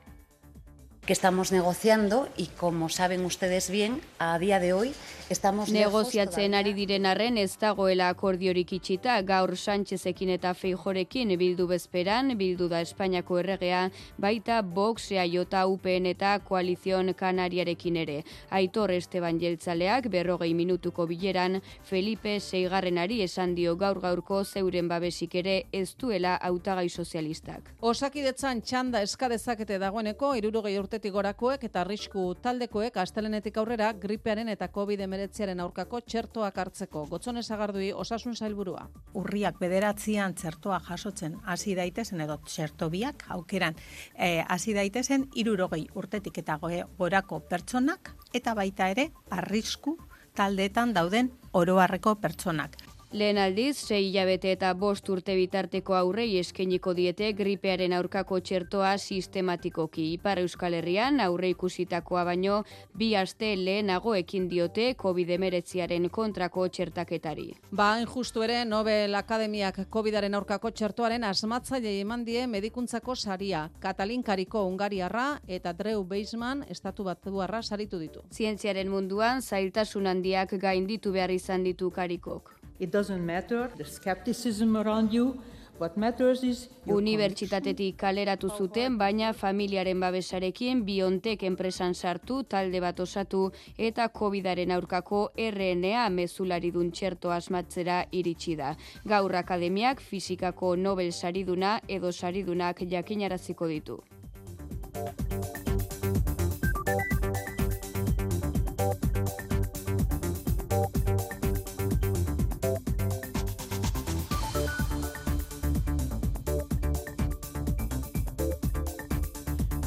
que estamos negociando y como saben ustedes bien, a día de hoy estamos negoziatzen ari diren arren ez dagoela akordiorik itxita gaur Sánchezekin eta Feijorekin bildu bezperan, bildu da Espainiako erregea, baita Vox, Jota UPN eta Koalizion Kanariarekin ere. Aitor Esteban Jeltzaleak berrogei minutuko bileran Felipe Seigarrenari esan dio gaur gaurko zeuren babesik ere ez duela hautagai sozialistak. Osakidetzan txanda eskadezakete dagoeneko irurogei urte urtetik gorakoek eta arrisku taldekoek astelenetik aurrera gripearen eta COVID-19aren aurkako txertoak hartzeko. Gotzone sagardui osasun zailburua. Urriak bederatzean txertoa jasotzen hasi daitezen edo txerto biak aukeran eh, hasi daitezen irurogei urtetik eta gorako pertsonak eta baita ere arrisku taldeetan dauden oroarreko pertsonak. Lehen aldiz, sei hilabete eta bost urte bitarteko aurrei eskeniko diete gripearen aurkako txertoa sistematikoki. Ipar Euskal Herrian aurre ikusitakoa baino, bi aste lehenago ekin diote COVID-19 kontrako txertaketari. Ba, justu ere, Nobel Akademiak COVIDaren aurkako txertoaren asmatzaile eman die medikuntzako saria. Katalin Kariko Ungariarra eta Drew Beisman estatu bat duarra saritu ditu. Zientziaren munduan, zailtasun handiak gainditu behar izan ditu Karikok. It doesn't matter the skepticism around you. What matters is Unibertsitatetik kaleratu zuten, baina familiaren babesarekin biontek enpresan sartu, talde bat osatu eta COVIDaren aurkako RNA mezulari dun txerto asmatzera iritsi da. Gaur akademiak fizikako Nobel sariduna edo saridunak jakinaraziko ditu.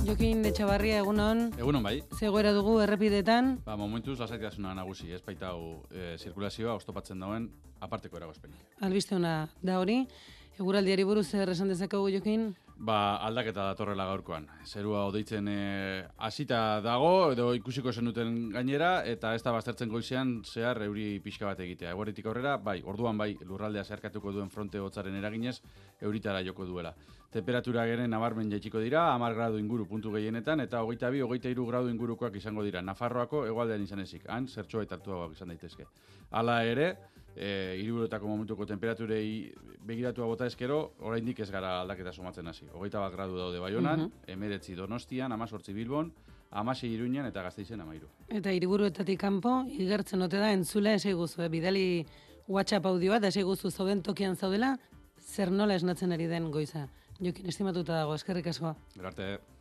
Jokin Etxabarria egunon. Egunon bai. Zegoera dugu errepidetan. Ba, momentuz lasaitasuna nagusi, ez baita hau e, zirkulazioa oztopatzen dauen aparteko eragozpenik. Albiste ona da hori. Eguraldiari buruz zer esan dezakegu Jokin? Ba, aldaketa datorrela gaurkoan. Zerua odeitzen eh, hasita dago, edo ikusiko zenuten gainera, eta ez da baztertzen goizean zehar euri pixka bat egitea. Egueritik aurrera, bai, orduan bai, lurraldea zeharkatuko duen fronte hotzaren eraginez, euritara joko duela. Temperatura geren nabarmen jaitsiko dira, amar gradu inguru puntu gehienetan, eta hogeita bi, hogeita iru gradu ingurukoak izango dira. Nafarroako egualdean izan ezik, han, zertxoa izan daitezke. Hala ere, e, iriburotako momentuko temperaturei begiratu bota ezkero, oraindik ez gara aldaketa somatzen hasi. Hogeita bat gradu daude baionan, mm -hmm. emeretzi donostian, amazortzi bilbon, amasi iruñan eta gazteizen amairu. Eta iriburuetatik kanpo, igertzen ote da, entzule esai guzu, eh? bidali WhatsApp audioa, da esai guzu zauden tokian zaudela, zer nola esnatzen ari den goiza. Jokin, estimatuta dago, eskerrik asko. Gerarte.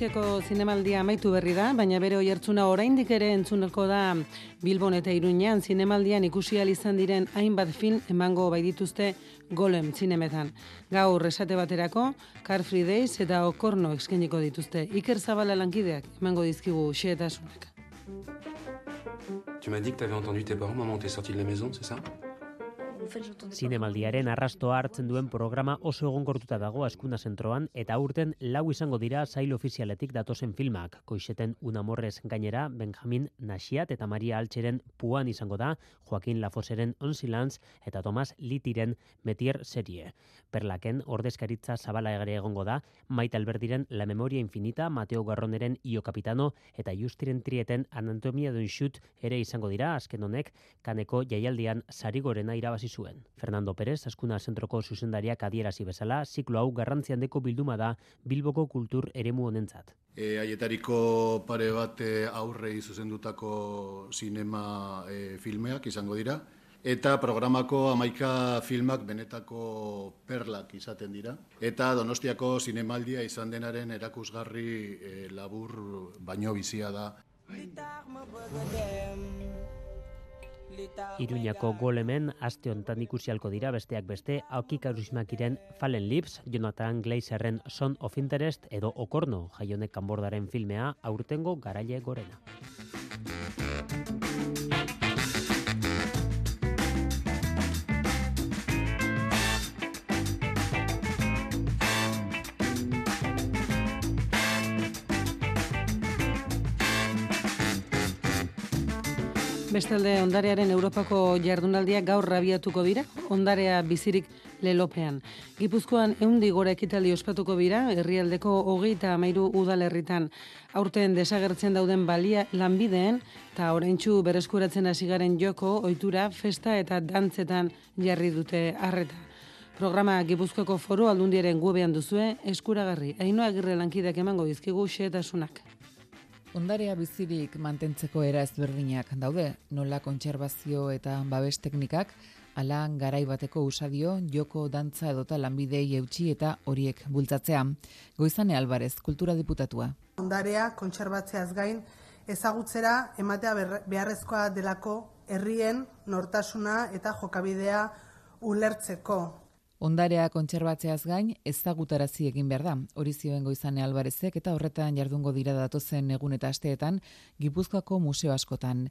Donostiako zinemaldia amaitu berri da, baina bere oihartzuna oraindik ere entzuneko da Bilbon eta Iruñean zinemaldian ikusi izan diren hainbat film emango bai dituzte Golem zinemetan. Gaur esate baterako Car Free Days eta Okorno eskainiko dituzte. Iker Zabala lankideak emango dizkigu xehetasunak. Tu m'as dit que tu avais entendu tes parents maman t'es sorti de la maison, c'est ça Zinemaldiaren arrastoa hartzen duen programa oso egonkortuta dago askuna zentroan eta aurten lau izango dira zail ofizialetik datozen filmak. Koixeten unamorrez gainera Benjamin Nasiat eta Maria Altxeren puan izango da Joaquin Lafoseren Onsilans eta Tomas Litiren Metier serie. Perlaken ordezkaritza zabala egare egongo da Maite Alberdiren La Memoria Infinita, Mateo Garroneren Io Capitano eta Justiren Trieten Anatomia duen Shoot ere izango dira azken honek kaneko jaialdian sarigorena irabazi zuen. Fernando Pérez, askuna zentroko zuzendariak adierazi bezala, ziklo hau garrantzi handeko bilduma da Bilboko kultur eremu honentzat. E, aietariko pare bat e, aurrei zuzendutako sinema e, filmeak izango dira, eta programako amaika filmak benetako perlak izaten dira. Eta Donostiako zinemaldia izan denaren erakusgarri e, labur baino bizia da. Iruñako golemen aste hontan ikusialko dira besteak beste Aoki Karusmakiren Fallen Lips, Jonathan Glazerren Son of Interest edo Okorno jaionek kanbordaren filmea aurtengo garaile gorena. Bestalde, ondarearen Europako jardunaldia gaur rabiatuko dira, ondarea bizirik lelopean. Gipuzkoan eundi gora ekitaldi ospatuko bira, herrialdeko hogeita amairu udalerritan. Aurten desagertzen dauden balia lanbideen, eta oraintxu bereskuratzen hasigaren joko, ohitura festa eta dantzetan jarri dute harreta. Programa Gipuzkoako foru aldundiaren gubean duzue, eskuragarri, hainoa agirre lankideak emango dizkigu xeetasunak. Ondarea bizirik mantentzeko era ezberdinak daude, nola kontserbazio eta babes teknikak, ala garai bateko usadio, joko, dantza edota lanbidei eutxi eta horiek bultzatzea. Goizane Alvarez, kultura diputatua. Ondarea kontserbatzeaz gain, ezagutzera ematea beharrezkoa delako herrien nortasuna eta jokabidea ulertzeko. Ondarea kontserbatzeaz gain, ezagutarazi egin behar da. Hori zioen goizane albarezek eta horretan jardungo dira datozen egun eta asteetan Gipuzkoako museo askotan.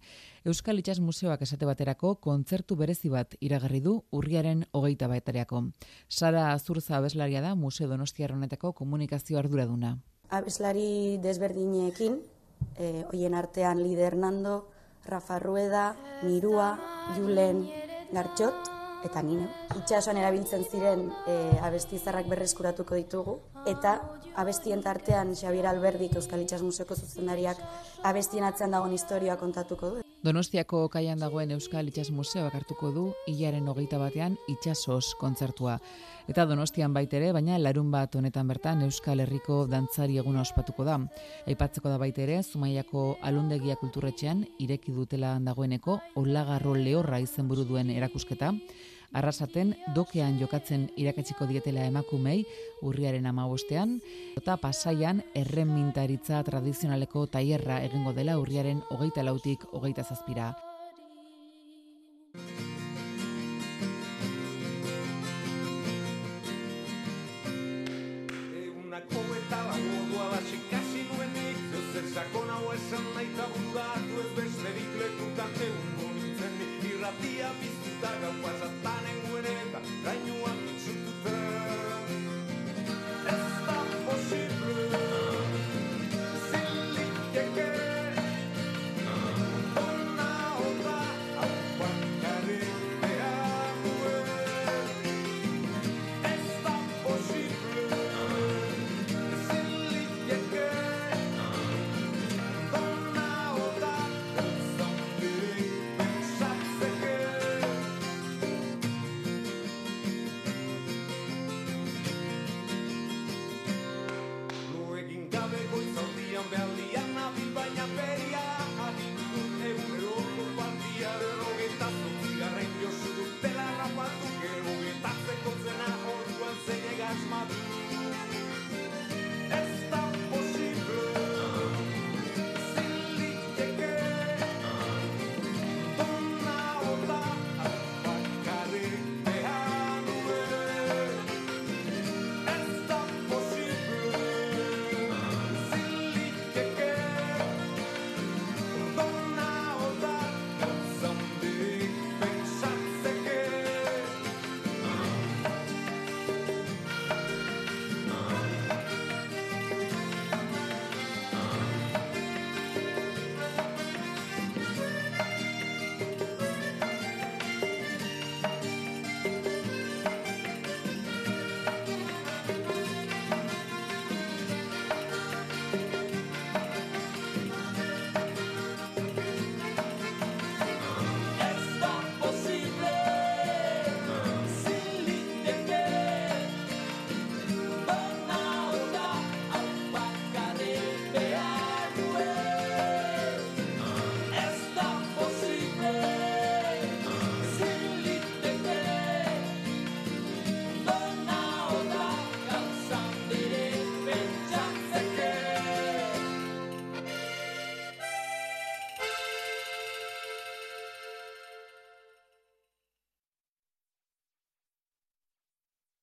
Euskal Itxas Museoak esate baterako kontzertu berezi bat iragarri du urriaren hogeita baetareako. Sara Azurza abeslaria da Museo Donostiarronetako komunikazio arduraduna. Abeslari desberdinekin, e, hoien artean Lider Nando, Rafa Rueda, Mirua, Julen, Gartxot, eta nina. Itxasuan erabiltzen ziren e, abestizarrak berreskuratuko ditugu, eta abestien tartean Xabier Alberdik Euskal Itxas Museoko zuzendariak abestien atzean dagoen historioa kontatuko du. Donostiako kaian dagoen Euskal Itxas Museoak hartuko du hilaren hogeita batean itxasos kontzertua. Eta Donostian baitere, baina larun bat honetan bertan Euskal Herriko dantzari eguna ospatuko da. Aipatzeko da baitere, Zumaiako alundegia kulturretxean ireki dutela dagoeneko Olagarro Lehorra izenburu duen erakusketa, arrasaten dokean jokatzen irakatsiko dietela emakumei urriaren amabostean, eta pasaian erremintaritza tradizionaleko taierra egingo dela urriaren hogeita lautik hogeita zazpira.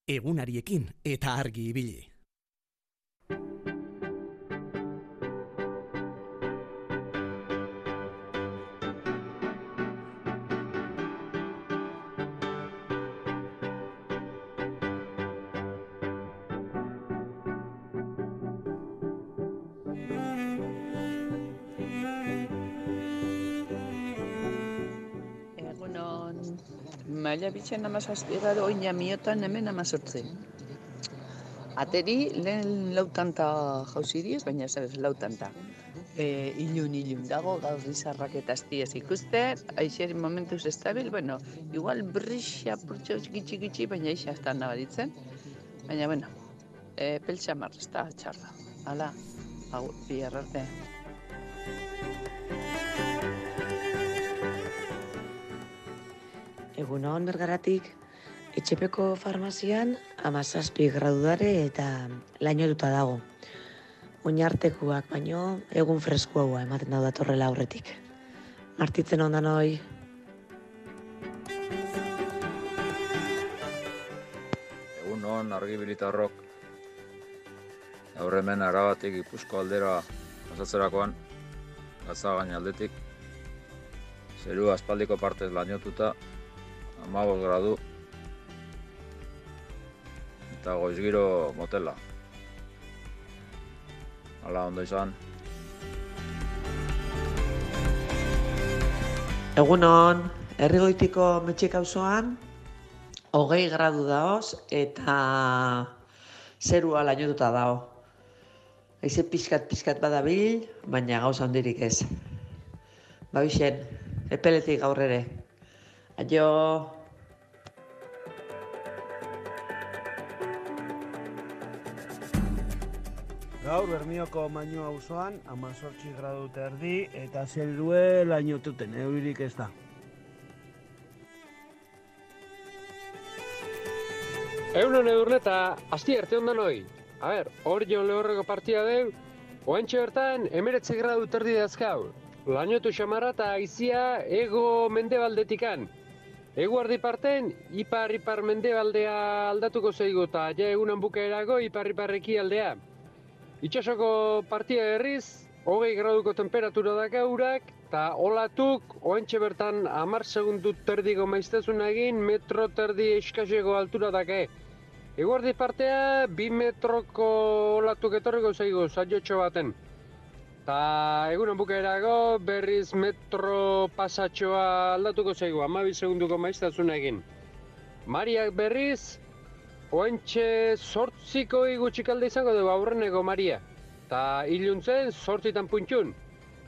Egunariekin eta argi ibili. Maila bitxen amazazpi gara oina miotan hemen amazortze. Ateri lehen lautanta jauzi diez, baina ez lautanta. E, ilun, ilun dago, gaur izarrak eta aztiez ikusten, aixeri momentuz estabil, bueno, igual brixa purtsa gitxi gitxi, baina isa ez da nabaritzen. Baina, bueno, e, peltsa marra, ez txarra. Hala, hau, bi Egun bergaratik, etxepeko farmazian amazazpi gradudare eta laino duta dago. Oinartekuak baino egun fresko haua ematen da datorrela aurretik. Martitzen ondan hoi. Egun hon argibilitarrok. Aurremen arabatik ipuzko aldera pasatzerakoan, gatza aldetik. Zeru aspaldiko partez lainotuta, amabos gradu eta goizgiro motela hala ondo izan Egunon, herrigoitiko metxik auzoan hogei gradu daoz eta zerua lainotuta dao. Aize pixkat-pixkat badabil, baina gauza handirik ez. Babixen, epeletik gaur ere. Aio! Gaur Bermioko Maino auzoan 18 gradu erdi eta zelue lainotuten euririk ez da. Eunon edurneta, asti arte ondan hoi. A ber, hor jo lehorreko partia deu, oantxe bertan emeretze gradu terdi dazkau. Lainotu xamarra eta aizia ego mendebaldetikan. Eguardi parten, ipar-ipar mendebaldea aldatuko zeigu eta ja egunan bukaerago ipar-iparreki aldea. Itxasoko partia herriz, hogei graduko temperatura da gaurak, eta olatuk, oentxe bertan amar segundu terdiko maiztezun egin, metro terdi eskasego altura dake. Eguardi partea, bi metroko olatuk etorriko zaigu, zaiotxo baten. Ta egunen bukaerago, berriz metro pasatxoa aldatuko zaigu, amabi segunduko maiztezun egin. Mariak berriz, Oentxe sortziko igutxik alde izango dugu aurreneko Maria. Ta iluntzen sortzitan puntxun.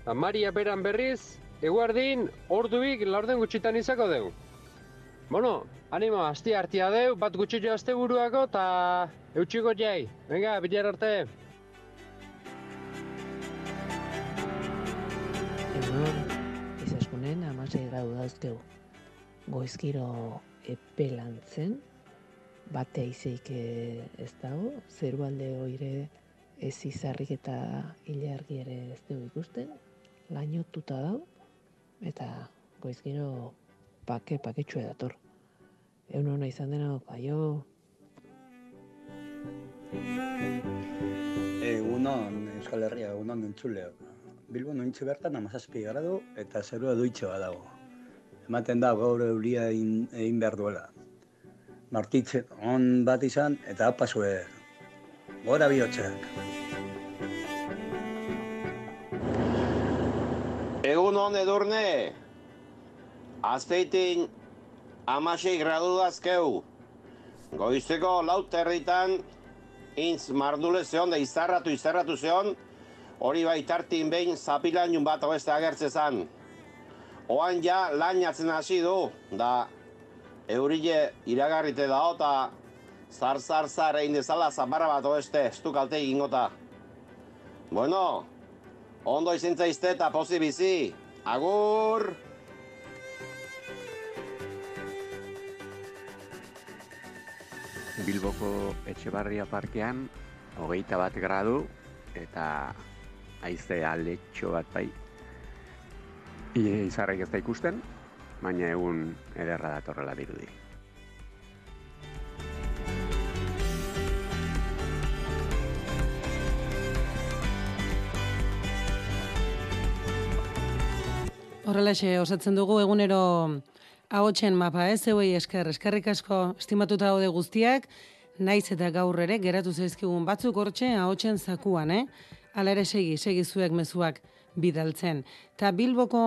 Ta Maria beran berriz, eguardin, orduik laurden gutxitan izango dugu. Bueno, animo, asti hartia deu, bat gutxiko azte buruako, eta eutxiko jai. Venga, bilar arte. Egun, izaskunen amasei gradu dauzkeu. Goizkiro epelantzen, bate izeik ez dago, zeru alde oire ez izarrik eta hilargi ere ez dugu ikusten, lainotuta dago, eta goizgiro pake paketxua dator. Egun hona izan dena, aio! Egunon, Euskal Herria, egunon entzuleo. Bilbo nointxe bertan amazazpi gradu eta zerua duitxo dago. Ematen da gaur euria egin behar duela. Martitzen on bat izan, eta apazue, gora bihotxeak. Egun hon edurne, azteitin amasei gradu dazkeu, goizeko laut herritan, intz mardule zeon da izarratu izarratu zeon, hori baitartin behin zapilainun bat oeste agertze zan. Oan ja lainatzen hasi du, da eurile iragarrite da eta zar zar zar egin dezala zaparra bat oeste estu kalte egingota. Bueno, ondo izintza izte eta pozi bizi. Agur! Bilboko Etxebarria parkean, hogeita bat gradu, eta aize aletxo bat bai. Ie izarrek ez da ikusten, baina egun ederra datorrela dirudi. Horrelaxe, osatzen dugu egunero ahotsen mapa, ez, zeuei esker, eskerrik asko, estimatuta daude guztiak, naiz eta gaur ere, geratu zaizkigun batzuk hortxe, ahotsen zakuan, eh? Hala ere segi, segi zuek mezuak bidaltzen. Ta Bilboko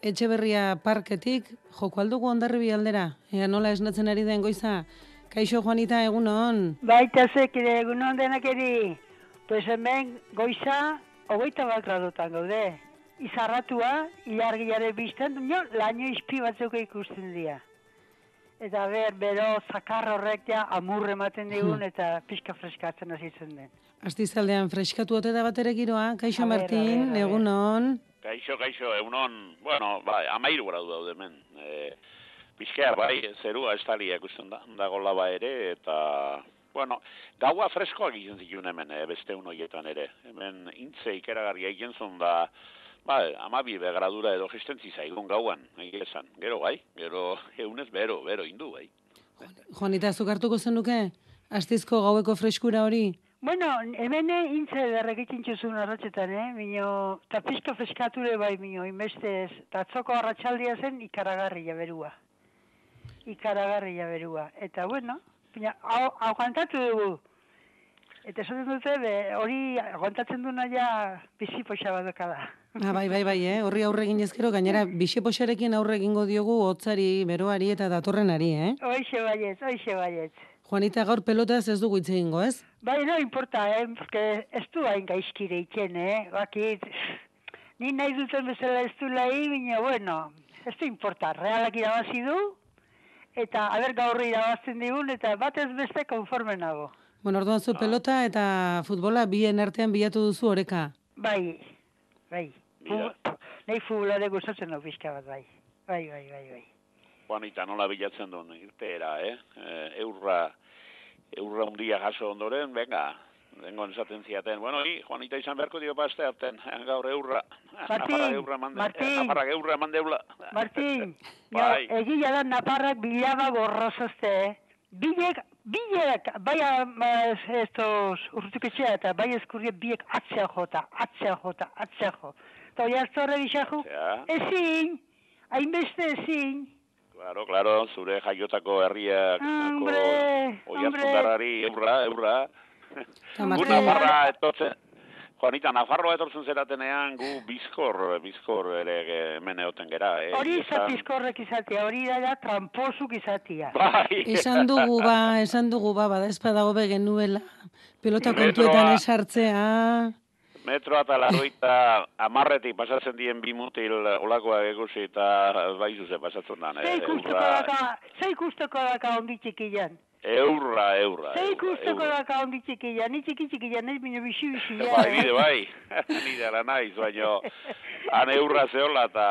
etxeberria parketik, joko aldugu ondarribi aldera, ea nola esnatzen ari den goiza, Kaixo Juanita, egunon. Baita zekire, egunon denakeri. Pues hemen goiza, hogeita bat gradutan gaude. Izarratua, ilargiare bizten, jo, laino izpi batzuk ikusten dira. Eta ber, bero, zakar horrek ja, amurre ematen digun, eta pixka freskatzen hasitzen den. Astizaldean freskatu ote da batere giroa, Kaixo A Martin, egunon. Kaixo, kaixo, egunon, bueno, bai, amairu gradu daude hemen. E, Bizkar, bai, zerua estalia ikusten da, dago laba ere, eta, bueno, gaua freskoak egiten zituen hemen, e, beste unoietan ere. Hemen intze ikeragarria egin zuen da, ba, amabi begradura edo gestentzi zaigun gauan, egia esan. Gero, bai, gero, eunez bero, bero, indu, bai. Juanita, zuk hartuko zenuke? Astizko gaueko freskura hori? Bueno, hemen intze derregitzen txuzun arratxetan, eh? Mino, eta pixka freskature bai, mino, inbestez, eta atzoko arratsaldia zen ikaragarria berua. Ikaragarria berua. Eta, bueno, pina, hau, aguantatu dugu. Eta esaten dute, hori aguantatzen duna ja bizi poxa bat. Ah, bai, bai, bai, eh? Horri aurre egin ezkero, gainera, bisepoxarekin aurre egingo diogu hotzari, beroari eta datorrenari, eh? Hoixe baietz, hoixe baietz. Juanita, gaur pelotaz ez dugu hitz egingo, ez? Bai, no importa, eh, porque ez du hain gaizkire itzen, eh, bakit, ni nahi duten bezala ez du lahi, baina, bueno, ez du importa, realak irabazi du, eta haber gaur irabazten digun, eta batez beste konforme nago. Bueno, orduan zu pelota eta futbola bien artean bilatu duzu oreka. Bai, bai, Fu- nahi futbolare gustatzen du pixka bat, bai, bai, bai, bai, bai. Juanita, nola bilatzen duen irteera, eh? E, eurra, eurra undia jaso ondoren, venga, dengon esaten ziaten. Bueno, hi, Juanita izan beharko dio paste harten, eh, gaur eurra. Martin, Nafarrak eurra mande, Martin. eh, Nafarrak eurra mandeula. Martin, (laughs) Bai. egia da naparrak bilaba gorrozazte, eh? Bilek, bilek, bai ama, estos urtuketxea eta bai eskurriek biek atzea jota, atzea jota, atzea jo. Eta oi hartu horre gixajo? Ja. Ezin, hainbeste ezin. Claro, claro, zure jaiotako herriak, Hombre, oiartzundarrari, eurra, eurra. Eta Gu Nafarra etortzen, Juanita, Nafarroa etortzen zeratenean, gu bizkor, bizkor ere hemen egoten gera, eh? Hori Esan- izatizkorrek izatea, hori da da tramposuk izatea. Bai. Esan dugu ba, esan dugu ba, bada espada hobe genuela. Pelota kontuetan esartzea. Metroa eta larroita amarretik pasatzen dien bi mutil olakoak ikusi eta bai zuze pasatzen dan. Ze Eh, ikusteko daka, ze ikusteko daka ondi txikian. Eurra, eurra. Ze eurra, ikusteko eurra. daka ondi txikian, ni txiki txikian, ez bino bixi bixi. (laughs) Bai, bide, bai. (laughs) Ni dela naiz, baina han eurra zehola eta...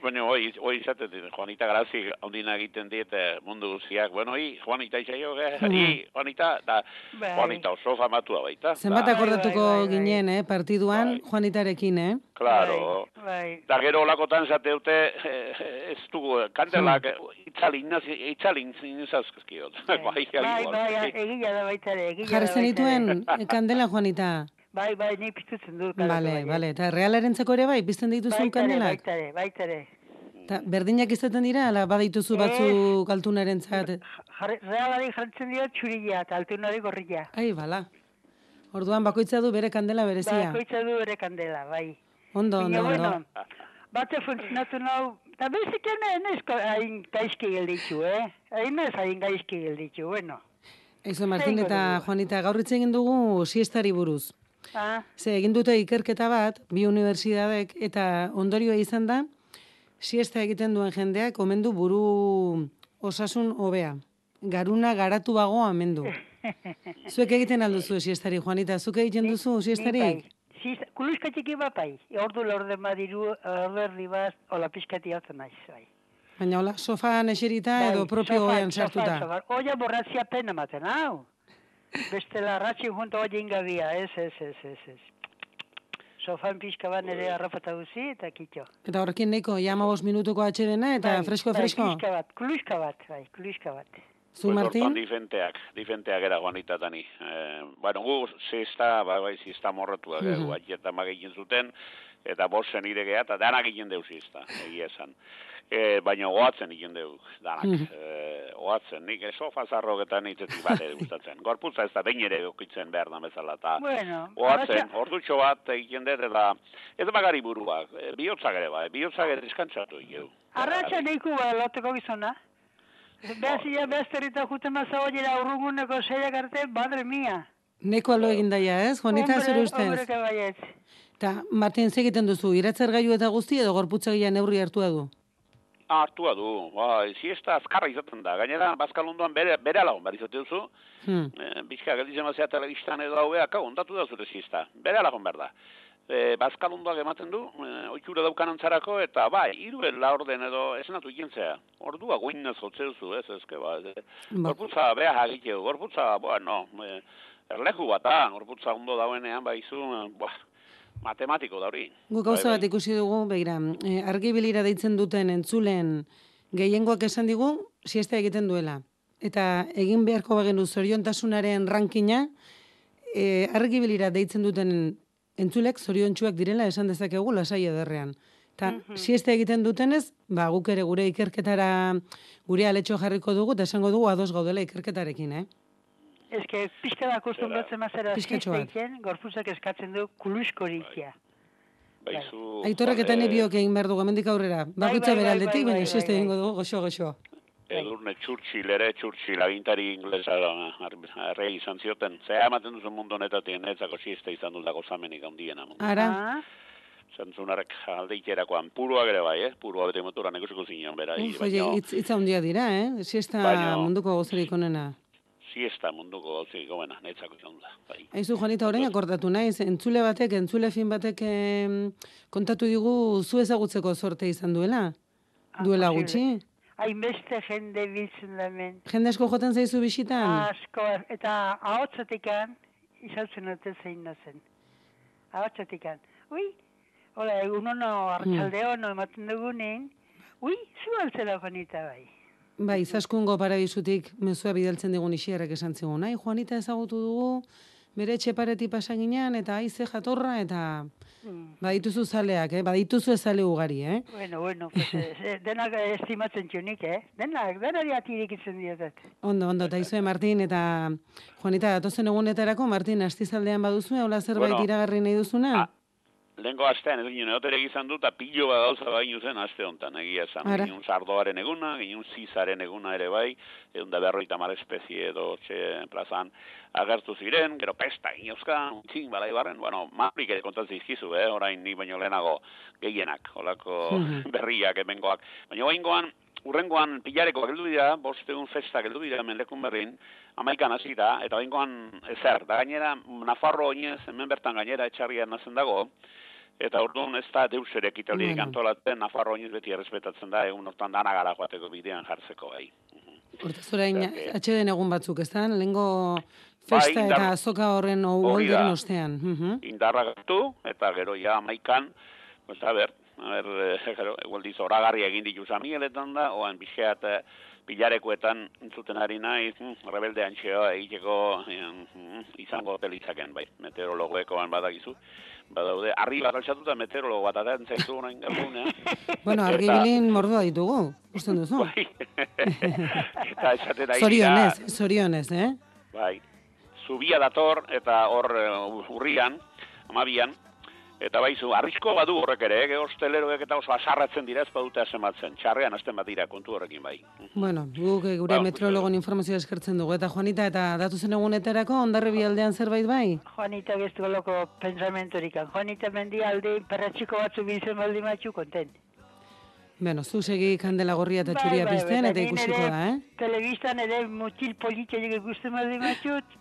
Bueno, hoi, hoi izaten dit, Juanita Grazi ondina egiten dit eh, mundu guziak. Bueno, hi, Juanita izaio, eh? Mhm. hi, Juanita, eta Bai. Juanita oso famatua baita. Zenbat Da, akordatuko ginen, eh, partiduan, Juanitarekin, eh? Claro. Bai. Da gero olakotan zate dute, eh, ez dugu, kandelak, itzalin, nazi- itzalin zinezazkiot. (laughs) Bai, Bai, bai, egia da baita ere, egia Jarri zenituen eh, kandela, Juanita. (laughs) Bai, bai, ni piztutzen dut. Bale, bale. Eta realarentzako ere bai, pizten dituzun kandelak. baita ere, baita ere. Ta, berdinak izaten dira, ala badituzu batzuk altunarentzat. Jarri- Realari jartzen dio txurilla eta altunari gorrilla. Ai, bala. Orduan bakoitza du bere kandela berezia. Bakoitza du ere kandela, bai. Ondo, ondo, ondo. bueno, bate funtzionatu nau, eta bezik ene hain gaizki gelditzu, eh? Hain ez hain gaizki gelditzu, bueno. Eizo, Martin eta Juanita, gaur hitz egin dugu siestari buruz. Ah, Ze, egin dute ikerketa bat, bi unibertsitatek, eta ondorioa izan da, siesta egiten duen jendeak omendu buru osasun hobea. Garuna garatu bago amendu. (laughs) Zuek egiten alduzu siestari, Juanita, zuk egiten duzu siestari? Bai. Siz, kuluska txiki bat bai. Ordu lorde madiru, ordu erdi bat, hola pixkati hautzen naiz, bai. Baina hola, sofaan eserita edo propio sofan, oean sartuta. Sofan, sofan. Oia borratzia pena maten, hau. Bestela ratxi junto oia ingabia, ez, ez, ez, ez, ez. Sofan pixka bat nire arrapata guzi eta kitxo. Eta horrekin neko, jama bost minutuko atxedena eta Bai, fresko, bai, fresko. Kuluska bat, kuluska bat, bai, kuluska bat. Zu, Pues Martin? hortan difenteak, difenteak era Juanita tani. Eh, bueno, gu zesta, ba, bai, zesta morratua, Mhm. mm -hmm. eta magegin zuten, eta bosen iregea, eta danak egin deuz izta, egia esan. E, baina oatzen egin deuz, danak. Mhm. e, oatzen, nik sofa zarroketan itzetik bat ere (laughs) gustatzen. Gorputza ez da behin ere okitzen behar da bezala, eta Bueno, oatzen, arratsa- ordutxo bat egiten dut, eta ez bagari buruak, e, bihotzak ere bai, bihotzak ere diskantzatu egin. Arratxa neiku ba, loteko gizona. Behazia, behazterita juten maza horiera urrunguneko zeiak arte, madre mia. Neko alo egin daia, ez? Juanita, Hombre, zure ustez? hombre, baietz. Eta, Martin, zegiten duzu, iratzer gaiu eta guzti edo gorputzagia neurri hartua du? Artua du, bai, siesta azkarra izaten da. Gainera, bazkalunduan bere, bere alagun behar izate duzu, Hmm. e, bizka gelditzen bazea telebistan edo haueak, hau, ondatu da zure siesta. Bere alagun behar da. E, bazkalunduak ematen du, e, oitxura daukan antzarako, eta bai, hiru la orden edo esenatu ikentzea. Ordua guinez jotze duzu, ez, ezke, ba, e, Ba. gorputza beha hagiteu, gorputza, bueno, e, erleku bata, gorputza ondo dauenean, bai, zu, buah, matematiko da hori. Gu gauza Bai, bat ikusi dugu, begira, e, argibilira deitzen duten entzulen gehiengoak esan digu, siesta egiten duela. Eta egin beharko bagenu zoriontasunaren rankina, e, argibilira deitzen duten entzulek zoriontsuak direla esan dezakegu lasai ederrean. Eta siesta egiten dutenez, ba, guk ere gure ikerketara gure aletxo jarriko dugu, eta esango dugu ados gaudela ikerketarekin, eh? Ez que pixka da akostumbratzen mazera siesteiken, gorputzak eskatzen du kulusko rikia. Baizu, Aitorrek eta e, nebiok egin behar dugu, hemendik aurrera. Bai, bere bai, aldetik, bai, baina bai, siesta bai, egingo dugu, goxo, goxo. Edurne Churchill ere, Churchill agintari inglesa errei izan zioten. Zea ematen duzu mundu honetatik, netzako siesta izan dut dago zamenik handiena. Ara, Zantzunarek alde itxerakoan, puruak ere bai, eh? Purua bete motora nekusiko zinean, bera. uf, oie, hitz, hitza handia dira, eh? Siesta Baina- munduko gozerik onena. Siesta munduko gauzik gomena, netzako izan dut. Bai. Aizu, Juanita, orain akordatu naiz, entzule batek, entzule fin batek em, kontatu digu zu ezagutzeko sorte izan duela? Duela posible. gutxi? Hainbeste jende biltzen da hemen. Jende asko joten zaizu bisitan? Asko, eta ahotzatikan, izautzen dute zein da zen. Ahotzatikan. Ui, hola, egun ono, arratsalde ono ematen dugunen, ui, zu altzela Juanita bai. Bai, izaskungo paradizutik mezua bidaltzen digun isierrek esan zigun. Ai, Juanita ezagutu dugu, bere etxe pareti pasaginan, eta aize jatorra, eta Mm. badituzu zaleak, eh? badituzu ezale ugari, eh? Bueno, bueno, pues, (laughs) eh, eh, denak estimatzen txunik, eh? Denak, denari atirik itzen diotet. Ondo, ondo, eta izue Martin, eta Juanita, datozen egunetarako, Martin, astizaldean baduzu, hola zerbait Bueno, iragarri nahi duzuna? Lengo astean, ez ginen, egotere izan dut, eta pilo bat gauza baino zen aste honetan, egia esan. Ginen sardoaren eguna, ginen zizaren eguna ere bai, egun da berroita mar espezie edo txe plazan agertu ziren, gero pesta ginozka, txin, balai barren, bueno, maprik ere kontatzen izkizu, eh, orain ni baino lehenago gehienak, olako Mhm. (laughs) berriak, emengoak. Baina oaingoan, urrengoan pilarekoak heldu dira, bost egun festak heldu dira hemen lekun berrin, amaikan hasi da, eta oaingoan ezer, da gainera, Nafarro oinez, hemen bertan gainera etxarrian nazen dago, eta orduan ez da deus ere ekitaldirik Bueno. antolatzen, Nafarro oinez beti errespetatzen da, egun hortan dana gara joateko bidean jartzeko bai. Hortaz orain, atxeden egun batzuk, ez da? Lehengo festa Bai, indar- eta azoka horren uholderen ostean. Mhm. indarra gartu, eta gero ja amaikan, pues a ber, a ber, eh, gero, egin ditu Samieletan da, oan bizkeat eh, pilarekoetan entzuten ari naiz, hm, rebelde antxeoa egiteko eh, hm, izango telitzaken, bai, meteorologoekoan badakizu, badaude, arri bat altxatuta meteorologo bat aten zaizu orain gabunean. (laughs) Bueno, argibilin mordua ditugu, usten duzu. (laughs) Bai. eta esaten ari Zorionez, zorionez, eh? Bai. Zubia dator eta hor eh, urrian, amabian, eta baizu, arrisko badu horrek ere, eh? hosteleroek eta oso asarratzen dira ez badute asematzen. Txarrean hasten bat dira kontu horrekin bai. Bueno, guk eh, gure Ba, meteorologon informazioa eskertzen dugu. Eta Juanita, eta datuzen egunetarako, ondarri aldean zerbait bai? Juanita gestu loko pensamentorikan. Juanita mendialde perratxiko batzu bizen baldi matxu konten. Bueno, zu segi kandela gorria eta txuria pizten, eta nin ikusiko da, eh? Telebistan ere mutil politxerik ikusten baldi matxut,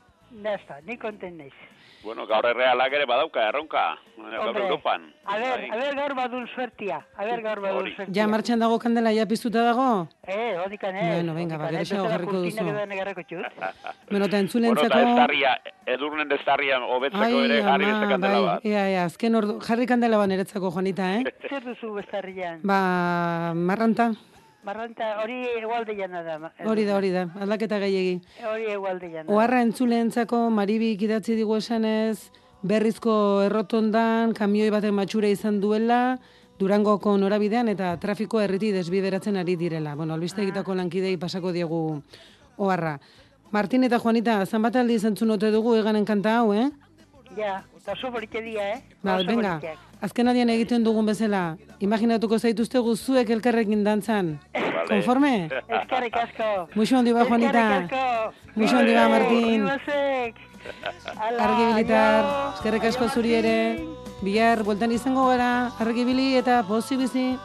nasta, ni konten naiz. Bueno, gaur errealak ere badauka, erronka, gaur Hombre, Europan. A ber, Bai. a ber gaur badun suertia, a ber gaur badun suertia. Ja martxan dago kandela, ja piztuta dago? Eh, hodikan ez. Bueno, venga, ba, gero xago jarriko duzu. (laughs) Bueno, eta Bueno, eta entzulentzako... estarria, edurnen destarria hobetzeko ere jarri ama, beste kandela bai, bat. ea, ea, azken ordu, jarri kandela ba niretzako, Juanita, eh? Zer duzu bestarrian? Ba, marranta, Marranta, hori egualde jana da. ma- hori da, hori da, aldaketa gehiegi. Hori egualde jana. Oharra entzuleentzako Maribik idatzi digu esanez, berrizko errotondan kamioi baten matxura izan duela, Durangoko norabidean eta trafiko erriti desbideratzen ari direla. Bueno, albiste egitako lankidei pasako diegu oharra. Martin eta Juanita, zanbat aldi zentzun ote dugu eganen kanta hau, eh? Ja, eta oso dia, eh? Ba, venga, borikeak. Azken adien egiten dugun bezala, imaginatuko zaituzte zuek elkarrekin dantzan. Vale. Konforme? Eskerrik asko. Muxo handi ba, Juanita. Muxo handi ba, Martin. Ribasek. Ala, Argi bilitar, aio. eskerrik asko zuri ere. Bihar, bueltan izango gara, argi bili eta pozi bizi.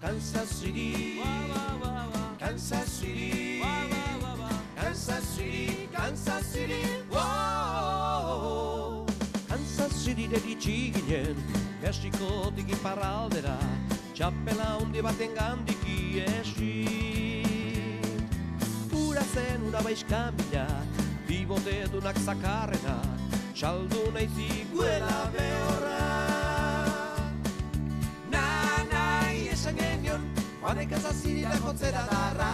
Kansas City, Kansas City, Kansas City, Kansas City, wow. Kansas City deritsi ginen, Mexikotik iparraldera, txapela hundi baten gandik iesi. Ura zen ura baizkamila, bibote dunak zakarrena, saldu nahi ziguela behorra. Na nahi esan genion, Juanek ez azirira jotzera darra.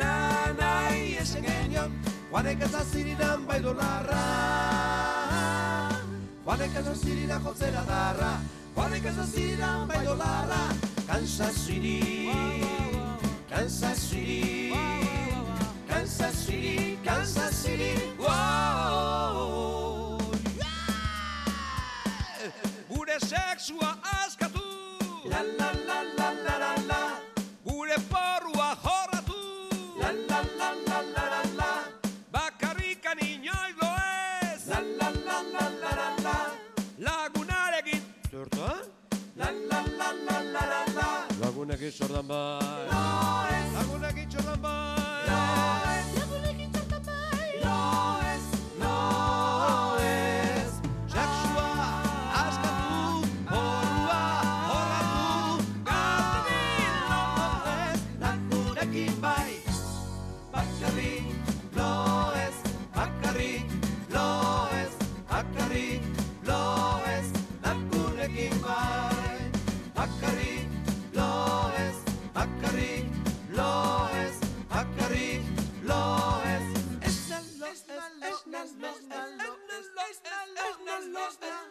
Na nahi esan genion, Juanek ez aziriran bai dolarra. Juanek ez azirira jotzera darra. Juanek ez aziriran bai dolarra. Kansas City, Kansas City, Kansas City, Kansas City, wow. Gure sexua askatu Sordan bai. Lagunekin sordan bai